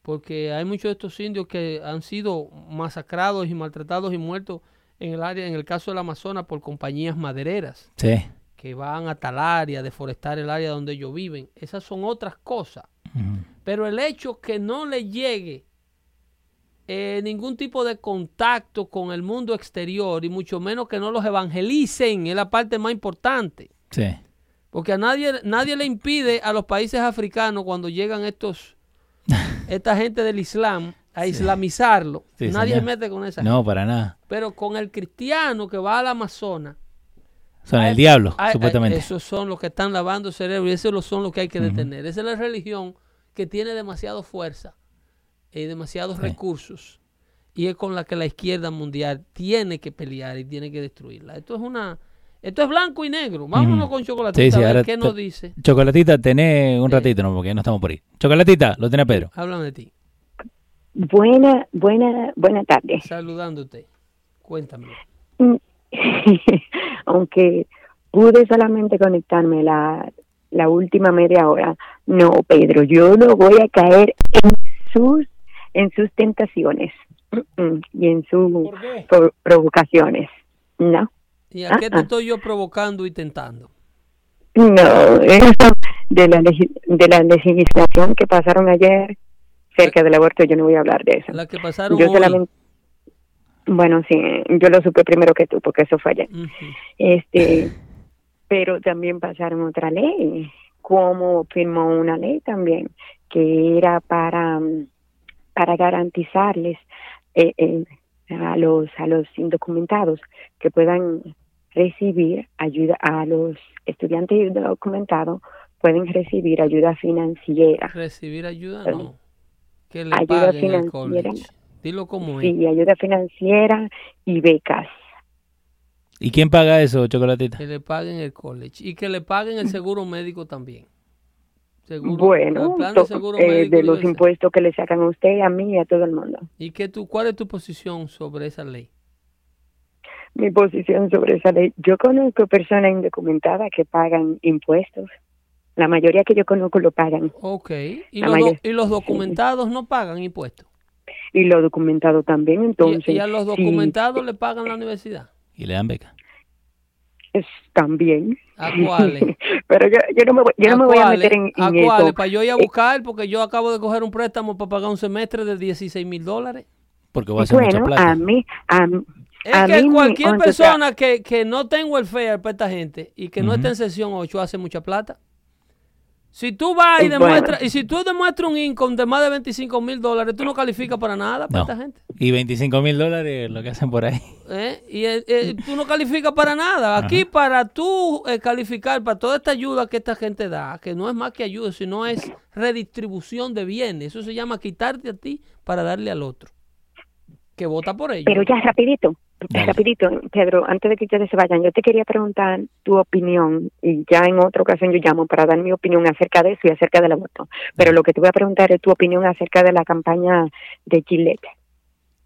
S2: porque hay muchos de estos indios que han sido masacrados y maltratados y muertos en el área, en el caso del Amazonas, por compañías madereras
S1: Sí.
S2: que van a talar y a deforestar el área donde ellos viven. Esas son otras cosas. Pero el hecho que no le llegue eh, ningún tipo de contacto con el mundo exterior y mucho menos que no los evangelicen es la parte más importante.
S1: Sí.
S2: Porque a nadie, nadie le impide a los países africanos cuando llegan estos, esta gente del Islam a islamizarlo.
S1: Sí,
S2: nadie
S1: señor.
S2: se mete con esa
S1: No, para nada.
S2: Pero con el cristiano que va al Amazonas,
S1: Son el diablo, supuestamente.
S2: esos son los que están lavando el cerebro y esos son los que hay que detener. Esa es la religión que tiene demasiada fuerza y demasiados
S1: Sí.
S2: recursos y es con la que la izquierda mundial tiene que pelear y tiene que destruirla. Esto es una esto es blanco y negro. Vámonos con chocolate
S1: Sí, sí,
S2: a ver
S1: ahora
S2: qué nos dice.
S1: Chocolatita, tenés un
S2: Sí.
S1: ratito, ¿no? Porque no estamos por ahí. Chocolatita, lo tenés Pedro.
S2: Háblame de ti.
S4: Buena, buena, buena tarde.
S2: Saludándote. Cuéntame.
S4: Mm, Aunque pude solamente conectarme la, la última media hora, no, Pedro, yo no voy a caer en sus, en sus tentaciones mm, mm, y en sus provocaciones. No,
S2: ¿Y a qué te
S4: Ah, ah.
S2: estoy yo provocando y tentando?
S4: no, eso de la, de la legislación que pasaron ayer cerca del aborto, yo no voy a hablar de eso.
S2: La que pasaron
S4: Yo
S2: hoy.
S4: solamente, bueno, sí, yo lo supe primero que tú, porque eso fue ayer. Este, pero también pasaron otra ley, como firmó una ley también que era para mm, para garantizarles eh, eh, a los a los indocumentados que puedan recibir ayuda a los estudiantes indocumentados pueden recibir ayuda financiera
S2: Recibir ayuda, no. Que le
S4: ayuda
S2: paguen el
S4: financiera.
S2: college. Dilo como es.
S4: sí ayuda financiera y becas
S1: ¿Y quién paga eso, Chocolatita?
S2: Que le paguen el college. Y que le paguen el seguro médico también. Seguro,
S4: bueno
S2: de
S4: to-
S2: seguro
S4: eh, de los impuestos que le sacan a usted a mí y a todo el mundo
S2: ¿Y qué tú, cuál es tu posición sobre esa ley?
S4: mi posición sobre esa ley. Yo conozco personas indocumentadas que pagan impuestos. La mayoría que yo conozco lo pagan.
S2: Ok. ¿Y los, do-
S4: mayor-
S2: y los documentados no pagan impuestos?
S4: Y lo documentado también.
S2: ¿Y-
S4: Entonces,
S2: ¿Y, a los
S4: sí,
S2: documentados le pagan la universidad?
S1: Y le dan beca.
S4: Es también.
S2: ¿A cuáles?
S4: Pero yo, yo no me voy, yo no me voy a meter en,
S2: ¿A
S4: en
S2: cuáles?
S4: eso.
S2: Para yo ir a
S4: Eh,
S2: buscar, porque yo acabo de coger un préstamo para pagar un semestre de 16 mil dólares.
S1: Porque va a ser mucha
S4: Bueno,
S1: plata.
S4: a mí, a, mí-
S2: Es
S4: a
S2: que
S4: mí me-
S2: cualquier persona que, que no tenga el fair para esta gente y que no esté en sesión 8 hace mucha plata. Si tú vas y demuestras,
S4: bueno.
S2: y si tú demuestras un income de más de 25 mil dólares, tú no calificas para nada para
S1: No.
S2: esta gente.
S1: Y 25 mil dólares lo que hacen por ahí.
S2: ¿eh? Y eh, eh, tú no calificas para nada. Aquí para tú eh, calificar para toda esta ayuda que esta gente da, que no es más que ayuda, sino es redistribución de bienes. Eso se llama quitarte a ti para darle al otro. Que vota por ello.
S4: Pero ya rapidito,
S1: Dale.
S4: rapidito, Pedro, antes de que ustedes se vayan, yo te quería preguntar tu opinión y ya en otra ocasión yo llamo para dar mi opinión acerca de eso y acerca del aborto. Pero lo que te voy a preguntar es tu opinión acerca de la campaña de Gillette.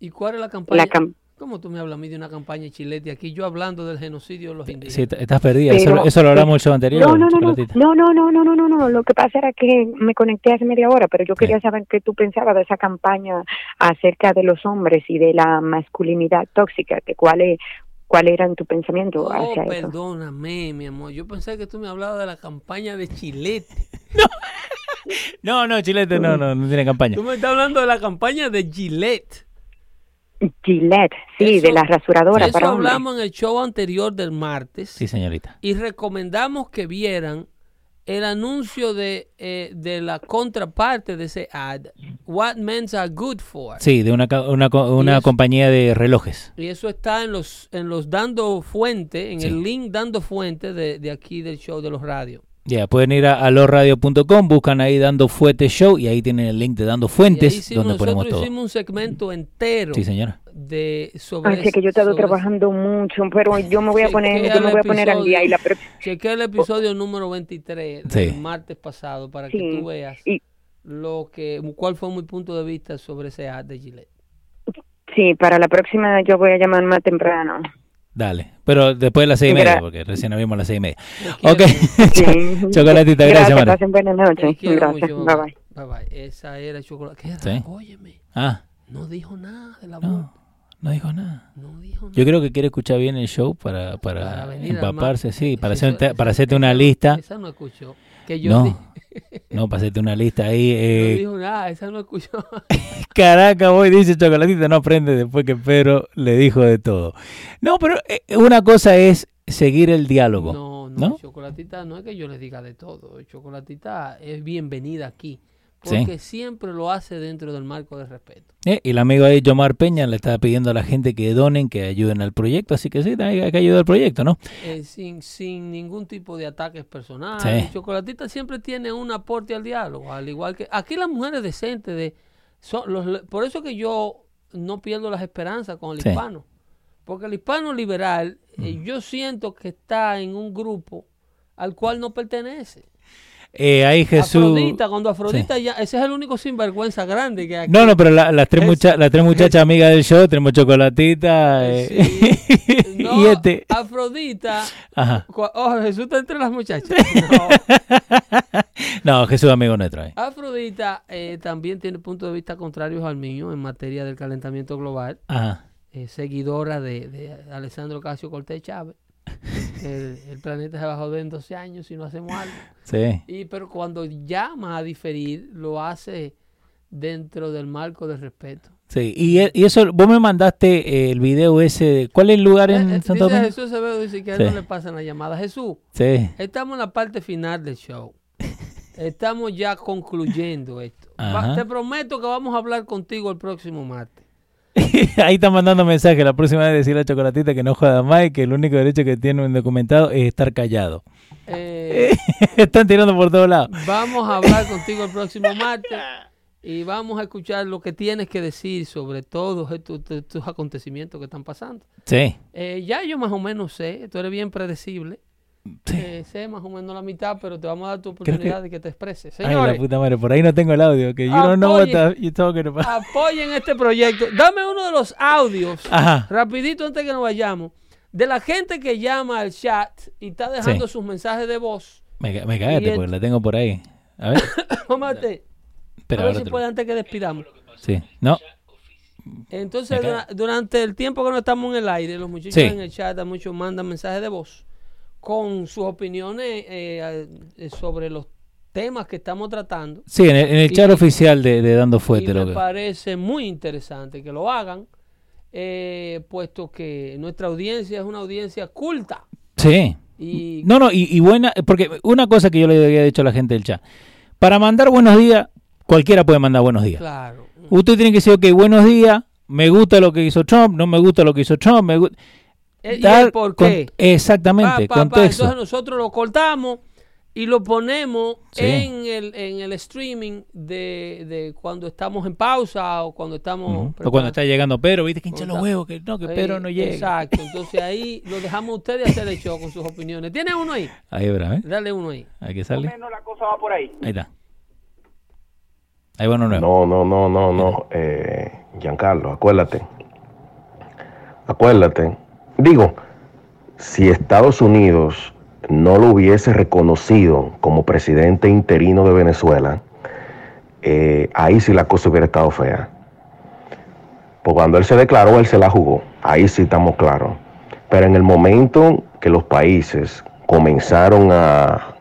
S2: ¿Y cuál es la campaña?
S4: La cam-
S2: ¿Cómo tú me hablas a mí de una campaña chilete aquí? Yo hablando del genocidio de los indígenas.
S1: Sí, estás perdida.
S4: Pero-
S1: eso, lo- eso lo hablamos el show anterior.
S4: No, no, no, no, no, no, no, no, no, no, no. Lo que pasa era que me conecté hace media hora, pero yo
S1: Sí.
S4: quería saber qué tú pensabas de esa campaña acerca de los hombres y de la masculinidad tóxica, que cuál es, cuál eran tu pensamiento
S2: Oh,
S4: hacia eso.
S2: perdóname, mi amor. Yo pensé que tú me hablabas de la campaña de Chilete.
S1: No, no, Chilete no, no, no tiene campaña.
S2: Tú me estás hablando de la campaña de Gillette.
S4: Gillette, sí,
S2: Eso-
S4: de la rasuradora
S2: Eso
S4: para hombres.
S2: hablamos en el show anterior del martes.
S1: Sí, señorita.
S2: y recomendamos que vieran el anuncio de, eh, de la contraparte de ese ad, What Men Are Good For.
S1: Sí, de una, ca- una, una
S2: eso-
S1: compañía de relojes.
S2: Y eso está en los, en los dando fuente, en
S1: Sí.
S2: el link dando fuente de, de aquí del show de los radios.
S1: Ya, pueden ir a, a losradio.com, buscan ahí Dando Fuentes Show y ahí tienen el link de Dando Fuentes donde ponemos todo.
S2: hicimos un segmento entero
S1: Sí, señora.
S2: de sobre
S4: Así que yo he estado
S2: sobre-
S4: trabajando mucho, pero yo me voy a poner, yo me
S2: el
S4: voy a poner al día y la
S2: Chequea el episodio número 23
S1: Sí.
S2: del martes pasado para que
S4: Sí,
S2: tú veas
S4: y-
S2: lo que cuál fue mi punto de vista sobre ese ad de Gillette.
S4: sí, para la próxima yo voy a llamar más temprano.
S1: Dale. Pero después de las seis y media, porque recién abrimos las seis y media. Ok.
S4: Sí.
S1: Chocolatita, gracias, Mara.
S4: pasen buenas noches. Gracias,
S2: mucho,
S4: bye bye.
S2: Bye bye. Esa era chocolate.
S1: Sí.
S2: Óyeme,
S1: Ah,
S2: no dijo nada del
S1: no,
S2: aborto.
S1: no dijo nada.
S2: No dijo nada.
S1: Yo creo que quiere escuchar bien el show para, para, empaparse, sí, para,
S2: Eso-
S1: hacerte, para hacerte una lista.
S2: Esa no escuchó. Que yo
S1: No, no, hacerte una lista ahí.
S2: no
S1: Eh,
S2: dijo nada, esa no escuchó.
S1: Caraca, voy, dice Chocolatita, no aprende después que Pedro le dijo de todo. No, pero eh, una cosa es seguir el diálogo.
S2: No, no,
S1: ¿No?
S2: Chocolatita no es que yo le diga de todo. Chocolatita es bienvenida aquí.
S1: Sí.
S2: Porque siempre lo hace dentro del marco de respeto.
S1: Eh, Y el amigo ahí, Yomar Peña, le está pidiendo a la gente que donen, que ayuden al proyecto. Así que sí, hay que ayudar al proyecto, ¿no?
S2: Eh, sin, sin ningún tipo de ataques personales.
S1: Sí.
S2: Chocolatita siempre tiene un aporte al diálogo, al igual que aquí las mujeres decentes de son los, por eso que yo no pierdo las esperanzas con el
S1: Sí.
S2: hispano, porque el hispano liberal eh, yo siento que está en un grupo al cual no pertenece.
S1: Eh, ahí Jesús.
S2: Afrodita, cuando Afrodita ya, ese es el único sinvergüenza grande que hay. aquí.
S1: No, no, pero la- las, tres
S2: Es-
S1: mucha- las tres muchachas amigas del show, tenemos Chocolatita eh,
S2: Sí. No,
S1: y este.
S2: Afrodita,
S1: Ajá.
S2: oh, Jesús está entre las muchachas. No.
S1: No, Jesús amigo nuestro. ahí.
S2: Afrodita eh, también tiene puntos de vista contrarios al mío en materia del calentamiento global,
S1: Ajá.
S2: eh, seguidora de, de Alessandro Casio Cortés Chávez. El, el planeta se va a joder en 12 años si no hacemos algo.
S1: Sí.
S2: Y, pero cuando llama a diferir, lo hace dentro del marco del respeto.
S1: Sí, y, e- y eso, vos me mandaste eh, el video ese. ¿Cuál es el lugar en
S2: Eh, eh,
S1: Santo Domingo?
S2: Jesús Acevedo, dice que a él
S1: Sí.
S2: no le pasan la llamada. Jesús,
S1: Sí.
S2: estamos en la parte final del show. Estamos ya concluyendo esto. Va- te prometo que vamos a hablar contigo el próximo martes.
S1: Ahí están mandando mensaje. La próxima vez decirle a Chocolatita que no joda más y que el único derecho que tiene un documentado es estar callado.
S2: Eh,
S1: Están tirando por todos lados.
S2: vamos a hablar contigo el próximo martes y vamos a escuchar lo que tienes que decir sobre todos estos, estos acontecimientos que están pasando.
S1: Sí.
S2: Eh, ya yo más o menos sé, tú eres bien predecible.
S1: Sí.
S2: Eh, sé más o menos la mitad, pero te vamos a dar tu
S1: Creo que-
S2: oportunidad de que te expreses.
S1: Ay, la
S2: Señores,
S1: puta madre. Por ahí no tengo el audio. Que know what talking about.
S2: apoyen este proyecto. Dame uno de los audios,
S1: Ajá.
S2: rapidito antes que nos vayamos, de la gente que llama al chat y está dejando
S1: Sí.
S2: sus mensajes de voz.
S1: Me, me cagaste
S2: Y el-
S1: porque la tengo por ahí. A ver.
S2: Ver,
S1: Espera,
S2: a ver si
S1: lo-
S2: puede antes que despidamos.
S1: Sí. No.
S2: Entonces, dura- durante el tiempo que no estamos en el aire, los muchachos
S1: Sí.
S2: en el chat, muchos mandan mensajes de voz con sus opiniones eh, sobre los temas que estamos tratando.
S1: Sí, en el, en el
S2: Y-
S1: chat oficial de, de Dando
S2: y
S1: Fuerte.
S2: me
S1: Lo que...
S2: parece muy interesante que lo hagan, eh, puesto que nuestra audiencia es una audiencia culta.
S1: Sí.
S2: Y
S1: No, no, y, y buena, porque una cosa que yo le había dicho a la gente del chat, para mandar buenos días, cualquiera puede mandar buenos días.
S2: claro,
S1: Usted tiene que decir, ok, buenos días, me gusta lo que hizo Trump, no me gusta lo que hizo Trump, me gusta...
S2: ¿y el por qué?
S1: exactamente,
S2: Pa, pa, pa,
S1: contexto.
S2: Entonces nosotros lo cortamos y lo ponemos
S1: Sí.
S2: en, el, en el streaming de, de cuando estamos en pausa o cuando estamos...
S1: Ujú. O cuando está llegando Pedro, viste que hincha los huevos, que no, que
S2: Eh,
S1: Pedro no llega.
S2: Exacto, entonces ahí lo dejamos a ustedes hacer el show con sus opiniones. ¿Tiene uno ahí?
S1: Ahí, verá, ¿eh?
S2: Dale uno ahí.
S1: Ahí que sale.
S5: menos la cosa va por ahí.
S1: Ahí está. Ahí va uno nuevo.
S5: No, no, no, no, no. Eh, Giancarlo, acuérdate. Acuérdate. Digo, si Estados Unidos no lo hubiese reconocido como presidente interino de Venezuela, eh, ahí sí la cosa hubiera estado fea. Pues cuando él se declaró, él se la jugó. Ahí sí estamos claros. Pero en el momento que los países comenzaron a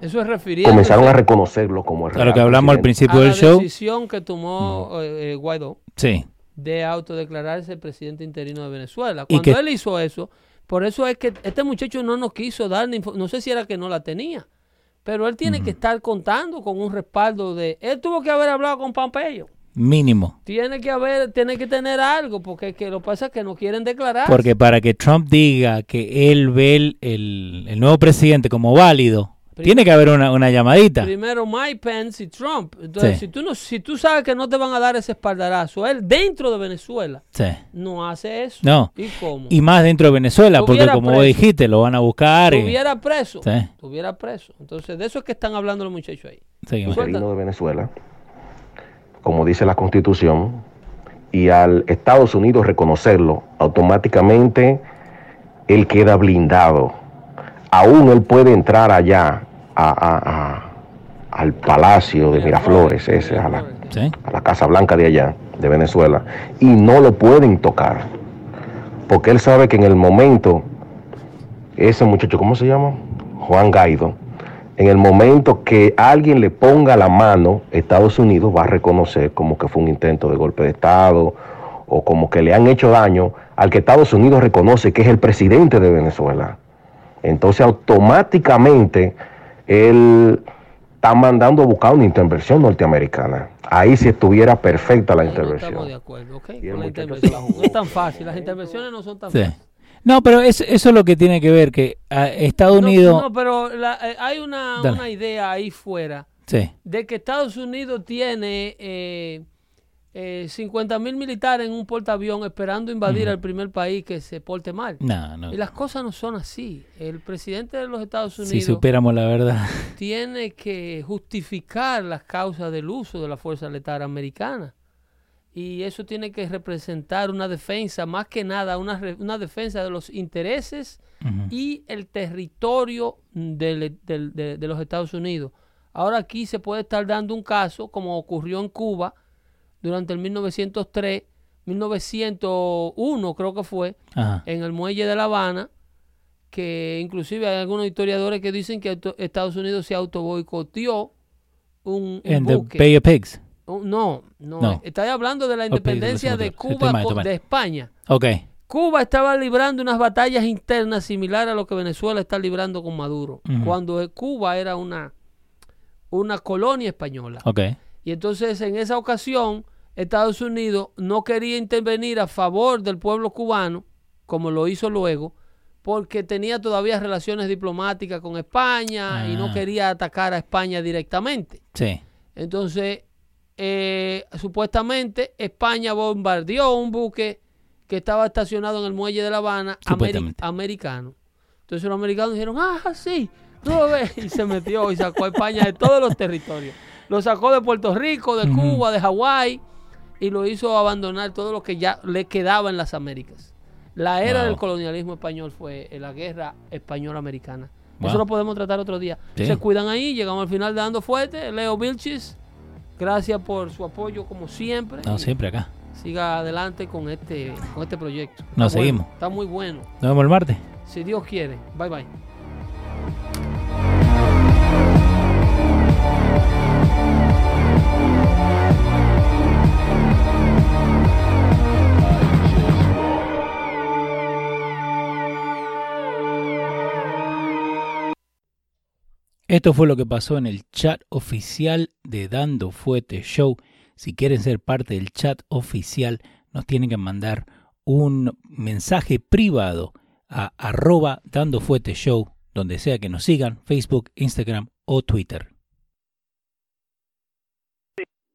S2: eso es
S5: comenzaron a reconocerlo como el
S1: Claro que hablamos al
S5: presidente.
S1: principio
S2: a
S1: del
S2: la
S1: show.
S2: decisión que tomó eh, eh, Guaidó
S1: Sí.
S2: De autodeclararse presidente interino de Venezuela. Cuando
S1: que-
S2: él hizo eso, por eso es que este muchacho no nos quiso dar, ni no sé si era que no la tenía, pero él tiene que estar contando con un respaldo de... Él tuvo que haber hablado con Pompeyo.
S1: Mínimo.
S2: Tiene que haber, tiene que tener algo, porque que lo que pasa es que no quieren declarar.
S1: Porque para que Trump diga que él ve el, el- el nuevo presidente como válido, tiene que haber una, una llamadita.
S2: Primero Mike Pence y Trump. Entonces,
S1: Sí.
S2: si, tú no, si tú sabes que no te van a dar ese espaldarazo, él dentro de Venezuela
S1: Sí.
S2: no hace eso.
S1: No.
S2: ¿Y cómo?
S1: Y más dentro de Venezuela, porque como vos dijiste, lo van a buscar. y-
S2: Estuviera preso.
S1: Sí.
S2: Estuviera preso. Entonces, de eso es que están hablando los muchachos ahí.
S1: Seguimos.
S5: De Venezuela, como dice la Constitución, y al Estados Unidos reconocerlo, automáticamente él queda blindado. Aún él puede entrar allá a- a- a- al Palacio de Miraflores, ese, a la,
S1: Sí.
S5: a la Casa Blanca de allá, de Venezuela, y no lo pueden tocar. Porque él sabe que en el momento, ese muchacho, ¿cómo se llama? Juan Gaido, en el momento que alguien le ponga la mano, Estados Unidos va a reconocer como que fue un intento de golpe de Estado o como que le han hecho daño al que Estados Unidos reconoce que es el presidente de Venezuela. Entonces automáticamente él está mandando a buscar una intervención norteamericana. Ahí sí estuviera perfecta la
S2: no estamos de
S5: intervención.
S2: acuerdo, ¿ok?
S5: el
S2: Con la
S5: muchacho
S2: intervención.
S5: se la jugó.
S2: No es tan fácil. Las intervenciones no son tan
S1: Sí.
S2: fáciles.
S1: No, pero eso, eso es lo que tiene que ver, que a Estados
S2: No,
S1: Unidos...
S2: No, pero la- eh, hay una, idea ahí fuera
S1: Sí.
S2: de que Estados Unidos tiene eh, eh, 50 mil militares en un portaavión esperando invadir al primer país que se porte mal.
S1: No, no.
S2: Y las cosas no son así. El presidente de los Estados
S1: Si
S2: Unidos
S1: supiéramos la verdad.
S2: tiene que justificar las causas del uso de la fuerza letal americana. Y eso tiene que representar una defensa, más que nada, una, una defensa de los intereses y el territorio del- de, de los Estados Unidos. Ahora aquí se puede estar dando un caso, como ocurrió en Cuba durante el 1903, 1901 creo que fue,
S1: Ajá.
S2: en el muelle de La Habana, que inclusive hay algunos historiadores que dicen que Estados Unidos se autoboicoteó un, un
S1: The
S2: buque.
S1: Bay of Pigs.
S2: No, no,
S1: No.
S2: Hablando de la independencia de. Cuba
S1: mal,
S2: de España.
S1: Ok.
S2: Cuba estaba librando unas batallas internas similares a lo que Venezuela está librando con Maduro, cuando Cuba era una, una colonia española.
S1: Ok.
S2: Y entonces en esa ocasión Estados Unidos no quería intervenir a favor del pueblo cubano, como lo hizo luego, porque tenía todavía relaciones diplomáticas con España y no
S1: Ah.
S2: quería atacar a España directamente.
S1: Sí.
S2: Entonces, eh, supuestamente España bombardeó un buque que estaba estacionado en el muelle de La Habana, ameri- americano. Entonces los americanos dijeron, ah, sí, tú lo ves. Y se metió y sacó a España de todos los territorios. Lo sacó de Puerto Rico, de. Cuba, de Hawái y lo hizo abandonar todo lo que ya le quedaba en las Américas. La era
S1: Wow.
S2: del colonialismo español fue eh, la guerra española-americana.
S1: Wow.
S2: Eso lo podemos tratar otro día.
S1: Sí.
S2: Se cuidan ahí, llegamos al final de Dando Fuerte. Leo Vilchis, gracias por su apoyo como siempre.
S1: No, siempre acá.
S2: Siga adelante con este, con este proyecto. Está
S1: Nos
S2: bueno,
S1: seguimos.
S2: Está muy bueno.
S1: Nos vemos el martes.
S2: Si Dios quiere. Bye bye.
S1: Esto fue lo que pasó en el chat oficial de Dando Fuete Show. Si quieren ser parte del chat oficial, nos tienen que mandar un mensaje privado a arroba Dando Fuete Show, donde sea que nos sigan, Facebook, Instagram o Twitter.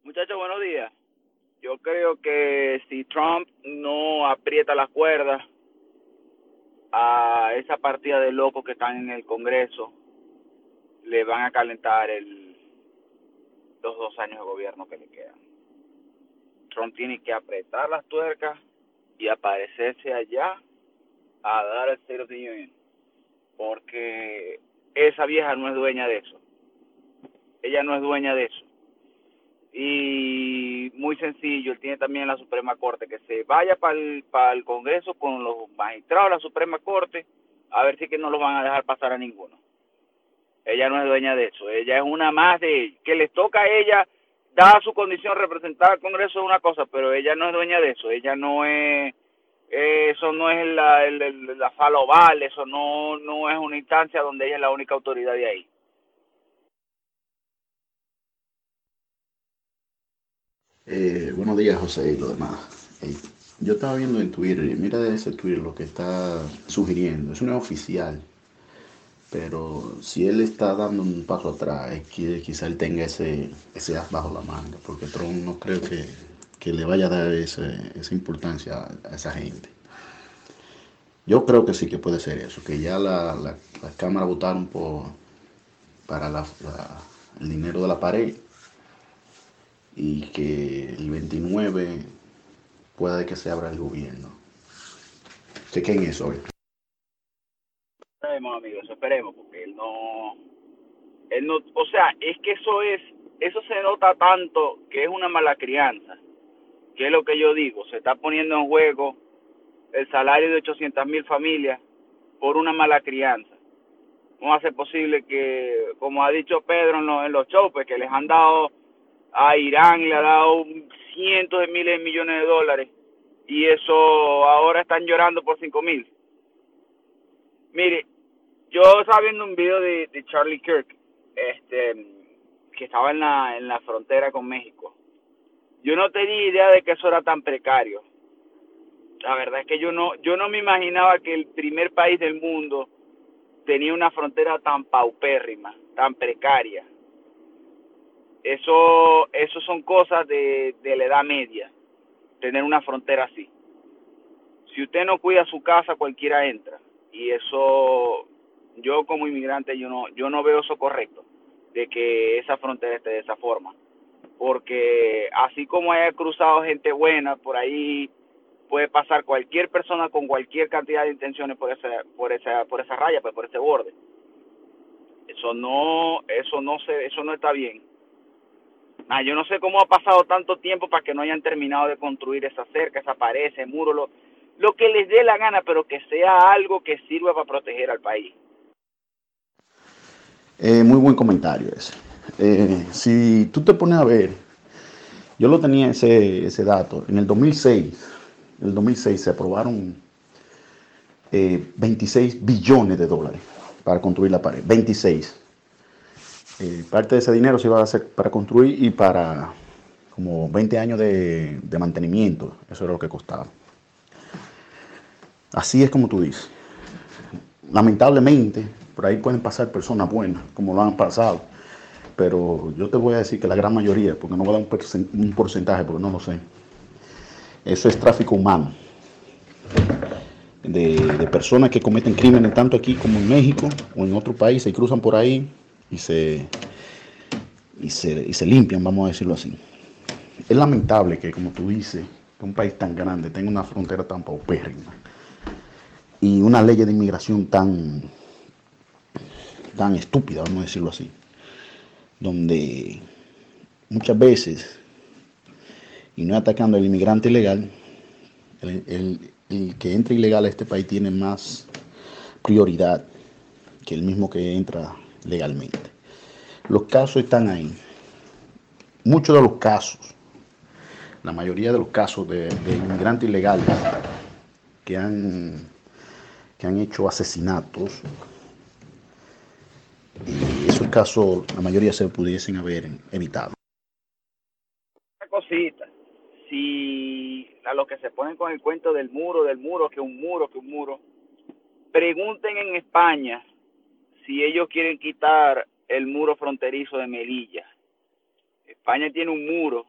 S6: Muchachos, buenos días. Yo creo que si Trump no aprieta las cuerdas a esa partida de locos que están en el Congreso, le van a calentar el, los dos años de gobierno que le quedan. Trump tiene que apretar las tuercas y aparecerse allá a dar el State of the Union. Porque esa vieja no es dueña de eso. Ella no es dueña de eso. Y muy sencillo, él tiene también la Suprema Corte, que se vaya para el, para el Congreso con los magistrados de la Suprema Corte, a ver si que no los van a dejar pasar a ninguno. Ella no es dueña de eso, ella es una más de. Que les toca a ella, dada su condición, representar al Congreso es una cosa, pero ella no es dueña de eso, ella no es eso no es la, la faloval, eso no, no es una instancia donde ella es la única autoridad de ahí.
S7: Eh, buenos días, José, y lo demás. Eh, yo estaba viendo en Twitter, mira ese Twitter lo que está sugiriendo. Es oficial, pero si él está dando un paso atrás, es que quizá él tenga ese, as bajo la manga, porque Trump no creo que le vaya a dar esa importancia a, esa gente. Yo creo que sí que puede ser eso, que ya la, la, las cámaras votaron por, para el dinero de la pared y que el 29 pueda que se abra el gobierno. Chequen eso.
S6: Esperemos, amigos, esperemos, porque él no, él no, o sea, es que eso es, eso se nota tanto que es una mala crianza ¿Qué es lo que yo digo? Se está poniendo en juego el salario de 800 mil familias por una mala crianza. ¿Cómo hace posible que, como ha dicho Pedro en los, en los pues, que les han dado a Irán le ha dado cientos de miles de millones de dólares y eso ahora están llorando por 5 mil? Mire, yo estaba viendo un video de, de Charlie Kirk, este, que estaba en la, en la frontera con México yo no tenía idea de que eso era tan precario. La verdad es que yo no, yo no me imaginaba que el primer país del mundo tenía una frontera tan paupérrima, tan precaria. Eso, eso son cosas de, de la edad media, tener una frontera así. Si usted no cuida su casa, cualquiera entra. Y eso, yo como inmigrante, yo no, yo no veo eso correcto, de que esa frontera esté de esa forma porque así como haya cruzado gente buena, por ahí puede pasar cualquier persona con cualquier cantidad de intenciones por esa, por esa, por esa raya, pues por ese borde. Eso no, eso no se, eso no está bien. Ah, yo no sé cómo ha pasado tanto tiempo para que no hayan terminado de construir esa cerca, esa pared, ese muro, lo, lo que les dé la gana, pero que sea algo que sirva para proteger al país.
S7: Eh, muy buen comentario ese. Eh, si tú te pones a ver, yo lo tenía ese, ese dato, en el 2006, en el 2006 se aprobaron 26 eh, billones de dólares para construir la pared, 26. Eh, parte de ese dinero se iba a hacer para construir y para como 20 años de, de mantenimiento, eso era lo que costaba. Así es como tú dices. Lamentablemente, por ahí pueden pasar personas buenas, como lo han pasado pero yo te voy a decir que la gran mayoría, porque no voy a dar un porcentaje, porque no lo sé, eso es tráfico humano. De, personas que cometen crímenes tanto aquí como en México o en otro país, se cruzan por ahí y se, y se, y se limpian, vamos a decirlo así. Es lamentable que, como tú dices, que un país tan grande tenga una frontera tan paupérrima y una ley de inmigración tan, tan estúpida, vamos a decirlo así donde muchas veces, y no atacando al inmigrante ilegal, el, que entra ilegal a este país tiene más prioridad que el mismo que entra legalmente. Los casos están ahí. Muchos de los casos, la mayoría de los casos de, inmigrantes ilegales que han, que han hecho asesinatos, y esos casos, la mayoría se pudiesen haber evitado.
S6: Una cosita, si a los que se ponen con el cuento del muro, del muro, que un muro, que un muro, pregunten en España si ellos quieren quitar el muro fronterizo de Melilla. España tiene un muro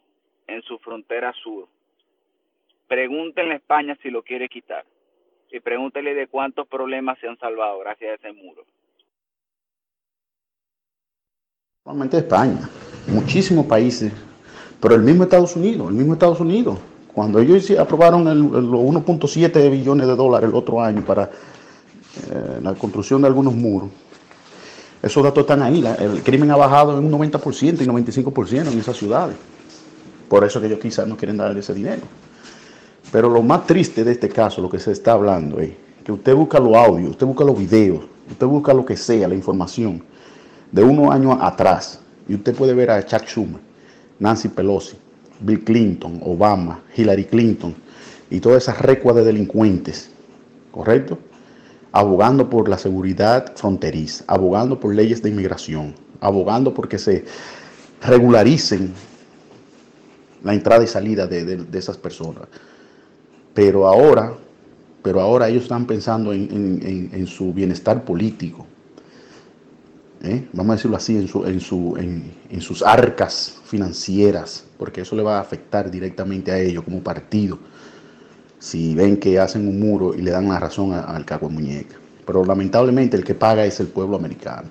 S6: en su frontera sur. Pregúntenle a España si lo quiere quitar. Y pregúntenle de cuántos problemas se han salvado gracias a ese muro.
S7: Normalmente España, muchísimos países, pero el mismo Estados Unidos, el mismo Estados Unidos, Cuando ellos aprobaron los 1.7 billones de dólares el otro año para eh, la construcción de algunos muros, esos datos están ahí. el crimen ha bajado en un 90% y 95% en esas ciudades. Por eso que ellos quizás no quieren darle ese dinero. Pero lo más triste de este caso, lo que se está hablando es que usted busca los audios, usted busca los videos, usted busca lo que sea, la información de unos años atrás, y usted puede ver a Chuck Schumer, Nancy Pelosi, Bill Clinton, Obama, Hillary Clinton y todas esas recuas de delincuentes, ¿correcto? Abogando por la seguridad fronteriza, abogando por leyes de inmigración, abogando porque se regularicen la entrada y salida de, esas personas. Pero ahora, pero ahora ellos están pensando en su bienestar político, ¿eh? vamos a decirlo así, en, su, en, su, en, sus arcas financieras, porque eso le va a afectar directamente a ellos como partido, si ven que hacen un muro y le dan la razón al cago de muñeca. Pero lamentablemente el que paga es el pueblo americano.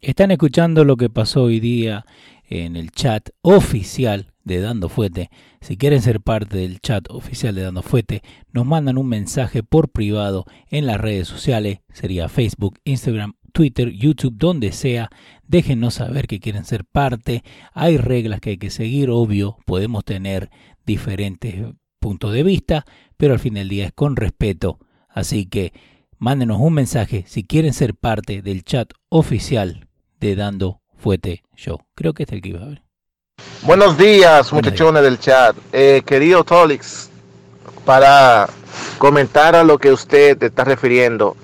S1: Están escuchando lo que pasó hoy día en el chat oficial de Dando Fuete. Si quieren ser parte del chat oficial de Dando Fuete, nos mandan un mensaje por privado en las redes sociales, sería Facebook, Instagram Twitter, YouTube, donde sea. Déjenos saber que quieren ser parte. Hay reglas que hay que seguir, obvio. Podemos tener diferentes puntos de vista, pero al fin del día es con respeto. Así que mándenos un mensaje si quieren ser parte del chat oficial de Dando Fuete Show. Creo que este es el que iba a ver.
S8: Buenos días, muchachones del chat. Eh, querido Tolix, para comentar a lo que usted está refiriendo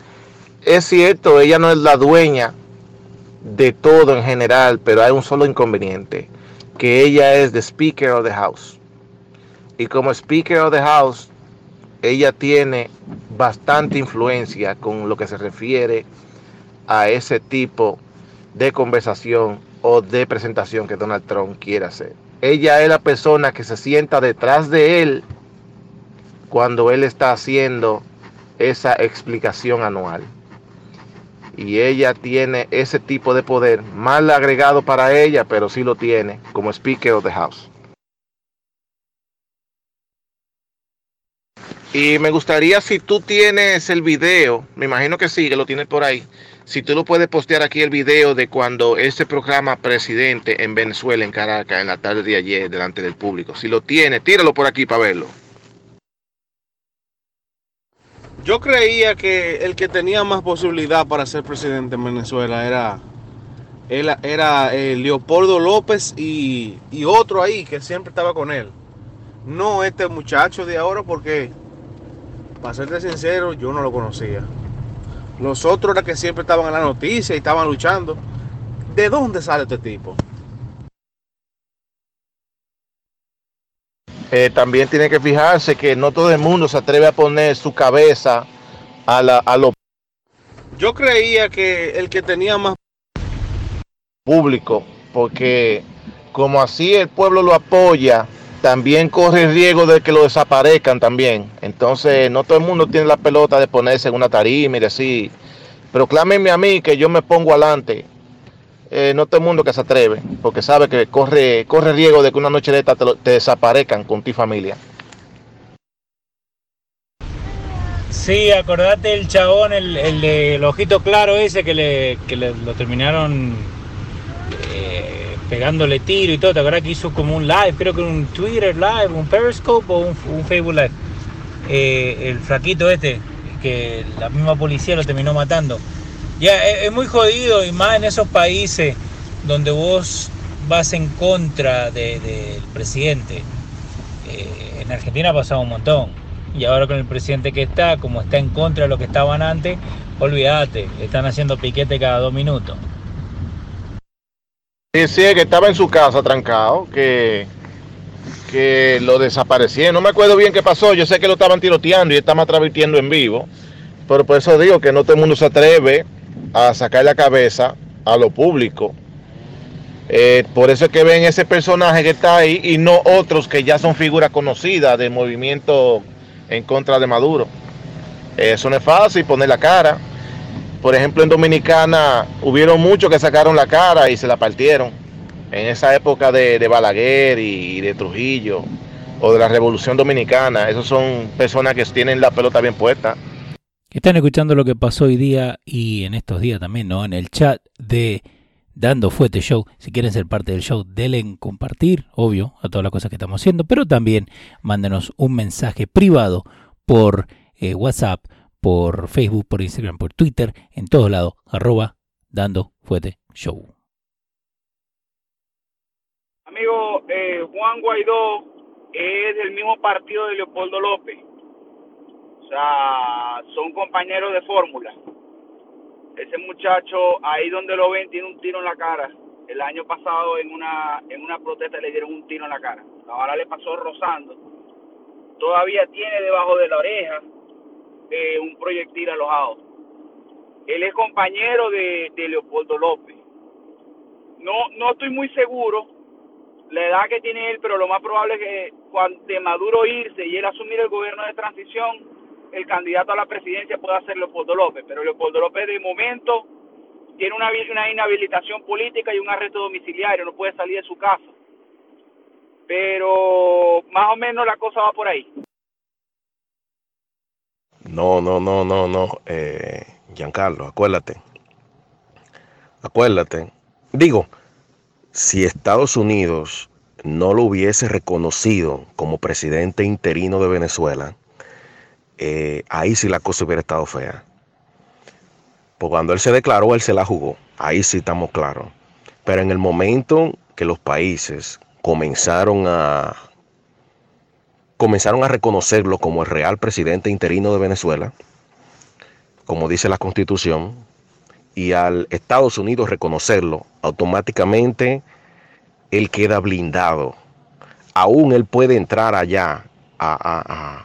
S8: es cierto, ella no es la dueña de todo en general, pero hay un solo inconveniente, que ella es the Speaker of the House. Y como Speaker of the House, ella tiene bastante influencia con lo que se refiere a ese tipo de conversación o de presentación que Donald Trump quiere hacer. Ella es la persona que se sienta detrás de él cuando él está haciendo esa explicación anual y ella tiene ese tipo de poder, mal agregado para ella, pero sí lo tiene como Speaker of the House. Y me gustaría si tú tienes el video, me imagino que sí, que lo tienes por ahí, si tú lo puedes postear aquí el video de cuando este programa presidente en Venezuela, en Caracas, en la tarde de ayer, delante del público. Si lo tiene, tíralo por aquí para verlo.
S9: Yo creía que el que tenía más posibilidad para ser presidente en Venezuela era, era, era eh, Leopoldo López y, otro ahí que siempre estaba con él. No este muchacho de ahora porque, para serte sincero, yo no lo conocía. Los otros que siempre estaban en la noticia y estaban luchando. ¿De dónde sale este tipo?
S8: Eh, también tiene que fijarse que no todo el mundo se atreve a poner su cabeza a, la, a lo
S9: Yo creía que el que tenía más
S8: público, porque como así el pueblo lo apoya, también corre el riesgo de que lo desaparezcan también. Entonces, no todo el mundo tiene la pelota de ponerse en una tarima y decir, proclámenme a mí que yo me pongo adelante eh, no todo el mundo que se atreve, porque sabe que corre, corre riesgo de que una noche de esta te, desaparezcan con tu familia.
S1: Sí, acordate el chabón, el, el de ojito claro ese que le, que le lo terminaron eh, pegándole tiro y todo. ¿Te acuerdas que hizo como un live? Creo que un Twitter live, un Periscope o un, Facebook live. Eh, el flaquito este, que la misma policía lo terminó matando. Ya, es, muy jodido y más en esos países donde vos vas en contra del presidente. Eh, en Argentina ha pasado un montón. Y ahora con el presidente que está, como está en contra de lo que estaban antes, olvídate, están haciendo piquete cada dos minutos.
S8: Sí, que estaba en su casa trancado, que, que lo desaparecieron. No me acuerdo bien qué pasó, yo sé que lo estaban tiroteando y estaban transmitiendo en vivo, pero por eso digo que no todo el mundo se atreve a sacar la cabeza a lo público. Eh, por eso es que ven ese personaje que está ahí y no otros que ya son figuras conocidas del movimiento en contra de Maduro. Eso no es fácil poner la cara. Por ejemplo, en Dominicana hubieron muchos que sacaron la cara y se la partieron. En esa época de, Balaguer y, de Trujillo. o de la Revolución Dominicana. Esos son personas que tienen la pelota bien puesta.
S1: Están escuchando lo que pasó hoy día y en estos días también, ¿no? En el chat de Dando Fuete Show. Si quieren ser parte del show, denle en compartir, obvio, a todas las cosas que estamos haciendo, pero también mándenos un mensaje privado por eh, WhatsApp, por Facebook, por Instagram, por Twitter, en todos lados, arroba Dando Fuete Show.
S6: Amigo, eh, Juan Guaidó es del mismo partido de Leopoldo López. O sea, son compañeros de fórmula. Ese muchacho, ahí donde lo ven, tiene un tiro en la cara. El año pasado en una en una protesta le dieron un tiro en la cara. Ahora le pasó rozando. Todavía tiene debajo de la oreja eh, un proyectil alojado. Él es compañero de, de Leopoldo López. No, no estoy muy seguro la edad que tiene él, pero lo más probable es que cuando de Maduro irse y él asumir el gobierno de transición, el candidato a la presidencia pueda ser Leopoldo López. Pero Leopoldo López de momento tiene una, una inhabilitación política y un arresto domiciliario, no puede salir de su casa. Pero más o menos la cosa va por ahí.
S5: No, no, no, no, no. Eh, Giancarlo, acuérdate. Acuérdate. Digo, si Estados Unidos no lo hubiese reconocido como presidente interino de Venezuela, eh, ahí sí la cosa hubiera estado fea. Pues cuando él se declaró, él se la jugó. Ahí sí estamos claros. Pero en el momento que los países comenzaron a comenzaron a reconocerlo como el real presidente interino de Venezuela, como dice la Constitución, y al Estados Unidos reconocerlo, automáticamente él queda blindado. Aún él puede entrar allá a,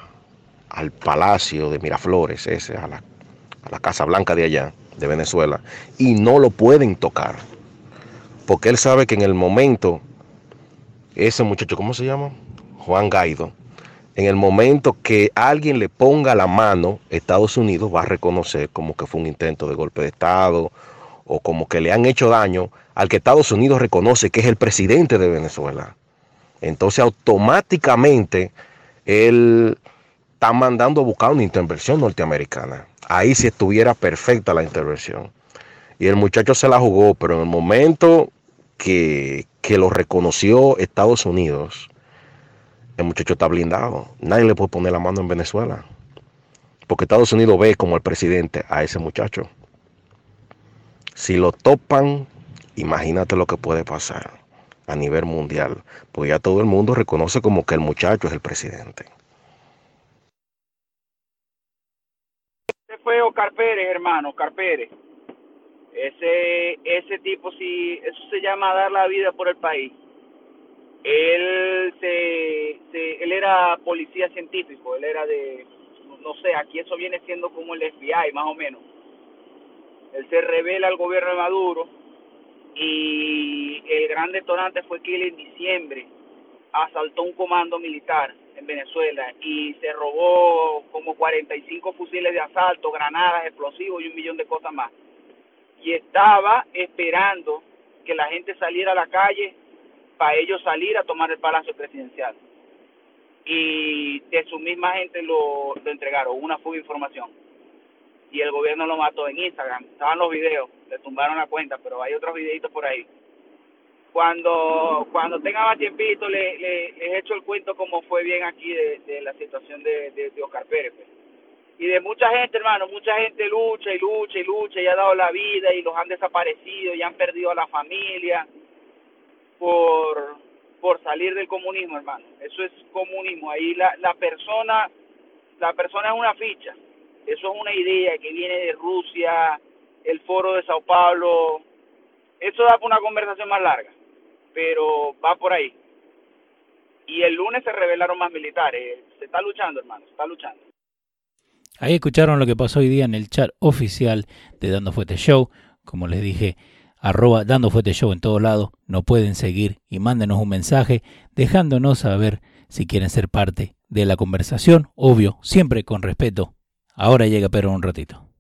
S5: al palacio de Miraflores, ese, a la, Casa Blanca de allá, de Venezuela, y no lo pueden tocar. Porque él sabe que en el momento, ese muchacho, ¿cómo se llama? Juan Gaido, en el momento que alguien le ponga la mano, Estados Unidos va a reconocer como que fue un intento de golpe de Estado o como que le han hecho daño al que Estados Unidos reconoce que es el presidente de Venezuela. Entonces automáticamente él está mandando a buscar una intervención norteamericana. Ahí sí estuviera perfecta la intervención. Y el muchacho se la jugó, pero en el momento que, que lo reconoció Estados Unidos, el muchacho está blindado. Nadie le puede poner la mano en Venezuela. Porque Estados Unidos ve como el presidente a ese muchacho. Si lo topan, imagínate lo que puede pasar a nivel mundial. Pues ya todo el mundo reconoce como que el muchacho es el presidente.
S6: Fue Oscar Pérez, hermano, Oscar Pérez. Ese, ese tipo, sí, eso se llama dar la vida por el país. Él, se, se, él era policía científico, él era de, no sé, aquí eso viene siendo como el FBI, más o menos. Él se revela al gobierno de Maduro y el gran detonante fue que él en diciembre asaltó un comando militar en Venezuela y se robó como 45 fusiles de asalto, granadas, explosivos y un millón de cosas más. Y estaba esperando que la gente saliera a la calle para ellos salir a tomar el palacio presidencial. Y de su misma gente lo, entregaron, una fuga de información. Y el gobierno lo mató en Instagram. Estaban los videos, le tumbaron la cuenta, pero hay otros videitos por ahí. Cuando cuando tenga más tiempito, le, le, les echo el cuento como fue bien aquí de, la situación de Oscar Pérez. Pues. Y de mucha gente, hermano, mucha gente lucha y lucha y lucha y ha dado la vida y los han desaparecido y han perdido a la familia por, por salir del comunismo, hermano. Eso es comunismo. Ahí la, la persona, la persona es una ficha. Eso es una idea que viene de Rusia, el foro de Sao Paulo. Eso da para una conversación más larga, pero va por ahí. Y el lunes se revelaron más militares. Se está luchando, hermano, se está luchando.
S1: Ahí escucharon lo que pasó hoy día en el chat oficial de Dando Fuete Show. Como les dije, arroba Dando Fuete Show en todo lado. Nos pueden seguir y mándenos un mensaje dejándonos saber si quieren ser parte de la conversación. Obvio, siempre con respeto. Ahora llega pero un ratito.